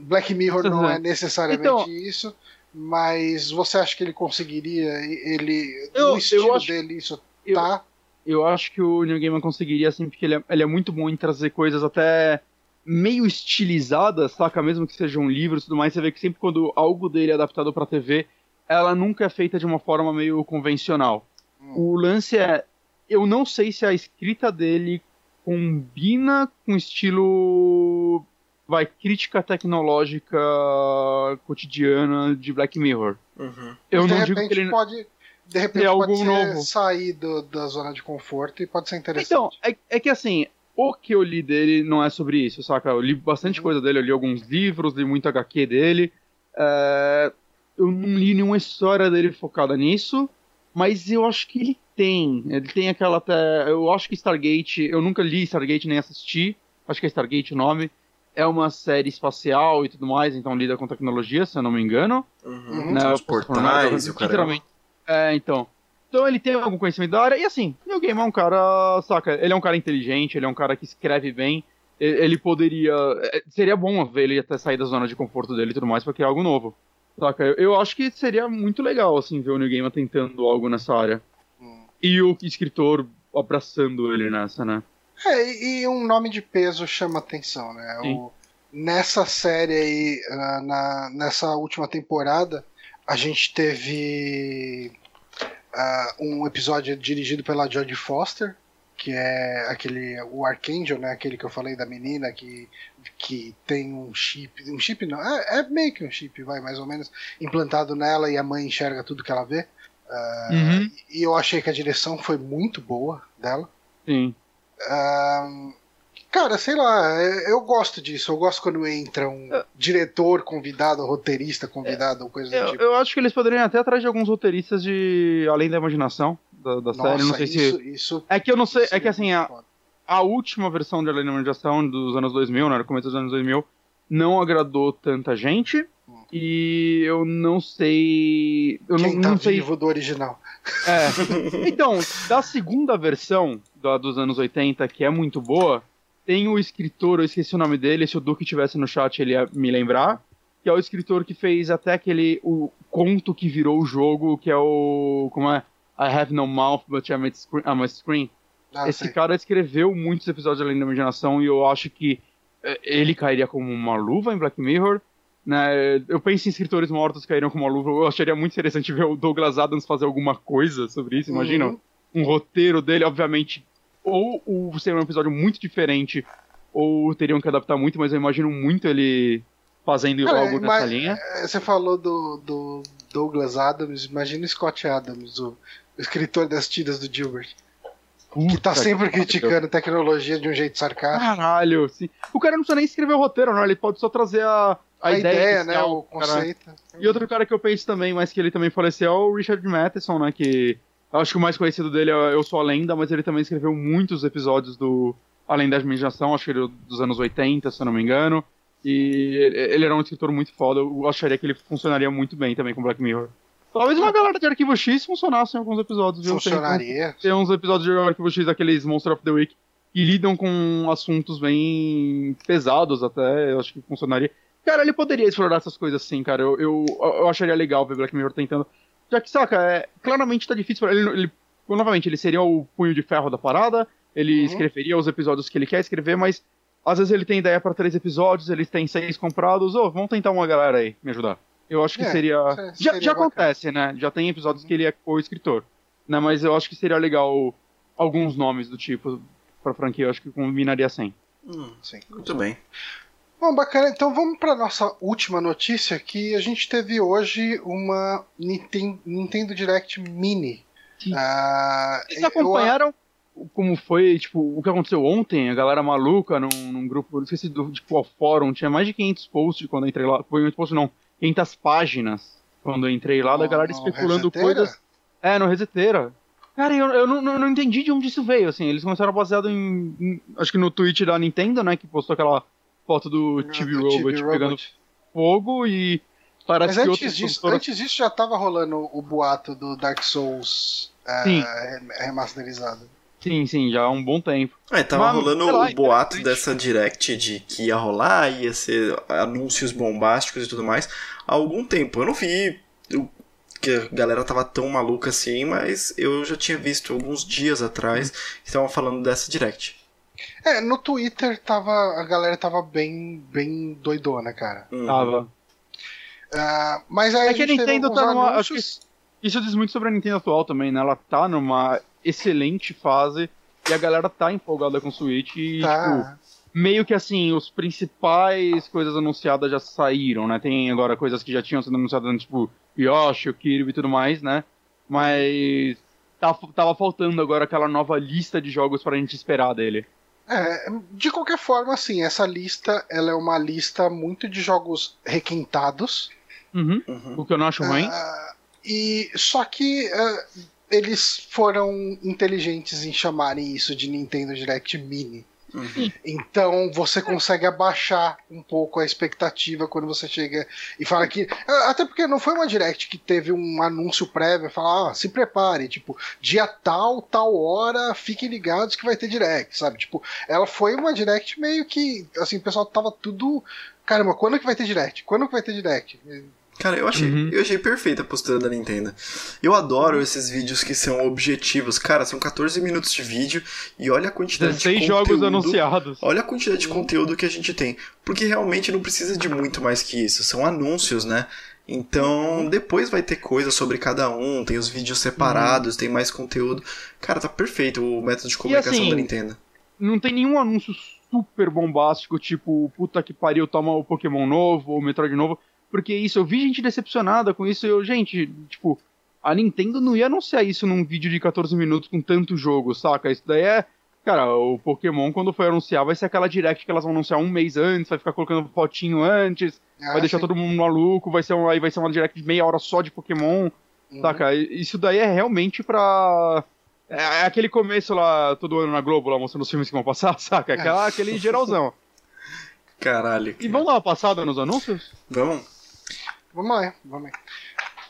Black Mirror não é necessariamente então, isso, mas você acha que ele conseguiria, ele, eu, no estilo acho, dele, isso eu, tá? Eu acho que o New Gaiman conseguiria, assim, porque ele é, ele é muito bom em trazer coisas até meio estilizadas, saca? Mesmo que sejam livros e tudo mais, você vê que sempre quando algo dele é adaptado pra TV, ela nunca é feita de uma forma meio convencional. Hum. O lance é, eu não sei se a escrita dele combina com estilo vai crítica tecnológica cotidiana de Black Mirror. Uhum. Eu de não digo que ele pode de repente pode sair do, da zona de conforto e pode ser interessante. Então, é, é que assim, o que eu li dele não é sobre isso, saca? Eu li bastante uhum. coisa dele, eu li alguns livros, li muito HQ dele. É... Eu não li nenhuma história dele focada nisso, mas eu acho que ele tem. Ele tem aquela até. Eu acho que Stargate. Eu nunca li Stargate nem assisti. Acho que é Stargate o nome. É uma série espacial e tudo mais, então lida com tecnologia, se eu não me engano. Uhum. Né, Os portais e o cara. É, então. Então ele tem algum conhecimento da área. E assim, o Game é um cara, saca? Ele é um cara inteligente, ele é um cara que escreve bem. Ele poderia. É, seria bom ver ele até sair da zona de conforto dele e tudo mais pra criar algo novo. Saca? Eu, acho que seria muito legal, assim, ver o New Gamer tentando algo nessa área e o escritor abraçando ele nessa, né? É, e um nome de peso chama atenção, né? O, nessa série aí, na, nessa última temporada, a gente teve uh, um episódio dirigido pela Jodie Foster, que é aquele o Archangel, né? Aquele que eu falei da menina que, que tem um chip, um chip não, é, é meio que um chip, vai mais ou menos implantado nela e a mãe enxerga tudo que ela vê. Uh, uhum. E eu achei que a direção foi muito boa dela. Sim. Uh, cara, sei lá, eu gosto disso. Eu gosto quando entra um eu... diretor convidado, roteirista convidado, ou coisa eu, do tipo. Eu acho que eles poderiam até atrás de alguns roteiristas de Além da Imaginação da, da Nossa, série. Não sei isso, se. Isso, é que eu não sei. É que assim, a, a última versão de Além da Imaginação dos anos 2000, né, no começo dos anos 2000, não agradou tanta gente. E eu não sei. Eu Quem não, tá não sei. vivo do original. É. Então, da segunda versão da, dos anos 80, que é muito boa, tem o escritor, eu esqueci o nome dele, se o Duque estivesse no chat ele ia me lembrar, que é o escritor que fez até aquele o conto que virou o jogo, que é o. Como é? I have no mouth, but I'm a screen. Ah, Esse sei. cara escreveu muitos episódios Além da Imaginação e eu acho que é, ele cairia como uma luva em Black Mirror. Né? Eu penso em escritores mortos caíram com uma luva. Eu acharia muito interessante ver o Douglas Adams fazer alguma coisa sobre isso. Imagina uhum. um roteiro dele, obviamente. Ou o seria um episódio muito diferente, ou teriam que adaptar muito, mas eu imagino muito ele fazendo Cara, algo nessa linha. É, você falou do, do Douglas Adams, imagina o Scott Adams, o escritor das tiras do Gilbert. Puta que tá sempre que criticando tecnologia de um jeito sarcástico. Caralho, sim. O cara não precisa nem escrever o roteiro, não. Ele pode só trazer a, a, a ideia, ideia né? O conceito. Cara. E outro cara que eu penso também, mas que ele também faleceu, é o Richard Matheson, né? Que acho que o mais conhecido dele é Eu Sou a Lenda, mas ele também escreveu muitos episódios do Além da Imaginação, acho que ele é dos anos 80, se eu não me engano. E ele era um escritor muito foda, eu acharia que ele funcionaria muito bem também com Black Mirror. Talvez uma galera de Arquivo X funcionasse em alguns episódios. Funcionaria. Tem, tem uns episódios de Arquivo X, daqueles Monster of the Week, que lidam com assuntos bem pesados até, eu acho que funcionaria. Cara, ele poderia explorar essas coisas assim, cara. Eu, eu, eu acharia legal ver Black Mirror tentando. Já que, saca, é, claramente tá difícil pra ele, ele. Novamente, ele seria o punho de ferro da parada, ele uhum. escreveria os episódios que ele quer escrever, mas às vezes ele tem ideia para três episódios, eles têm seis comprados, ô, oh, vamos tentar uma galera aí me ajudar. Eu acho que é, seria. seria. Já, já acontece, né? Já tem episódios que ele é co-escritor. Né? Mas eu acho que seria legal alguns nomes do tipo pra franquia, eu acho que combinaria sem. Hum, sim, muito bem. Bom, bacana. Então vamos para nossa última notícia que a gente teve hoje uma Nintendo Direct Mini. Uh, Vocês acompanharam eu... como foi, tipo, o que aconteceu ontem? A galera maluca num, num grupo, não esqueci do tipo, ao fórum, tinha mais de 500 posts quando eu entrei lá. Foi 500 posts não, 500 páginas quando eu entrei lá, no, da galera especulando coisas. É, no Reseteira. Cara, eu, eu não, não, não, entendi de onde isso veio, assim. Eles começaram baseado em, em, Acho que no tweet da Nintendo, né? Que postou aquela foto do TV Robot pegando fogo e parece Mas antes disso, antes disso já tava rolando o boato do Dark Souls é, remasterizado. Sim, sim, já há um bom tempo. É, tava Mas, rolando lá, o boato interessante. dessa direct de que ia rolar, ia ser anúncios bombásticos e tudo mais há algum tempo. Eu não vi o- que a galera tava tão maluca assim, mas eu já tinha visto alguns dias atrás que estavam falando dessa direct. É, no Twitter tava, a galera tava bem, bem doidona, cara. Uhum. Tava. Ah, mas aí É que a Nintendo tá numa. anúncios. acho que Isso diz muito sobre a Nintendo atual também, né? Ela tá numa excelente fase e a galera tá empolgada com o Switch e, tipo, Tá. meio que assim, os principais coisas anunciadas já saíram, né? Tem agora coisas que já tinham sido anunciadas antes, tipo Yoshi, o Kirby e tudo mais, né? Mas tá, tava faltando agora aquela nova lista de jogos pra gente esperar dele. É, de qualquer forma, assim, essa lista ela é uma lista muito de jogos requintados. Uhum. Uhum. O que eu não acho ruim. Ah, e só que ah, eles foram inteligentes em chamarem isso de Nintendo Direct Mini. Uhum. Então você consegue abaixar um pouco a expectativa quando você chega e fala que. Até porque não foi uma direct que teve um anúncio prévio, falar, ah, se prepare, tipo, dia tal, tal hora, fiquem ligados que vai ter direct, sabe? Tipo, ela foi uma direct meio que. Assim, o pessoal tava tudo. Caramba, quando que vai ter direct? Quando que vai ter direct? Cara, eu achei, Uhum. eu achei perfeita a postura da Nintendo. Eu adoro esses vídeos que são objetivos. Cara, são 14 minutos de vídeo e olha a quantidade de 16 conteúdo. jogos anunciados. Olha a quantidade de conteúdo que a gente tem. Porque realmente não precisa de muito mais que isso. São anúncios, né? Então, depois vai ter coisa sobre cada um, tem os vídeos separados, tem mais conteúdo. Cara, tá perfeito o método de comunicação assim, da Nintendo. não tem nenhum anúncio super bombástico, tipo, puta que pariu, toma o Pokémon novo, ou o Metroid novo. Porque isso, eu vi gente decepcionada com isso, eu, gente, tipo, a Nintendo não ia anunciar isso num vídeo de 14 minutos com tanto jogo, saca? Isso daí é. Cara, o Pokémon, quando for anunciar, vai ser aquela direct que elas vão anunciar um mês antes, vai ficar colocando fotinho antes, Ah, vai deixar sim. todo mundo maluco, vai ser um, aí vai ser uma direct de meia hora só de Pokémon. Uhum. Saca? Isso daí é realmente pra. É é aquele começo lá, todo ano na Globo, lá mostrando os filmes que vão passar, saca? Aquela, aquele geralzão. Caralho. E vamos dar uma passada nos anúncios? Vamos? Vamos lá, vamos lá.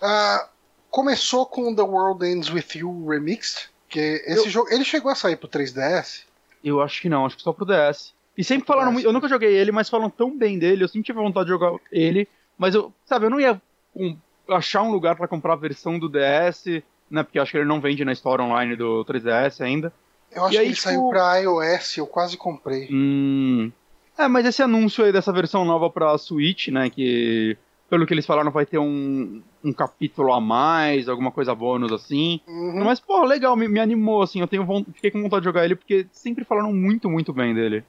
Ah, começou com The World Ends With You Remixed, que esse Eu- jogo, ele chegou a sair pro 3DS. Eu acho que não, acho que só pro DS. E sempre falaram muito. Eu nunca joguei ele, mas falam tão bem dele, eu sempre tive vontade de jogar ele, mas eu, sabe, eu não ia com- achar um lugar pra comprar a versão do DS, né? Porque eu acho que ele não vende na Store Online do 3DS ainda. Eu acho E aí, que ele tipo- saiu pra iOS, eu quase comprei. Hum. É, mas esse anúncio aí dessa versão nova pra Switch, né? Que, pelo que eles falaram, vai ter um, um capítulo a mais, alguma coisa bônus assim. Uhum. Mas, pô, legal, me, me animou, assim. Eu tenho fiquei com vontade de jogar ele porque sempre falaram muito, muito bem dele.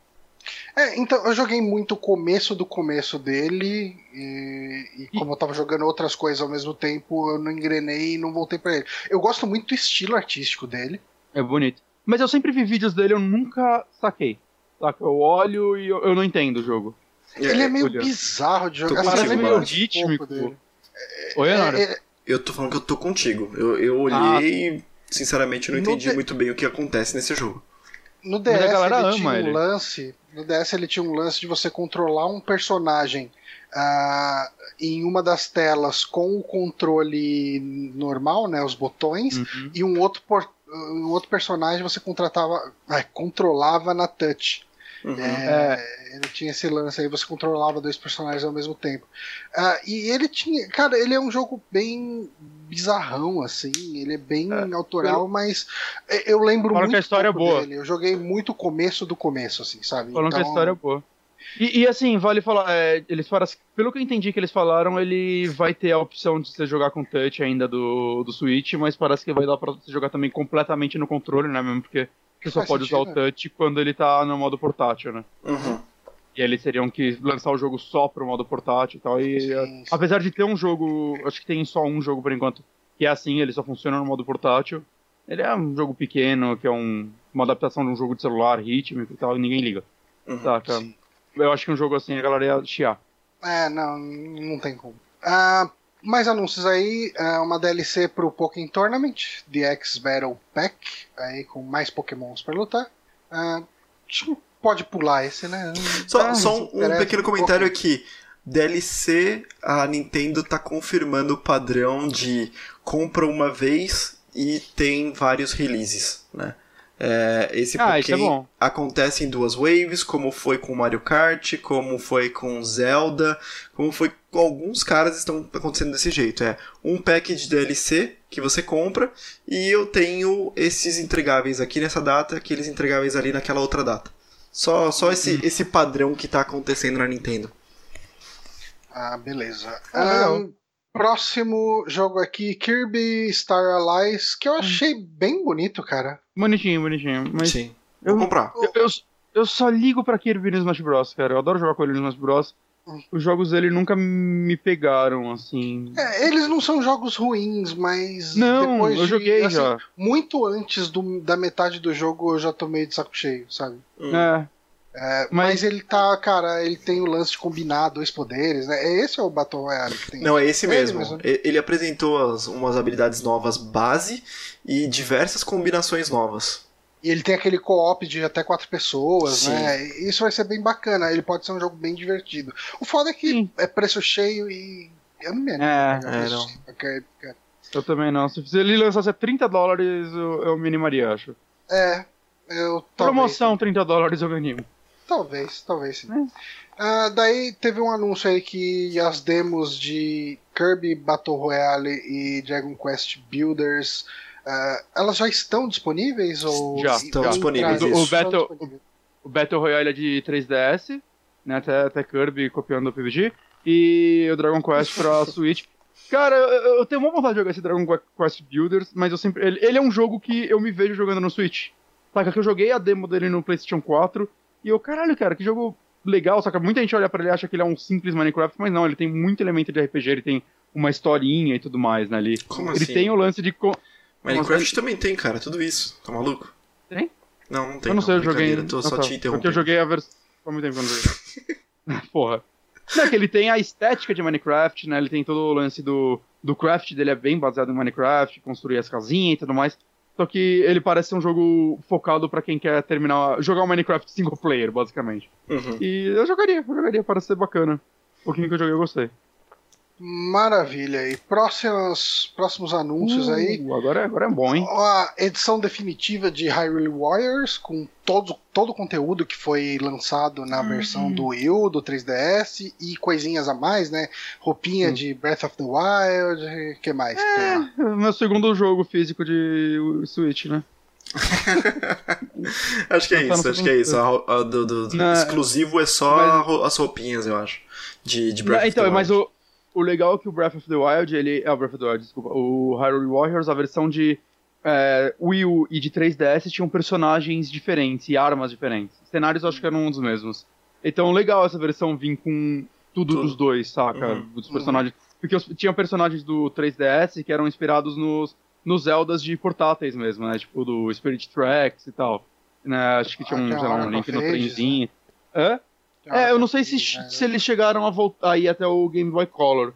É, então eu joguei muito o começo do começo dele e, e como eu tava jogando outras coisas ao mesmo tempo, eu não engrenei e não voltei pra ele. Eu gosto muito do estilo artístico dele. É bonito. Mas eu sempre vi vídeos dele, eu nunca saquei. Saca? Eu olho e eu, eu não entendo o jogo. Ele é meio olha. bizarro de jogar. Lembro mano. muito Rítmico. dele. Oi? É, é, Eu tô falando que eu tô contigo. Eu, eu olhei e, sinceramente, eu não entendi de- muito bem o que acontece nesse jogo. No DS ele tinha um ele. lance. No DS ele tinha um lance de você controlar um personagem ah, em uma das telas com o controle normal, né, os botões, Uhum. e um outro, por- um outro personagem você contratava, controlava na touch. Uhum. É, Ele tinha esse lance aí, você controlava dois personagens ao mesmo tempo. Ah, e ele tinha. Cara, ele é um jogo bem bizarrão, assim. Ele é bem autoral, mas é, eu lembro muito. que a história é boa. Dele. Eu joguei muito o começo do começo, assim, sabe? Falam que a Então, história é boa. E, e, assim, vale falar, é, eles falaram, pelo que eu entendi que eles falaram, ele vai ter a opção de você jogar com touch ainda do, do Switch, mas parece que vai dar pra você jogar também completamente no controle, né, mesmo porque você só pode usar o sentido, touch quando ele tá no modo portátil, né. Uhum. E eles teriam que lançar o jogo só pro modo portátil e tal, e Sim, é, sim. apesar de ter um jogo, acho que tem só um jogo por enquanto, que é assim, ele só funciona no modo portátil, ele é um jogo pequeno, que é um, uma adaptação de um jogo de celular, rítmico e tal, e ninguém liga, Uhum. saca? Sim. Eu acho que um jogo assim a galera ia chiar. É, não, não tem como. Ah, mais anúncios aí, ah, uma DLC pro Pokémon Tournament, The X Battle Pack, aí com mais Pokémons pra lutar. Que pode pular esse, né? Só, Ah, só um, um pequeno comentário aqui. DLC, a Nintendo tá confirmando o padrão de compra uma vez e tem vários releases, né? É, esse Ah, isso é Pokémon bom. acontece em duas waves, como foi com Mario Kart, como foi com Zelda, como foi alguns caras estão acontecendo desse jeito. É um pack de DLC que você compra e eu tenho esses entregáveis aqui nessa data, aqueles entregáveis ali naquela outra data. Só, só esse, esse padrão que tá acontecendo na Nintendo. Ah, beleza. Ah. Ahn, próximo jogo aqui, Kirby Star Allies, que eu achei bem bonito, cara. Bonitinho, bonitinho. Mas Sim. eu, Vou comprar. eu, eu, eu só ligo pra Kirby no Smash Bros, cara. Eu adoro jogar com ele no Smash Bros. Os jogos dele nunca me pegaram, assim. É, eles não são jogos ruins, mas Não, depois eu de, joguei assim, já. Muito antes do- da metade do jogo eu já tomei de saco cheio, sabe? Hum. É, É, Mas- mas... ele tá, cara, ele tem o lance de combinar dois poderes, né? Esse é o Battle Royale que tem. Não, é esse É ele mesmo. mesmo. Ele apresentou as- umas habilidades novas base e diversas combinações novas. E ele tem aquele co-op de até quatro pessoas, Sim. né? Isso vai ser bem bacana. Ele pode ser um jogo bem divertido. O foda é que Sim. é preço cheio e. Eu não me animo É, pagar é, não. cheio, porque- porque- eu também não. Se ele lançasse a 30 dólares, eu, eu me animaria, acho. É, eu talvez. Promoção 30 dólares eu me animo. Talvez, talvez sim. É. Ah, daí teve um anúncio aí que as demos de Kirby Battle Royale e Dragon Quest Builders ah, elas já estão disponíveis ou Já, Estão já. disponíveis, isso. O Battle-. O Battle Royale é de 3DS, né? Até, até Kirby copiando o PUBG. E o Dragon Quest pra Switch. Cara, eu, eu tenho uma vontade de jogar esse Dragon Quest Builders, mas eu sempre. Ele, ele é um jogo que eu me vejo jogando no Switch. Saca que eu joguei a demo dele no PlayStation 4 e eu, caralho, cara, que jogo legal. Só que muita gente olha pra ele e acha que ele é um simples Minecraft, mas não, ele tem muito elemento de RPG, ele tem uma historinha e tudo mais, né? Ali. Como ele assim? tem o lance de. Minecraft também tem, cara, tudo isso. Tá maluco? Tem? Não, não tem. eu não sei, eu joguei. Tô só te Porque interrompendo. eu joguei a versão. Muito tempo que eu não joguei. Porra. Não, é que ele tem a estética de Minecraft, né? Ele tem todo o lance do, do craft dele, é bem baseado em Minecraft, construir as casinhas e tudo mais. Só que ele parece ser um jogo focado pra quem quer terminar. jogar o Minecraft single player, basicamente. Uhum. E eu jogaria, eu jogaria, parece ser bacana. Um pouquinho que eu joguei, eu gostei. Maravilha. E próximos, próximos anúncios aí. Uh, agora, agora é bom, hein? A edição definitiva de Hyrule Warriors, com todo, todo o conteúdo que foi lançado na Uhum. versão do Wii U, do 3DS e coisinhas a mais, né? Roupinha Sim. de Breath of the Wild, o que mais? que? É Meu segundo jogo físico de Switch, né? Acho que é Tá isso, acho que é isso. A a do, do- do Não, exclusivo é só mas- as roupinhas, eu acho. De, de Breath Não, of the então, mas Wild. o, o legal é que o Breath of the Wild, ele. É o Breath of the Wild, desculpa. O Hyrule Warriors, a versão de é, Wii U e de 3DS tinham personagens diferentes e armas diferentes. Cenários eu acho que eram um dos mesmos. Então, legal essa versão vir com tudo, Tudo. dos dois, saca? Uhum. Dos personagens. Porque os, tinham personagens do 3DS que eram inspirados nos, nos Zeldas de portáteis mesmo, né? Tipo do Spirit Tracks e tal. Né? Acho que tinha um, Ah, sei lá, um link no trenzinho. Hã? É, eu não sei se, né? se eles chegaram a voltar aí até o Game Boy Color.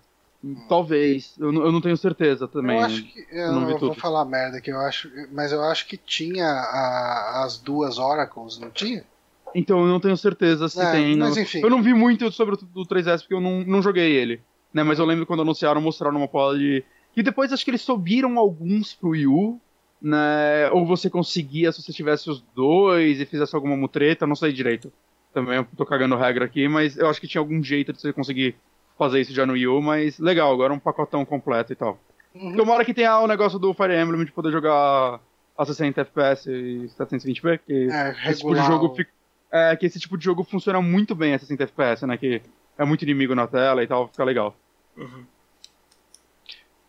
Talvez. Eu, não- eu não tenho certeza também. Eu acho que. Eu, não eu vou falar merda que eu acho. Mas eu acho que tinha a- as duas Oracles, não tinha? Então eu não tenho certeza se É, tem. mas não- enfim. Eu não vi muito sobre o do 3S porque eu não, não joguei ele. Né? Mas eu lembro quando anunciaram, mostraram uma porra de. E depois acho que eles subiram alguns pro Wii U. Né? Ou você conseguia se você tivesse os dois e fizesse alguma mutreta, não sei direito. Também eu tô cagando regra aqui, mas eu acho que tinha algum jeito de você conseguir fazer isso já no Wii U, mas legal, agora é um pacotão completo e tal. Uhum. Tomara que tenha o negócio do Fire Emblem de poder jogar a 60 FPS e 720p, que É, esse tipo de jogo fica, é, que esse tipo de jogo funciona muito bem a 60 FPS, né? Que é muito inimigo na tela e tal, fica legal. Uhum.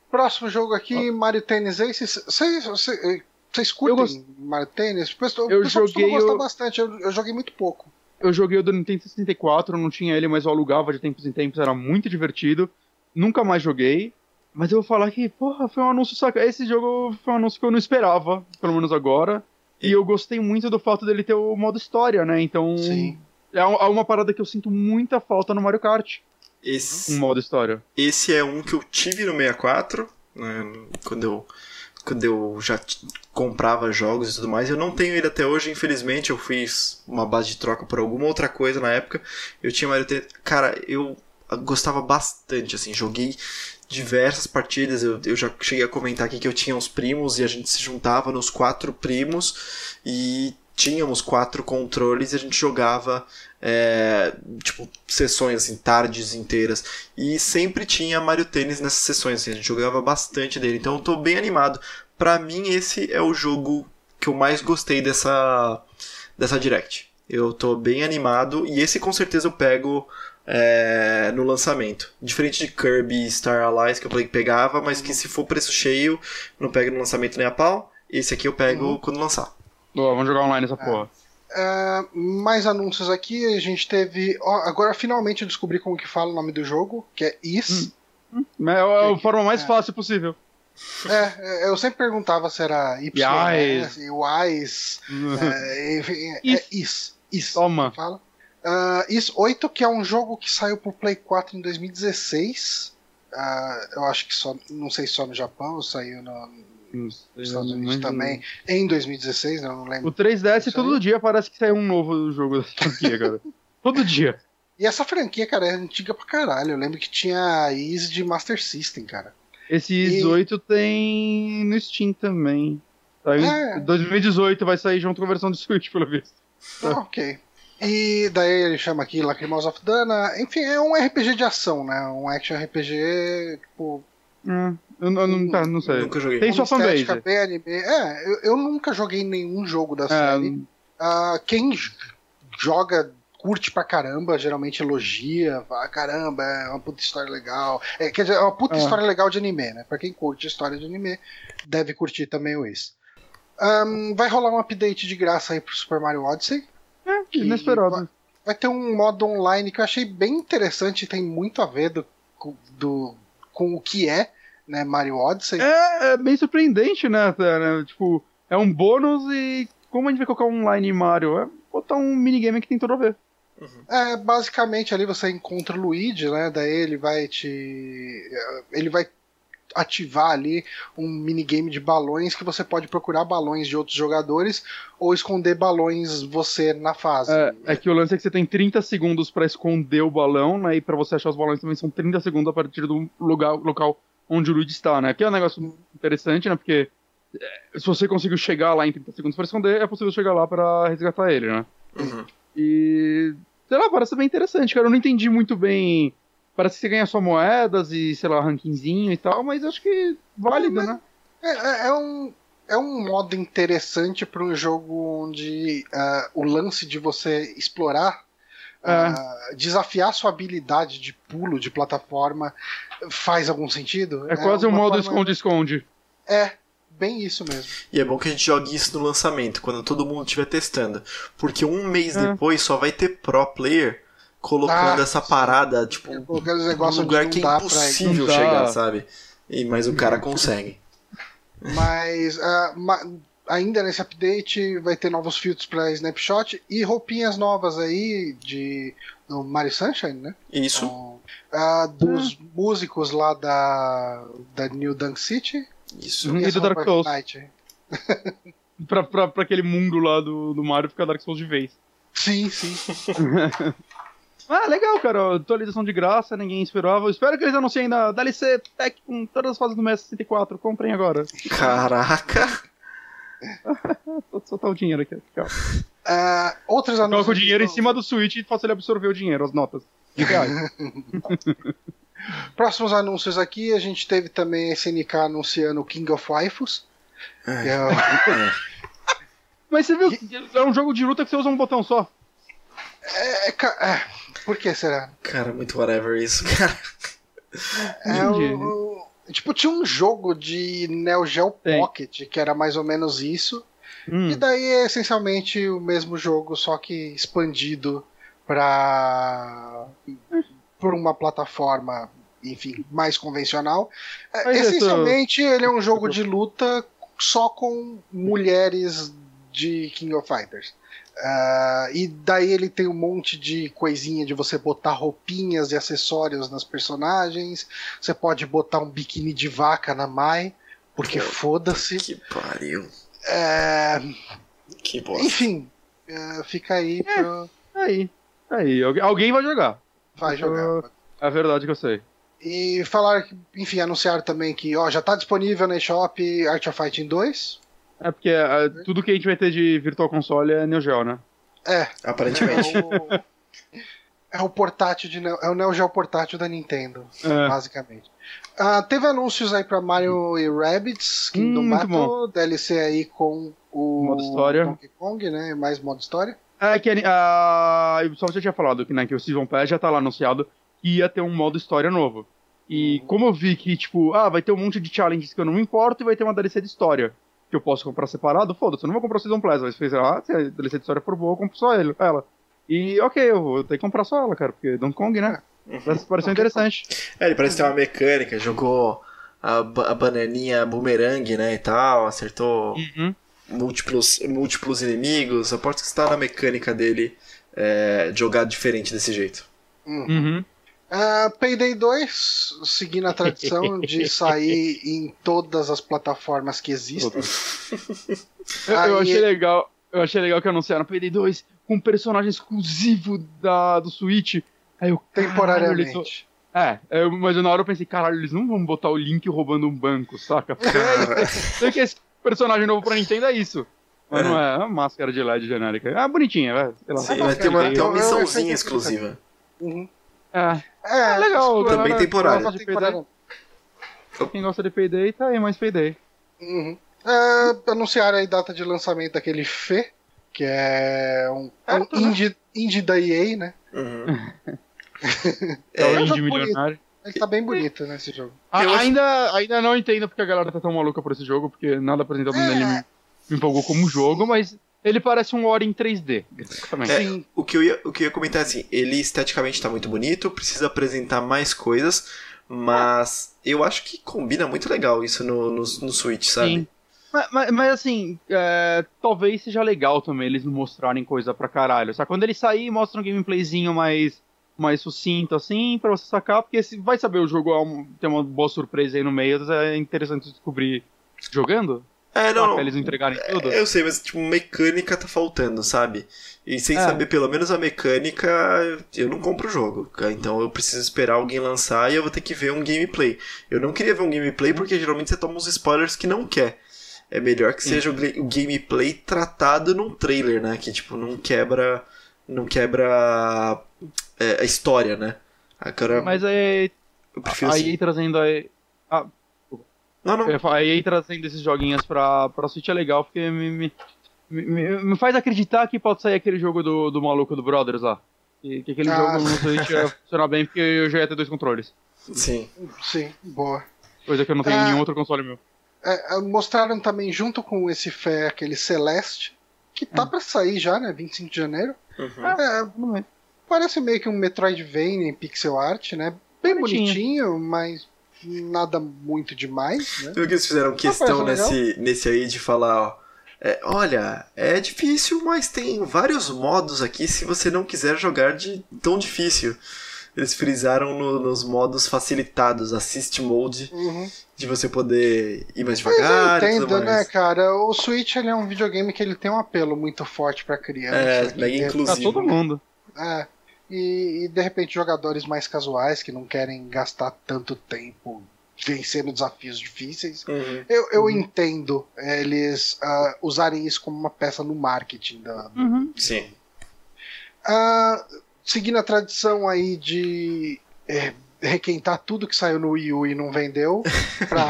Próximo jogo aqui, Mario Tennis Ace. Vocês vocês- curtem Eu gost- Mario Tennis? Eu costuma joguei o- bastante, eu, eu joguei muito pouco. Eu joguei o do Nintendo 64, não tinha ele, mas eu alugava de tempos em tempos, era muito divertido. Nunca mais joguei. Mas eu vou falar que, porra, foi um anúncio saca. Esse jogo foi um anúncio que eu não esperava, pelo menos agora. E eu gostei muito do fato dele ter o modo história, né? Então. Sim. É é uma parada que eu sinto muita falta no Mario Kart. Esse, Um modo história. esse é um que eu tive no 64, né, quando eu quando eu já comprava jogos e tudo mais. Eu não tenho ele até hoje, infelizmente. Eu fiz uma base de troca por alguma outra coisa na época. Eu tinha Mario. Cara, eu gostava bastante, assim, joguei diversas partidas, eu, eu já cheguei a comentar aqui que eu tinha uns primos e a gente se juntava nos quatro primos e tínhamos quatro controles e a gente jogava é, tipo sessões assim tardes inteiras e sempre tinha Mario Tênis nessas sessões assim, a gente jogava bastante dele então eu tô bem animado para mim esse é o jogo que eu mais gostei dessa dessa direct eu tô bem animado e esse com certeza eu pego é, no lançamento. Diferente de Kirby Star Allies, que eu falei que pegava, mas que se for preço cheio, não pego no lançamento nem a pau. Esse aqui eu pego uhum. quando lançar. Boa, vamos jogar online essa é. porra. É, mais anúncios aqui, a gente teve. Ó, agora finalmente eu descobri como que fala o nome do jogo, que é Is. Hum. Hum. É a, a forma mais é. fácil possível. É, eu sempre perguntava se era Y, Ys, uhum. é, enfim, é Is. Is. Toma. Fala. Uh, Is 8, que é um jogo que saiu pro Play 4 em 2016. Uh, eu acho que só. Não sei se só no Japão ou saiu no, nos Estados Unidos também, em 2016, não, não lembro. O 3DS todo dia parece que sai um novo jogo dessa franquia, cara. todo dia. E essa franquia, cara, é antiga pra caralho. Eu lembro que tinha Is de Master System, cara. Esse Is e... 8 tem no Steam também. Em é... 2018 vai sair junto com a versão de Switch, pelo visto. Ah, ok. E daí ele chama aqui Lacrimosa of Dana. Enfim, é um RPG de ação, né? Um action RPG, tipo. Hum. Eu, eu não, tá, não sei. Nunca joguei. Tem sua fanbase. Bem anime. É, eu, eu, nunca joguei nenhum jogo da é, série. Uh, quem joga curte pra caramba, geralmente elogia, fala, caramba, é uma puta história legal. É, quer dizer, é uma puta é. história legal de anime, né? Pra quem curte história de anime, deve curtir também o Ace. Um, vai rolar um update de graça aí pro Super Mario Odyssey. É, inesperado. Vai, vai, ter um modo online que eu achei bem interessante, tem muito a ver do, do, com o que é né, Mario Odyssey. É, é bem surpreendente, né, né? Tipo, é um bônus e como a gente vai colocar um online em Mario? É botar um minigame que tem tudo a ver. Uhum. É, basicamente ali você encontra o Luigi, né? Daí ele vai te. Ele vai ativar ali um minigame de balões que você pode procurar balões de outros jogadores ou esconder balões você na fase. É, é que o lance é que você tem 30 segundos para esconder o balão, né? E para você achar os balões também são 30 segundos a partir do lugar, local onde o Luigi está, né? Que é um negócio interessante, né? Porque é, se você conseguiu chegar lá em 30 segundos para esconder, é possível chegar lá para resgatar ele, né? Uhum. E. Sei lá, parece bem interessante, cara. Eu não entendi muito bem. Parece que você ganha só moedas e, sei lá, rankingzinho e tal, mas acho que válido, né? É, é, é, um, é um modo interessante para um jogo onde uh, o lance de você explorar Uh, desafiar sua habilidade de pulo de plataforma faz algum sentido? É, é quase um modo esconde-esconde. É, bem isso mesmo. E é bom que a gente jogue isso no lançamento, quando todo mundo estiver testando. Porque um mês é. depois só vai ter pro player colocando ah, essa parada, tipo, num lugar que é impossível chegar, sabe? E, mas o cara consegue. Mas uh, ainda nesse update vai ter novos filtros para snapshot e roupinhas novas aí de do Mario Sunshine, né? Isso. Então, uh, dos hum. músicos lá da, da New Dunk City. Isso. E, e do Dark Souls. pra, pra, pra aquele mundo lá do, do Mario ficar Dark Souls de vez. Sim, sim. ah, legal, cara. Atualização de graça, ninguém esperava. espero que eles anunciem ainda DLC Tech com todas as fases do MES 64. Comprem agora. Caraca! Vou soltar o dinheiro aqui. Tchau. Uh, outros anúncios. Coloca o dinheiro em cima do Switch e faço ele absorver o dinheiro, as notas. Próximos anúncios aqui, a gente teve também a SNK anunciando o King of Waifus. É. É... Mas você viu? É um jogo de luta que você usa um botão só. É, é, por que será? Cara, muito whatever isso, cara. É o, Tipo, tinha um jogo de Neo Geo Pocket que era mais ou menos isso. Hum. E daí é essencialmente o mesmo jogo, só que expandido para por uma plataforma, enfim, mais convencional. É, essencialmente, ele é um jogo de luta só com mulheres de King of Fighters. Uh, e daí ele tem um monte de coisinha de você botar roupinhas e acessórios nas personagens. Você pode botar um biquíni de vaca na Mai, porque foda-se. Que pariu. É... Que bosta. Enfim, uh, fica aí. É, pro... Aí, aí. Alguém vai jogar. Vai jogar. É verdade que eu sei. E falaram que, enfim, anunciaram também que ó, já tá disponível na eShop Art of Fighting 2. É porque é, tudo que a gente vai ter de Virtual Console é Neo Geo, né? É. Aparentemente. É o, é o portátil de Neo- é o Neo Geo portátil da Nintendo, É. basicamente. Ah, teve anúncios aí pra Mario e Rabbids Kingdom Hum, Battle, DLC aí com o Modo história. Donkey Kong, né? Mais modo história. É que a, a Ubisoft já tinha falado que, né, que o Season Pass já tá lá anunciado que ia ter um modo história novo. E como eu vi que, tipo, ah, vai ter um monte de challenges que eu não me importo e vai ter uma DLC de história que eu posso comprar separado, foda-se, eu não vou comprar o Season Pass, mas fez, ah, se a DLC de história for boa, eu compro só ele, ela. E ok, eu vou ter que comprar só ela, cara, porque Donkey Kong, né? Parece, pareceu interessante. É, ele parece ter uma mecânica, jogou a, a bananinha boomerang, né, e tal, acertou Uhum. múltiplos, múltiplos inimigos. Aposto que está na mecânica dele é, jogar diferente desse jeito. Uhum. Ah, Payday 2, seguindo a tradição de sair em todas as plataformas que existem. Eu, eu Aí- achei legal. Eu achei legal que anunciaram PD 2 com um personagem exclusivo da, do Switch. Aí eu, caralho, Temporariamente. só- É, eu, mas na hora eu pensei, caralho, eles não vão botar o Link roubando um banco, saca? Sei que esse personagem novo pra Nintendo é isso. Mas não é, é uma máscara de LED genérica. Ah, bonitinha, velho. Sei lá. Sim, É mas tem uma, tem uma eu- eu- missãozinha exclusiva. Uhum. É, É, é legal. tipo, Também galera, temporário. Quem gosta de temporário. Payday, quem gosta de Payday, tá aí mais Payday. Uhum. É, anunciaram aí data de lançamento daquele Fê, que é um, É, um vendo. indie, indie da EA, né? Uhum. É, o eu já Indie fui- Milionário. Ele tá bem bonito nesse jogo. A- Eu acho- ainda, ainda não entendo porque a galera tá tão maluca por esse jogo, porque nada apresentado É. nele me, me empolgou como jogo, mas ele parece um Ori em 3D. Exatamente. É, Sim. o, que eu ia, o que eu ia comentar é assim, ele esteticamente tá muito bonito, precisa apresentar mais coisas, mas eu acho que combina muito legal isso no, no, no Switch, sabe? Sim. Mas, mas- mas, assim, é, talvez seja legal também eles não mostrarem coisa pra caralho. Sabe? Quando ele sair, mostra um gameplayzinho mais, mais sucinto, assim, pra você sacar, porque se vai saber o jogo é tem uma boa surpresa aí no meio, é interessante descobrir jogando. É, não. Eles entregarem tudo. Eu sei, mas tipo, mecânica tá faltando, sabe? E sem É. saber pelo menos a mecânica, eu não compro o jogo. Então eu preciso esperar alguém lançar e eu vou ter que ver um gameplay. Eu não queria ver um gameplay porque geralmente você toma uns spoilers que não quer. É melhor que seja o, gameplay tratado num trailer, né? Que tipo, não quebra. Não quebra é, a história, né? Agora Mas aí, eu prefiro a assim. Trazendo aí. Não, não. Eu ia falar, a EA trazendo esses joguinhos pra, pra Switch é legal, porque me, me, me, me faz acreditar que pode sair aquele jogo do, do maluco do Brothers lá. Que, que aquele Ah. jogo no Switch ia funcionar bem, porque eu já ia ter dois controles. Sim. Sim, boa. Coisa que eu não tenho em Ah. nenhum outro console meu. É, é, mostraram também, junto com esse Fé, aquele Celeste, que tá pra sair já, né? 25 de janeiro. Uhum. É, é. parece meio que um Metroidvania em pixel art, né? Bem Bonitinho. bonitinho, mas nada muito demais, né? Viu que eles fizeram questão nesse, nesse aí de falar, ó. é, olha, é difícil, mas tem vários modos aqui se você não quiser jogar de tão difícil. Eles frisaram no- nos modos facilitados, assist mode, Uhum. de você poder ir mais Mas eu devagar e entendo, né, cara? O Switch ele é um videogame que ele tem um apelo muito forte pra criança. É, mega Tá inclusive. todo mundo. É. E, e, de repente jogadores mais casuais que não querem gastar tanto tempo vencendo desafios difíceis. Uhum. Eu, eu entendo eles ah, usarem isso como uma peça no marketing da, Uhum. Sim. Ah, seguindo a tradição aí de é, requentar tudo que saiu no Wii U e não vendeu pra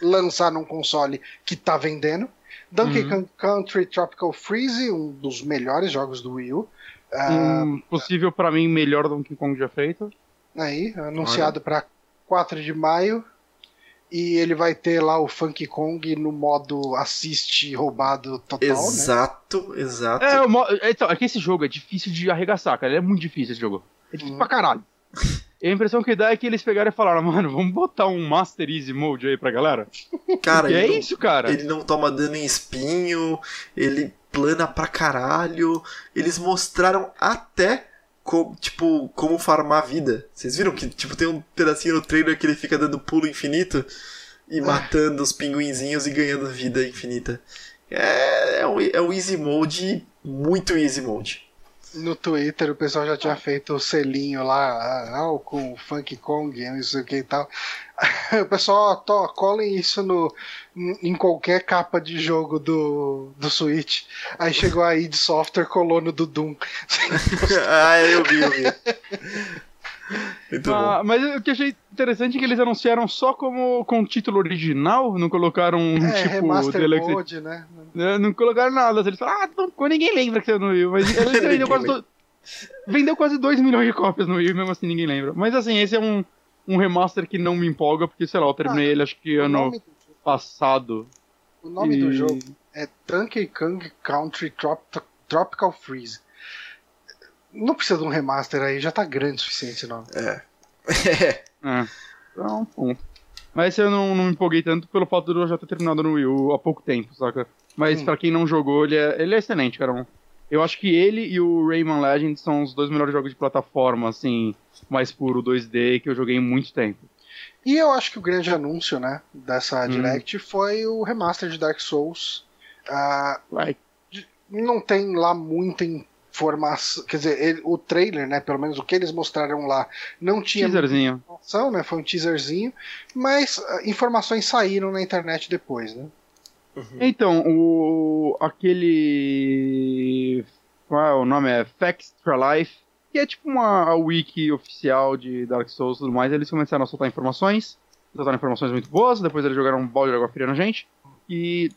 lançar num console que tá vendendo. Donkey Uhum. Kong Country Tropical Freeze, um dos melhores jogos do Wii U. Ah, Um possível pra mim melhor Donkey Kong já feito. aí, anunciado pra 4 de maio. E ele vai ter lá o Funky Kong no modo assist roubado total, né? Exato, exato. É, o mo- é, então, é que esse jogo é difícil de arregaçar, cara. Ele é muito difícil esse jogo. É difícil Uhum. pra caralho. E a impressão que dá é que eles pegaram e falaram, mano, vamos botar um Master Easy Mode aí pra galera. Cara, e é não- isso, cara. Ele não toma dano em espinho, ele plana pra caralho. Eles mostraram até co- tipo, como farmar a vida. Vocês viram que tipo, tem um pedacinho no trailer que ele fica dando pulo infinito e matando os pinguinzinhos e ganhando vida infinita. É, é, um, é um easy mode, muito easy mode. No Twitter o pessoal já tinha feito o selinho lá, ah, com Funk Kong, não sei o que e tal. O pessoal, to, colhem isso no, em qualquer capa de jogo do, do Switch. Aí chegou a id Software, colou no do Doom. ah, eu vi, eu vi. Muito ah, bom. Mas o que achei interessante é que eles anunciaram só como com o título original, não colocaram é, tipo remaster Deluxe. Mode, né? É, não colocaram nada. Eles falaram, ah, não, ninguém lembra que saiu no Wii, mas ele vendeu quase, do... vendeu quase 2 milhões de cópias no Wii, mesmo assim ninguém lembra. Mas assim, esse é um, um remaster que não me empolga, porque sei lá, eu terminei ah, ele acho que ano do... passado. O nome e... do jogo é Donkey Kong Country Trop Tropical Freeze. Não precisa de um remaster aí, já tá grande o suficiente não. É. é. Então, bom. Mas eu não, não me empolguei tanto pelo fato de eu já ter terminado no Wii U há pouco tempo, saca? Mas hum. pra quem não jogou, ele é, ele é excelente, cara. Eu acho que ele e o Rayman Legends são os dois melhores jogos de plataforma, assim, mais puro 2D que eu joguei em muito tempo. E eu acho que o grande anúncio, né, dessa hum. Direct foi o remaster de Dark Souls. Uh, like. Não tem lá muita informação, quer dizer, ele, o trailer, né, pelo menos o que eles mostraram lá, não tinha teaserzinho. informação, né, foi um teaserzinho, mas uh, informações saíram na internet depois, né? Uhum. Então, o aquele qual é o nome é Facts for Life, que é tipo uma wiki oficial de Dark Souls e tudo mais, eles começaram a soltar informações, soltaram informações muito boas, depois eles jogaram um balde de água fria na gente, e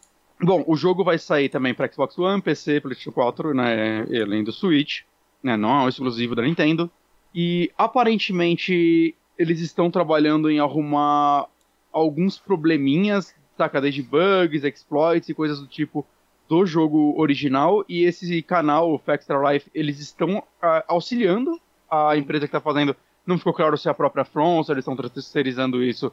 Bom, o jogo vai sair também para Xbox One, PC, PlayStation 4, né, além do Switch, né, não é um exclusivo da Nintendo. E aparentemente eles estão trabalhando em arrumar alguns probleminhas, saca, desde bugs, exploits e coisas do tipo do jogo original. E esse canal, o Factor Life, eles estão auxiliando a empresa que está fazendo. Não ficou claro se é a própria From, se eles estão terceirizando isso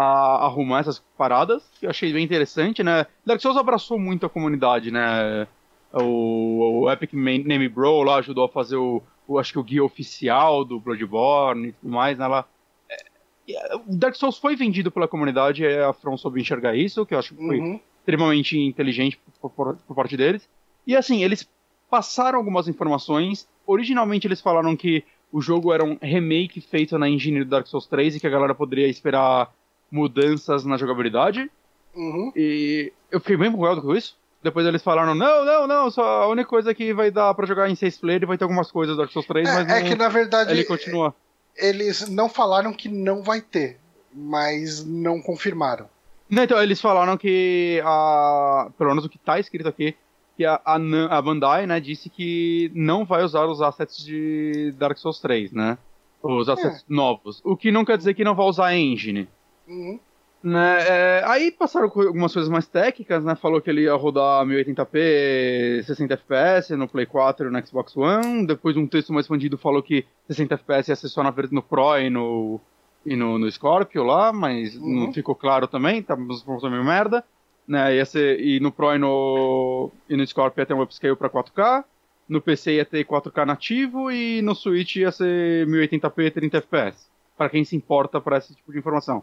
a arrumar essas paradas, que eu achei bem interessante, né? Dark Souls abraçou muito a comunidade, né? O, o Epic Name Bro lá ajudou a fazer o, o, acho que o guia oficial do Bloodborne e tudo mais, né? Ela, é, o Dark Souls foi vendido pela comunidade, a From soube enxergar isso, que eu acho que foi uhum. extremamente inteligente por, por, por parte deles. E assim, eles passaram algumas informações. Originalmente eles falaram que o jogo era um remake feito na engine do Dark Souls 3 e que a galera poderia esperar mudanças na jogabilidade. Uhum. E eu fiquei bem empolgado com isso. Depois eles falaram, não, não, não, só a única coisa que vai dar para jogar em 6 player vai ter algumas coisas do Dark Souls 3, é, mas é não, que na verdade ele continua. Eles não falaram que não vai ter, mas não confirmaram. Não, então, eles falaram que a. Pelo menos o que tá escrito aqui, que a, a, a Bandai, né, disse que não vai usar os assets de Dark Souls 3, né? Os assets é. novos. O que não quer dizer que não vai usar a engine. Uhum. Né, é, aí passaram algumas coisas mais técnicas, né? Falou que ele ia rodar 1080p, 60 FPS no Play 4 e no Xbox One. Depois um texto mais expandido falou que 60 FPS ia ser só na, no Pro e no, e no, no Scorpio lá, mas uhum. não ficou claro também, tá meio merda. Né, ia ser, e no Pro e no, e no Scorpio ia ter um upscale para 4K. No PC ia ter 4K nativo e no Switch ia ser 1080p 30 FPS. Para quem se importa para esse tipo de informação.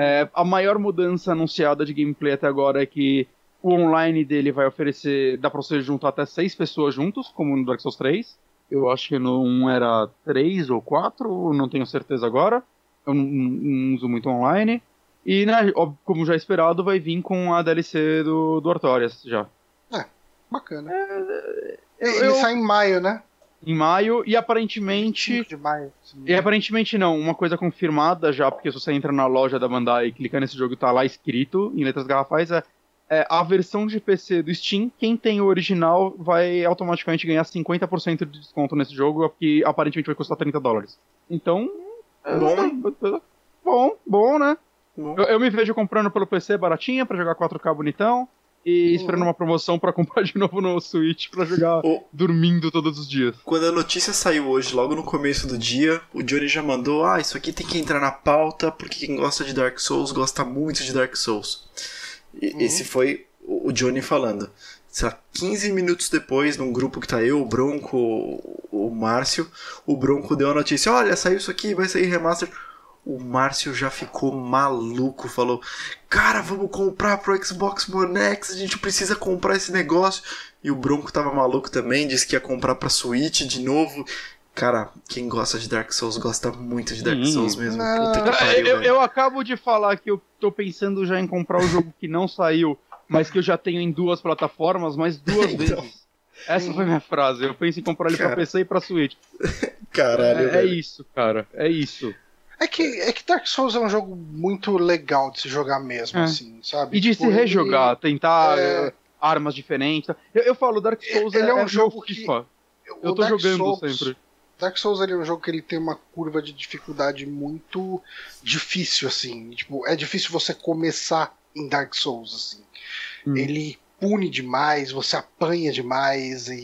É, a maior mudança anunciada de gameplay até agora é que o online dele vai oferecer. dá pra você juntar até seis pessoas juntos, como no Dark Souls 3. Eu acho que no 1 era três ou quatro, não tenho certeza agora. Eu não, não uso muito online. E, né, como já esperado, vai vir com a DLC do, do Artorias já. É, bacana. É, eu, Ele eu... sai em maio, né? Em maio e aparentemente. de maio. E aparentemente não, uma coisa confirmada já, porque se você entra na loja da Bandai e clica nesse jogo, tá lá escrito em letras garrafais, é, é a versão de PC do Steam, quem tem o original vai automaticamente ganhar 50% de desconto nesse jogo, que aparentemente vai custar 30 dólares. Então. Bom, bom, bom né? Bom. Eu, eu, me vejo comprando pelo PC baratinha para jogar 4K bonitão e esperando uma promoção para comprar de novo no Switch para jogar o... dormindo todos os dias. Quando a notícia saiu hoje, logo no começo do dia, o Johnny já mandou: Ah, isso aqui tem que entrar na pauta, porque quem gosta de Dark Souls gosta muito de Dark Souls. E, uhum. Esse foi o Johnny falando. Sei lá, 15 minutos depois, num grupo que tá eu, o Bronco, o Márcio, o Bronco deu a notícia: Olha, saiu isso aqui, vai sair remaster. O Márcio já ficou maluco, falou: Cara, vamos comprar pro Xbox One X, a gente precisa comprar esse negócio. E o Bronco tava maluco também, disse que ia comprar pra Switch de novo. Cara, quem gosta de Dark Souls gosta muito de Dark Sim. Souls mesmo. Não. Puta que pariu, eu, eu acabo de falar que eu tô pensando já em comprar o jogo que não saiu, mas que eu já tenho em duas plataformas, mas duas Então. vezes. Essa foi minha frase. Eu penso em comprar ele Cara. pra PC e pra Switch. Caralho, É, é isso, cara. É isso. É que, é que Dark Souls é um jogo muito legal de se jogar mesmo, É. assim, sabe? E de Tipo, se ele- rejogar, tentar é- eh, armas diferentes. Eu, eu falo, Dark Souls Ele é um meu jogo que- FIFA. Eu tô Dark jogando Souls- sempre. Dark Souls ele é um jogo que ele tem uma curva de dificuldade muito difícil, assim. Tipo, é difícil você começar em Dark Souls, assim. Hum. Ele pune demais, você apanha demais e,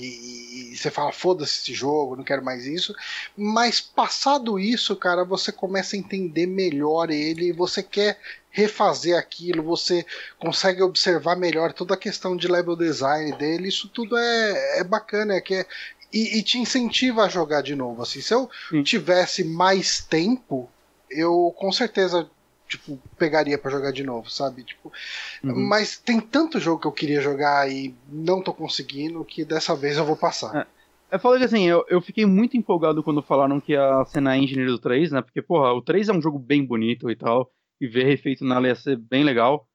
e você fala, foda-se esse jogo, não quero mais isso. Mas passado isso, cara, você começa a entender melhor ele, você quer refazer aquilo, você consegue observar melhor toda a questão de level design dele, isso tudo é, é bacana, é que é, e, e te incentiva a jogar de novo. Assim, se eu tivesse mais tempo, eu com certeza tipo pegaria pra jogar de novo, sabe? Tipo, Uhum. mas tem tanto jogo que eu queria jogar e não tô conseguindo que dessa vez eu vou passar. Eu falo que assim, eu, eu fiquei muito empolgado quando falaram que ia ser na engine do 3, né? Porque, porra, o 3 é um jogo bem bonito e tal, e ver refeito nela ia ser bem legal.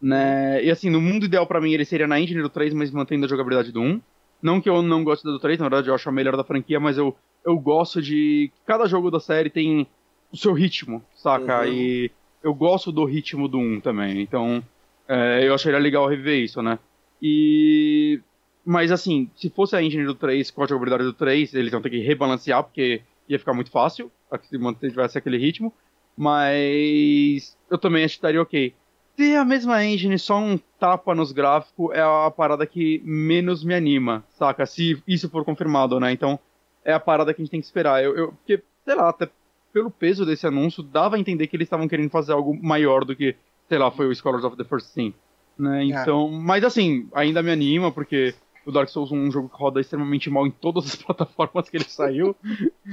Né? E assim, no mundo ideal pra mim ele seria na engine do 3, mas mantendo a jogabilidade do 1. Não que eu não goste do 3, na verdade eu acho a melhor da franquia, mas eu, eu gosto de. Cada jogo da série tem o seu ritmo, saca? Uhum. E eu gosto do ritmo do 1 também. Então, é, eu acharia legal reviver isso, né? E. Mas assim, se fosse a engine do 3 com a jogabilidade do 3, eles iam ter que rebalancear, porque ia ficar muito fácil se mantivesse aquele ritmo. Mas eu também estaria ok. Ter a mesma engine, só um tapa nos gráficos, é a parada que menos me anima, saca? Se isso for confirmado, né? Então, é a parada que a gente tem que esperar. Eu, eu- porque, sei lá, até pelo peso desse anúncio, dava a entender que eles estavam querendo fazer algo maior do que, sei lá, foi o Scholars of the First Sin. Né? Então, mas assim, ainda me anima, porque o Dark Souls é um jogo que roda extremamente mal em todas as plataformas que ele saiu.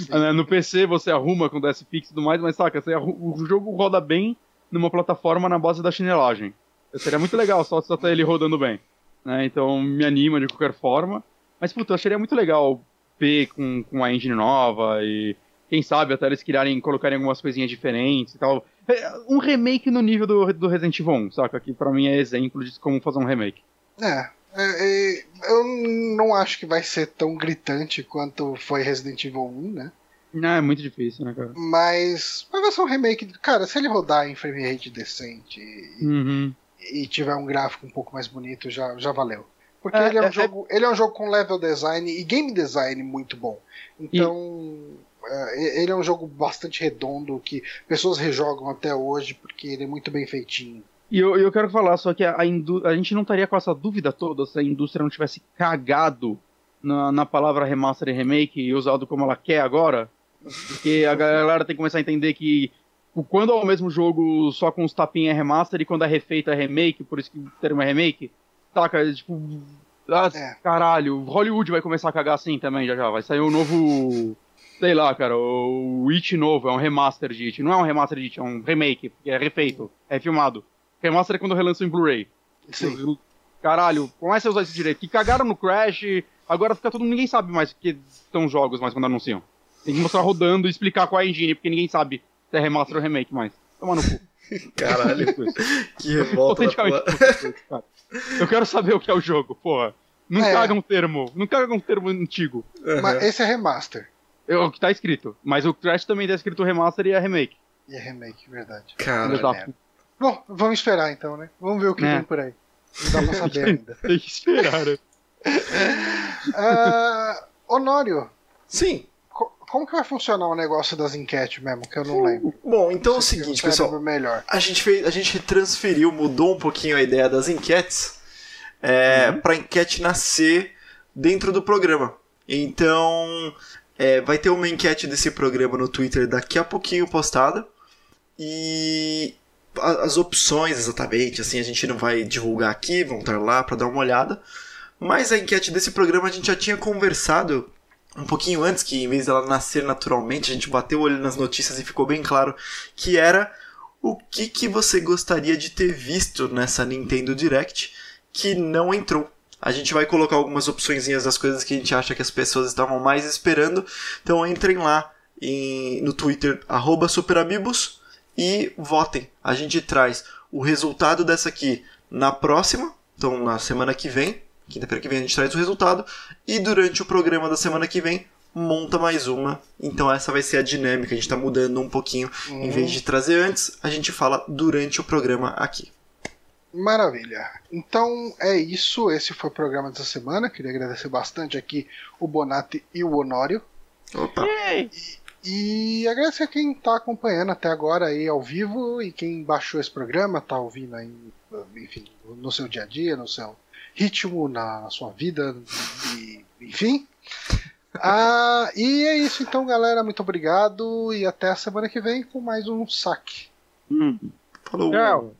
Né, No PC você arruma com DS Fix e tudo mais, mas saca, o jogo roda bem numa plataforma na base da chinelagem. Seria muito legal só, só ter ele rodando bem. Né? Então me anima de qualquer forma. Mas, puta, eu acharia muito legal ver com, com a engine nova e quem sabe até eles criarem, colocarem algumas coisinhas diferentes e tal. É, Um remake no nível do, do Resident Evil 1, saca? Que pra mim é exemplo de como fazer um remake. É, é, é, eu não acho que vai ser tão gritante quanto foi Resident Evil 1, né? Não, é muito difícil, né, cara? Mas, mas vai ser um remake. Cara, se ele rodar em frame rate decente e, Uhum. e tiver um gráfico um pouco mais bonito, já, já valeu. Porque É, ele, é um é- jogo, ele é um jogo com level design e game design muito bom. Então, ele é um jogo bastante redondo que pessoas rejogam até hoje porque ele é muito bem feitinho. E eu, eu quero falar só que a, a, indú- a gente não estaria com essa dúvida toda se a indústria não tivesse cagado na, na palavra remaster e remake e usado como ela quer agora. Porque a galera tem que começar a entender que quando é o mesmo jogo só com os tapinhas é remaster e quando é refeito é remake, por isso que o termo é remake, saca? Tipo, ah, É. caralho, Hollywood vai começar a cagar assim também já já. Vai sair um novo. Sei lá, cara, o It novo, é um remaster de It. Não é um remaster de It, é um remake, porque é refeito, é filmado. Remaster é quando relança em Blu-ray. Sim. Caralho, começa a usar isso direito. Que cagaram no Crash, agora fica todo ninguém sabe mais o que são jogos mais quando anunciam. Tem que mostrar rodando e explicar qual é a engine, porque ninguém sabe se é remaster ou remake mais. Toma no cu. Caralho, que revolta cara. Eu quero saber o que é o jogo, porra. Não É. caga um termo. Não caga um termo antigo. Mas esse é remaster. É o que tá escrito. Mas o Crash também tá escrito remaster e é remake. E é remake, verdade. Caralho. Exato. Bom, vamos esperar então, né? Vamos ver o que É. vem por aí. Não dá pra saber ainda. Tem que esperar, né? Ah, Honório, Sim. co- como que vai funcionar o negócio das enquetes mesmo? Que eu não lembro. Bom, então é o seguinte, pessoal. melhor. A gente, fez, a gente transferiu, mudou um pouquinho a ideia das enquetes é, Uhum. para enquete nascer dentro do programa. Então, é, vai ter uma enquete desse programa no Twitter daqui a pouquinho postada. E as opções exatamente, assim, a gente não vai divulgar aqui, vão estar lá para dar uma olhada. Mas a enquete desse programa a gente já tinha conversado um pouquinho antes, que em vez dela nascer naturalmente, a gente bateu o olho nas notícias e ficou bem claro que era o que, que você gostaria de ter visto nessa Nintendo Direct que não entrou. A gente vai colocar algumas opções das coisas que a gente acha que as pessoas estavam mais esperando. Então entrem lá em, no Twitter, SuperAmigos, e votem. A gente traz o resultado dessa aqui na próxima, então na semana que vem. Quinta-feira que vem a gente traz o resultado. E durante o programa da semana que vem, monta mais uma. Então essa vai ser a dinâmica. A gente está mudando um pouquinho. Uhum. Em vez de trazer antes, a gente fala durante o programa aqui. Maravilha. Então é isso. Esse foi o programa dessa semana. Queria agradecer bastante aqui o Bonatti e o Honório. Opa! E, e agradecer a quem está acompanhando até agora aí ao vivo e quem baixou esse programa, está ouvindo aí, enfim, no seu dia a dia, no seu ritmo, na sua vida, e, enfim. Ah, e é isso então, galera. Muito obrigado e até a semana que vem com mais um saque. Hum. Falou. Tchau.